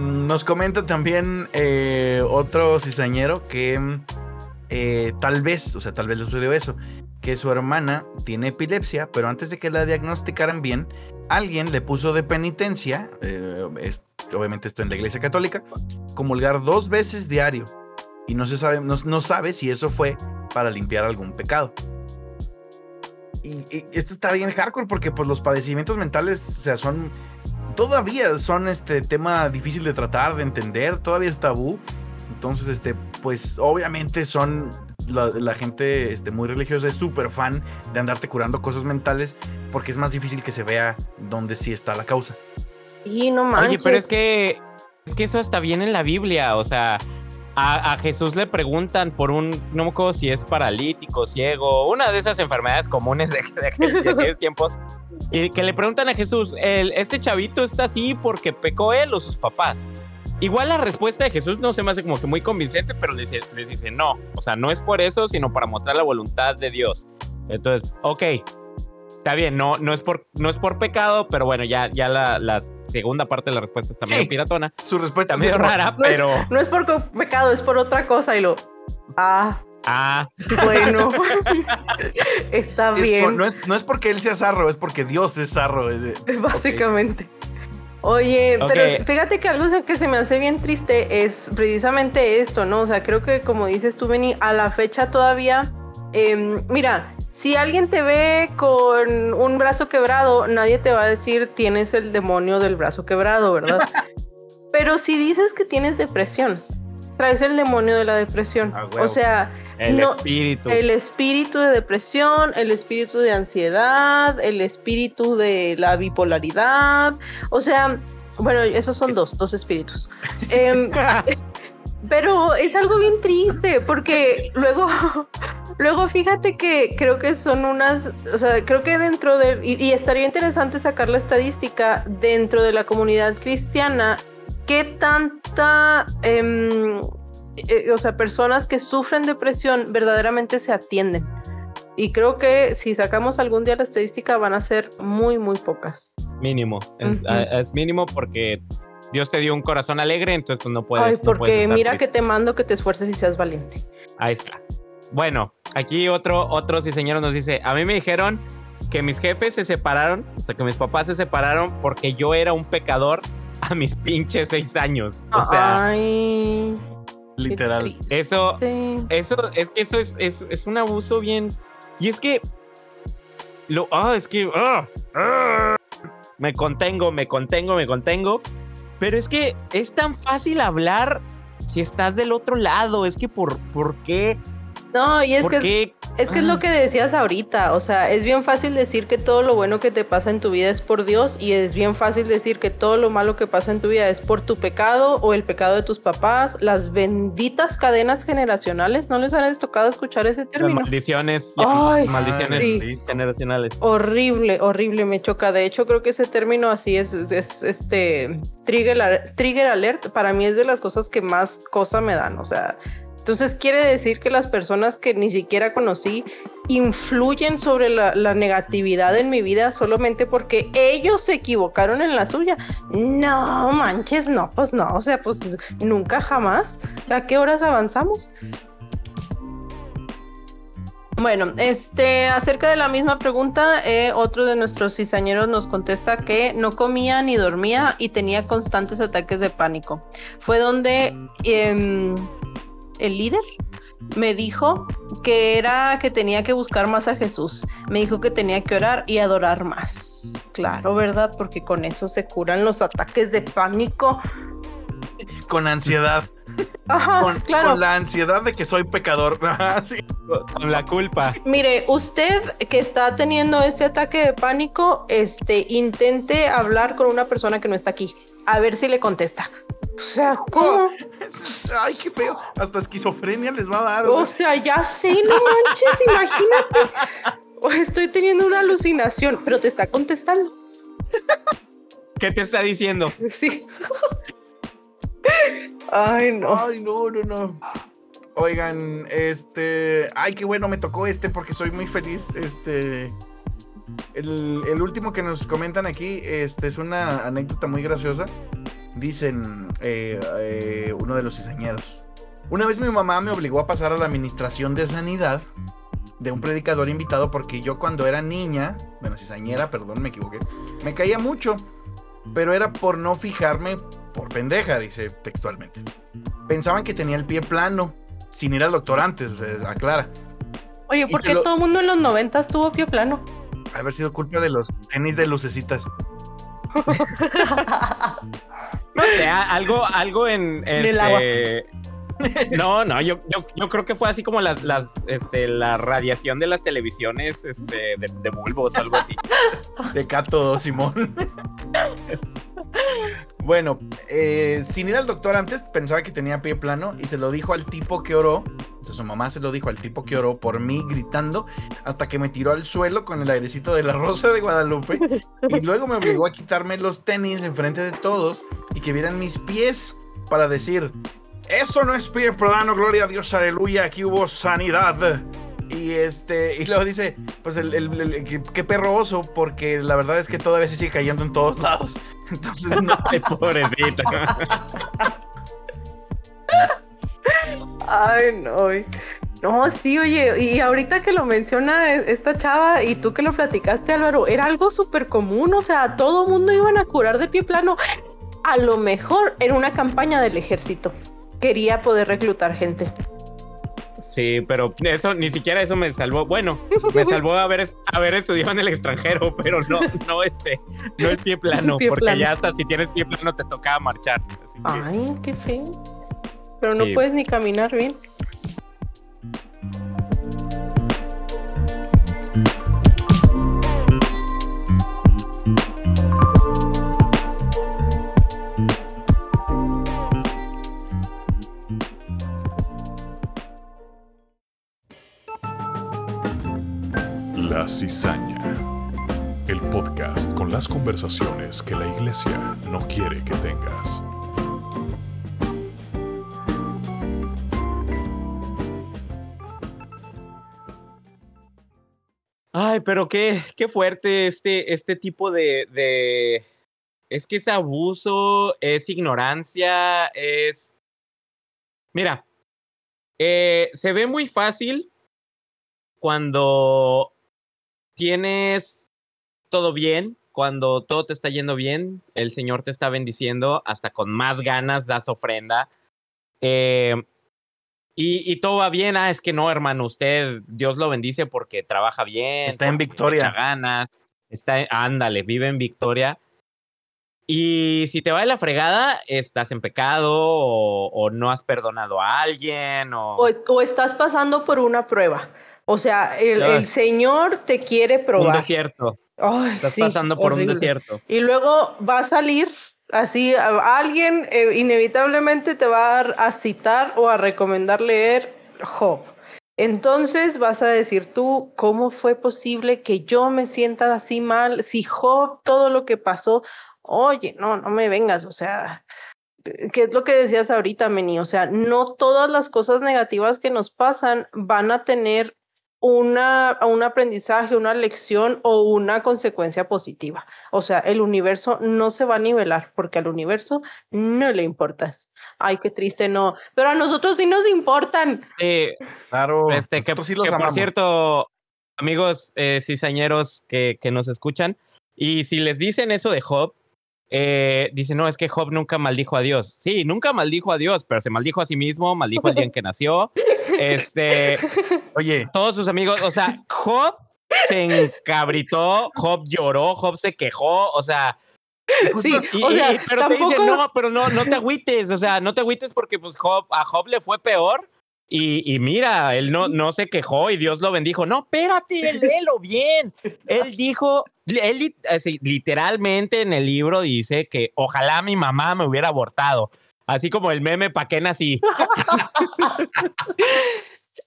Nos comenta también eh, otro cizañero que eh, tal vez, o sea, tal vez le sucedió eso, que su hermana tiene epilepsia, pero antes de que la diagnosticaran bien, alguien le puso de penitencia, eh, obviamente esto en la iglesia católica, comulgar dos veces diario. Y no se sabe, no sabe si eso fue para limpiar algún pecado. Y, y esto está bien hardcore porque pues los padecimientos mentales, o sea, son todavía son este tema difícil de tratar, de entender, todavía es tabú. Entonces, este, pues obviamente son la, la gente este, muy religiosa es súper fan de andarte curando cosas mentales porque es más difícil que se vea dónde sí está la causa. Y no manches. Oye, pero es que, es que eso está bien en la Biblia, o sea, a, Jesús le preguntan por un, no me acuerdo si es paralítico, ciego, una de esas enfermedades comunes de, de, de aquellos tiempos, y que le preguntan a Jesús, el, ¿este chavito está así porque pecó él o sus papás? Igual la respuesta de Jesús no se me hace como que muy convincente, pero les, les dice no, o sea, no es por eso, sino para mostrar la voluntad de Dios. Entonces, ok, está bien, no, no, es, por, no es por pecado, pero bueno, ya, ya la, la segunda parte de la respuesta está medio piratona. Su respuesta Está medio rara, No es- pero... No es por pecado, es por otra cosa. Y lo. Ah, Ah, bueno. Está es bien. por- no, es, no es porque él sea zarro, es porque Dios es zarro. es de- Básicamente. Oye, pero fíjate que algo que se me hace bien triste es precisamente esto, ¿no? O sea, creo que como dices tú, Benny, a la fecha todavía, em, mira, si alguien te ve con un brazo quebrado, nadie te va a decir tienes el demonio del brazo quebrado, ¿verdad? pero si dices que tienes depresión, traes el demonio de la depresión. Ah, o sea, el No, espíritu. el espíritu de depresión, el espíritu de ansiedad, el espíritu de la bipolaridad. O sea, bueno, esos son Es- dos, dos espíritus. Em, pero es algo bien triste porque luego, luego fíjate que creo que son unas, o sea, creo que dentro de, y, y estaría interesante sacar la estadística dentro de la comunidad cristiana, qué tanta, em, eh, o sea, personas que sufren depresión verdaderamente se atienden. Y creo que si sacamos algún día la estadística van a ser muy, muy pocas. Mínimo. Es, Ujú. a- es mínimo porque Dios te dio un corazón alegre, entonces pues, no puedes. Ay, no puedes porque mira triste. que te mando que te esfuerces y seas valiente. Ahí está. Bueno, aquí otro, otro sí señor nos dice, a mí me dijeron que mis jefes se separaron, o sea, que mis papás se separaron porque yo era un pecador a mis pinches seis años. O sea, Ay, Literal. eso, eso, es que eso es, es, es un abuso bien. Y es que. Lo. Ah, es que. ah, ah, me contengo, me contengo, me contengo. Pero es que es tan fácil hablar si estás del otro lado. Es que por, ¿por qué? No, y es ¿Por que qué? Es que es lo que decías ahorita, o sea, es bien fácil decir que todo lo bueno que te pasa en tu vida es por Dios y es bien fácil decir que todo lo malo que pasa en tu vida es por tu pecado o el pecado de tus papás, las benditas cadenas generacionales, ¿no les han tocado escuchar ese Las término? maldiciones. Ay, maldiciones sí. generacionales. Horrible, horrible, me choca. De hecho, creo que ese término así es, es este trigger, trigger alert. Para mí es de las cosas que más cosa me dan. O sea, entonces quiere decir que las personas que ni siquiera conocí influyen sobre la, negatividad en mi vida solamente porque ellos se equivocaron en la suya. No manches, no, pues no. O sea, pues nunca jamás. ¿A qué horas avanzamos? Bueno, este, acerca de la misma pregunta, eh, otro de nuestros cizañeros nos contesta que no comía ni dormía y tenía constantes ataques de pánico. Fue donde em, el líder me dijo que era que tenía que buscar más a Jesús. Me dijo que tenía que orar y adorar más. Claro, ¿verdad? Porque con eso se curan los ataques de pánico. Con ansiedad. Ajá, Con, claro. con la ansiedad de que soy pecador. Sí. Con la culpa. Mire, usted que está teniendo este ataque de pánico, este, intente hablar con una persona que no está aquí, a ver si le contesta. O sea, ¿cómo? Ay, qué feo. Hasta esquizofrenia les va a dar. o O sea, sea, ya sé, no manches, imagínate. O Estoy teniendo una alucinación, pero te está contestando. ¿Qué te está diciendo? Sí. Ay, no. Ay, no, no, no. Oigan, este. Ay, qué bueno, me tocó este porque soy muy feliz. Este. El, el último que nos comentan aquí este, es una anécdota muy graciosa. Dicen eh, eh, uno de los cizañeros. Una vez mi mamá me obligó a pasar a la administración de sanidad de un predicador invitado porque yo cuando era niña, bueno, cizañera, perdón, me equivoqué, me caía mucho, pero era por no fijarme por pendeja, dice textualmente. Pensaban que tenía el pie plano, sin ir al doctor antes, o sea, aclara. Oye, ¿por qué lo- todo el mundo en los noventas tuvo pie plano? Haber sido culpa de los tenis de lucecitas. No sé, algo, algo en. En el agua. este, No, no, yo, yo, yo creo que fue así como las, las, este, la radiación de las televisiones este, de, de bulbos o algo así. De Cato Simón. bueno, eh, sin ir al doctor antes, pensaba que tenía pie plano y se lo dijo al tipo que oró. Su mamá se lo dijo al tipo que oró por mí gritando hasta que me tiró al suelo con el airecito de la rosa de Guadalupe y luego me obligó a quitarme los tenis enfrente de todos y que vieran mis pies para decir, eso no es pie plano, gloria a Dios, aleluya, aquí hubo sanidad. Y este, y luego dice, pues el, el- qué perro oso, porque la verdad es que todavía se sigue cayendo en todos lados. Entonces, no, Ay, pobrecito. Ay, no. No, sí, oye, y ahorita que lo menciona e- esta chava y tú que lo platicaste, Álvaro, era algo súper común, o sea, todo mundo iban a curar de pie plano. A lo mejor era una campaña del ejército. Quería poder reclutar gente. Sí, pero eso, ni siquiera eso me salvó. Bueno, me salvó haber, haber estudiado en el extranjero, pero no, no este, no el pie plano, Pie porque plano. ya hasta si tienes pie plano te tocaba marchar. Así que, Ay, qué feo. Pero no Sí. puedes ni caminar bien. La Cizaña. El podcast con las conversaciones que la iglesia no quiere que tengas. Ay, pero qué, qué fuerte este, este tipo de, de. Es que es abuso, es ignorancia, es. Mira, eh, se ve muy fácil cuando tienes todo bien, cuando todo te está yendo bien, el Señor te está bendiciendo, hasta con más ganas das ofrenda. Eh, y, y todo va bien. Ah, es que no, hermano, usted, Dios lo bendice porque trabaja bien. Está en victoria. echa ganas. Está, en- ándale, vive en victoria. Y si te va de la fregada, estás en pecado o, o no has perdonado a alguien o, O, o estás pasando por una prueba. O sea, el, el Señor te quiere un probar. desierto. Ay, Estás sí, pasando por horrible. un desierto. Y luego va a salir así, alguien eh, inevitablemente te va a, a citar o a recomendar leer Job. Entonces vas a decir tú, ¿cómo fue posible que yo me sienta así mal? Si Job, todo lo que pasó, oye, no, no me vengas, o sea, ¿qué es lo que decías ahorita, Meni? O sea, no todas las cosas negativas que nos pasan van a tener una, un aprendizaje, una lección o una consecuencia positiva. O sea, el universo no se va a nivelar porque al universo no le importas. Ay, qué triste, no. Pero a nosotros sí nos importan. Sí, claro, Este, que, nosotros sí los que por cierto, amigos eh, cizañeros que, que nos escuchan, y si les dicen eso de Job, eh, dicen, no, es que Job nunca maldijo a Dios. Sí, nunca maldijo a Dios, pero se maldijo a sí mismo, maldijo el día en que nació. Este, Oye, todos sus amigos, o sea, Job se encabritó, Job lloró, Job se quejó, o sea, Sí, y- o y- sea, y- pero tampoco... te dicen, no, pero no, no te agüites, o sea, no te agüites porque pues Job, a Job le fue peor. Y, y mira, él no, no se quejó y Dios lo bendijo. No, espérate, léelo bien. Él dijo, él literalmente en el libro dice que ojalá mi mamá me hubiera abortado. Así como el meme, ¿pa' qué nací?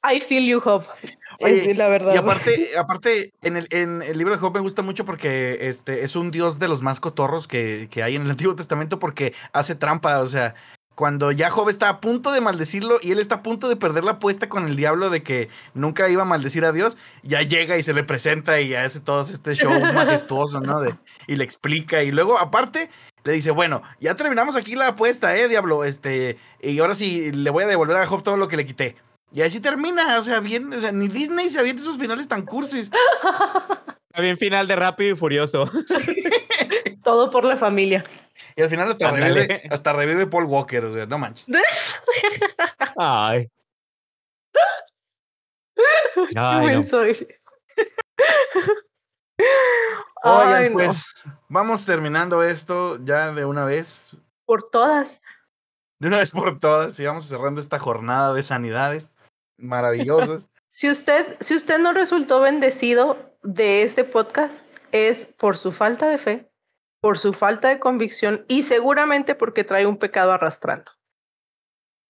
I feel you, Job. Oye, es la verdad. Y aparte, aparte en, el, en el libro de Job me gusta mucho porque este es un dios de los más cotorros que, que hay en el Antiguo Testamento porque hace trampa. O sea, cuando ya Job está a punto de maldecirlo y él está a punto de perder la apuesta con el diablo de que nunca iba a maldecir a Dios, ya llega y se le presenta y hace todo este show majestuoso, ¿no? De, y le explica. Y luego, aparte, le dice, bueno, ya terminamos aquí la apuesta, eh, diablo. Este, y ahora sí le voy a devolver a Job todo lo que le quité. Y así termina, o sea, bien, o sea, ni Disney se avienta esos finales tan cursis. Bien final de Rápido y Furioso. Todo por la familia. Y al final hasta revive, hasta revive Paul Walker, o sea, no manches. Ay. Qué Ay, no. eres. Oigan, Ay, no. pues vamos terminando esto ya de una vez. Por todas. De una vez por todas y vamos cerrando esta jornada de sanidades maravillosas. Si usted, si usted no resultó bendecido de este podcast, es por su falta de fe, por su falta de convicción y seguramente porque trae un pecado arrastrando.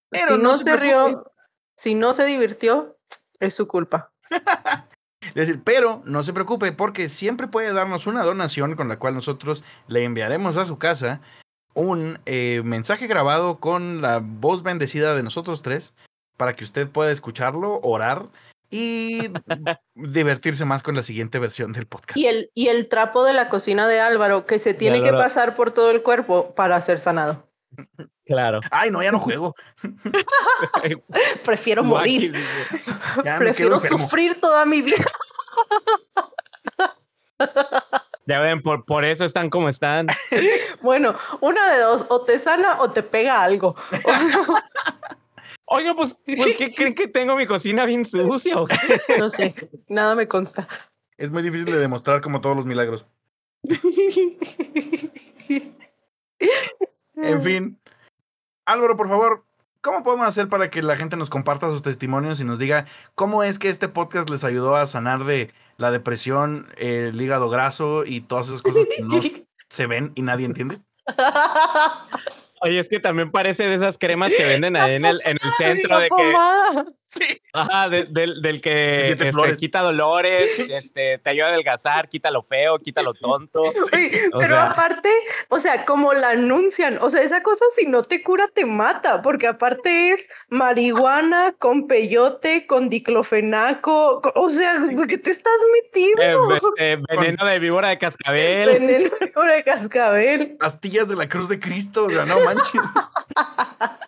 Pero si no no, se se, rió, si no se divirtió, es su culpa. Es decir, pero no se preocupe porque siempre puede darnos una donación con la cual nosotros le enviaremos a su casa un eh, mensaje grabado con la voz bendecida de nosotros tres para que usted pueda escucharlo, orar y divertirse más con la siguiente versión del podcast. Y el, y el trapo de la cocina de Álvaro que se tiene que pasar por todo el cuerpo para ser sanado. Claro. Ay, no, ya no juego. Prefiero morir. Ya Prefiero sufrir toda mi vida. Ya ven, por, por eso están como están. Bueno, una de dos, o te sana o te pega algo. Oiga, pues, pues, ¿qué creen que tengo mi cocina bien sucia? o qué? No sé, nada me consta. Es muy difícil de demostrar como todos los milagros. En fin. Álvaro, por favor, ¿cómo podemos hacer para que la gente nos comparta sus testimonios y nos diga cómo es que este podcast les ayudó a sanar de la depresión, el hígado graso y todas esas cosas que no se ven y nadie entiende? Oye, es que también parece de esas cremas que venden ahí en el, en el centro de que. Sí. ajá, de- del, del que este, quita dolores, este, te ayuda a adelgazar, quita lo feo, quita lo tonto. O pero sea- aparte, o sea, como la anuncian, o sea, esa cosa si no te cura te mata, porque aparte es marihuana con peyote, con diclofenaco, co- o sea, ¿qué te estás Eh, metiendo? este, veneno de víbora de cascabel. Veneno de cascabel. Pastillas de la cruz de Cristo, o sea, no manches.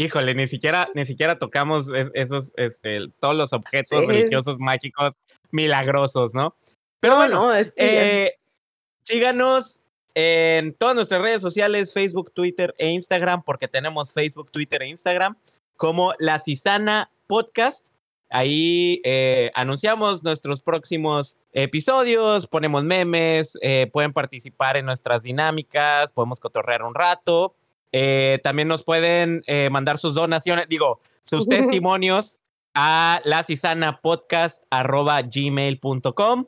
Híjole, ni siquiera, ni siquiera tocamos es- esos, este, todos los objetos Sí. religiosos mágicos milagrosos, ¿no? Pero No, bueno, no, es que ya- Eh, síganos en todas nuestras redes sociales, Facebook, Twitter e Instagram, porque tenemos Facebook, Twitter e Instagram, como La Cisana Podcast. Ahí eh, anunciamos nuestros próximos episodios, ponemos memes, eh, pueden participar en nuestras dinámicas, podemos cotorrear un rato. Eh, también nos pueden eh, mandar sus donaciones, digo, sus testimonios a la podcast gmail.com.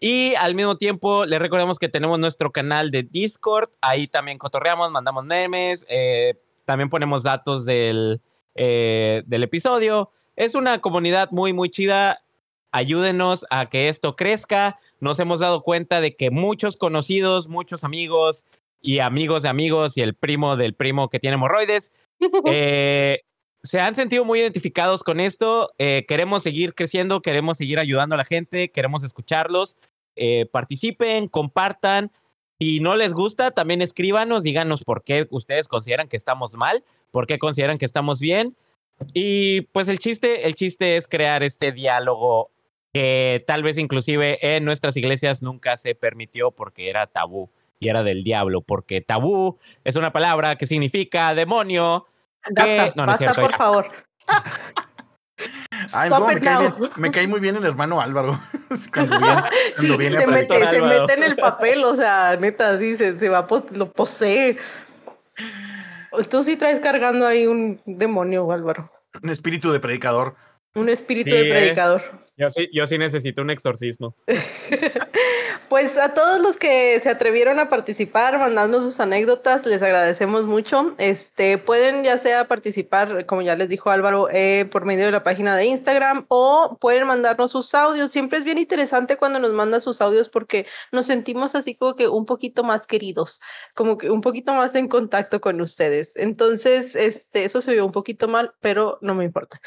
Y al mismo tiempo, les recordamos que tenemos nuestro canal de Discord. Ahí también cotorreamos, mandamos memes, eh, también ponemos datos del, del episodio. Es una comunidad muy, muy chida. Ayúdenos a que esto crezca. Nos hemos dado cuenta de que muchos conocidos, muchos amigos y amigos de amigos y el primo del primo que tiene hemorroides eh, se han sentido muy identificados con esto. eh, queremos seguir creciendo, queremos seguir ayudando a la gente, queremos escucharlos. eh, participen, compartan. Si no les gusta, también escríbanos, díganos por qué ustedes consideran que estamos mal, por qué consideran que estamos bien. Y pues el chiste, el chiste es crear este diálogo que tal vez inclusive en nuestras iglesias nunca se permitió porque era tabú y era del diablo, porque tabú es una palabra que significa demonio, Basta, no, no es cierto. por favor. Ay, me, cae now. bien, me cae muy bien el hermano Álvaro. cuando viene, Sí, cuando viene a se mete, se Álvaro. mete en el papel, o sea, neta, sí, se, se va, pos- lo posee. Tú sí traes cargando ahí un demonio, Álvaro. Un espíritu de predicador. Un espíritu Sí, de eh. Yo sí, yo sí necesito un exorcismo. Pues a todos los que se atrevieron a participar, mandando sus anécdotas, les agradecemos mucho. Este, pueden ya sea participar, como ya les dijo Álvaro, eh, por medio de la página de Instagram o pueden mandarnos sus audios. Siempre es bien interesante cuando nos manda sus audios porque nos sentimos así como que un poquito más queridos, como que un poquito más en contacto con ustedes. Entonces, este, eso se vio un poquito mal, pero no me importa.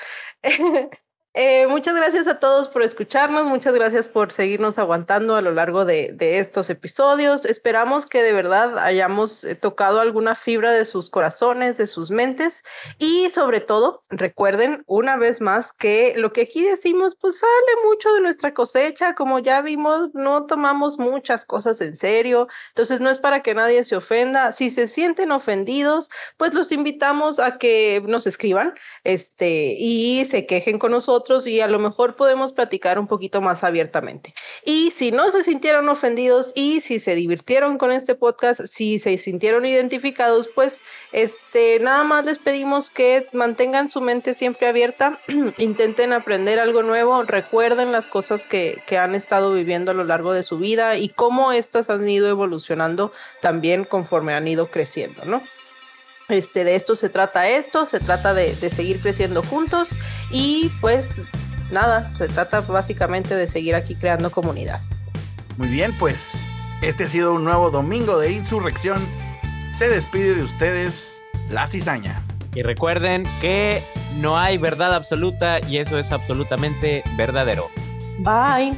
Eh, muchas gracias a todos por escucharnos, muchas gracias por seguirnos aguantando a lo largo de, de estos episodios. Esperamos que de verdad hayamos eh, tocado alguna fibra de sus corazones, de sus mentes y sobre todo recuerden una vez más que lo que aquí decimos pues sale mucho de nuestra cosecha, como ya vimos, no tomamos muchas cosas en serio, entonces no es para que nadie se ofenda. Si se sienten ofendidos, pues los invitamos a que nos escriban este, y se quejen con nosotros y a lo mejor podemos platicar un poquito más abiertamente. Y si no se sintieron ofendidos y si se divirtieron con este podcast, si se sintieron identificados, pues este nada más les pedimos que mantengan su mente siempre abierta, intenten aprender algo nuevo, recuerden las cosas que, que han estado viviendo a lo largo de su vida y cómo estas han ido evolucionando también conforme han ido creciendo, ¿no? Este, de esto se trata esto, se trata de, de seguir creciendo juntos y pues nada, se trata básicamente de seguir aquí creando comunidad. Muy bien, pues este ha sido un nuevo domingo de insurrección. Se despide de ustedes la cizaña. Y recuerden que no hay verdad absoluta y eso es absolutamente verdadero. Bye.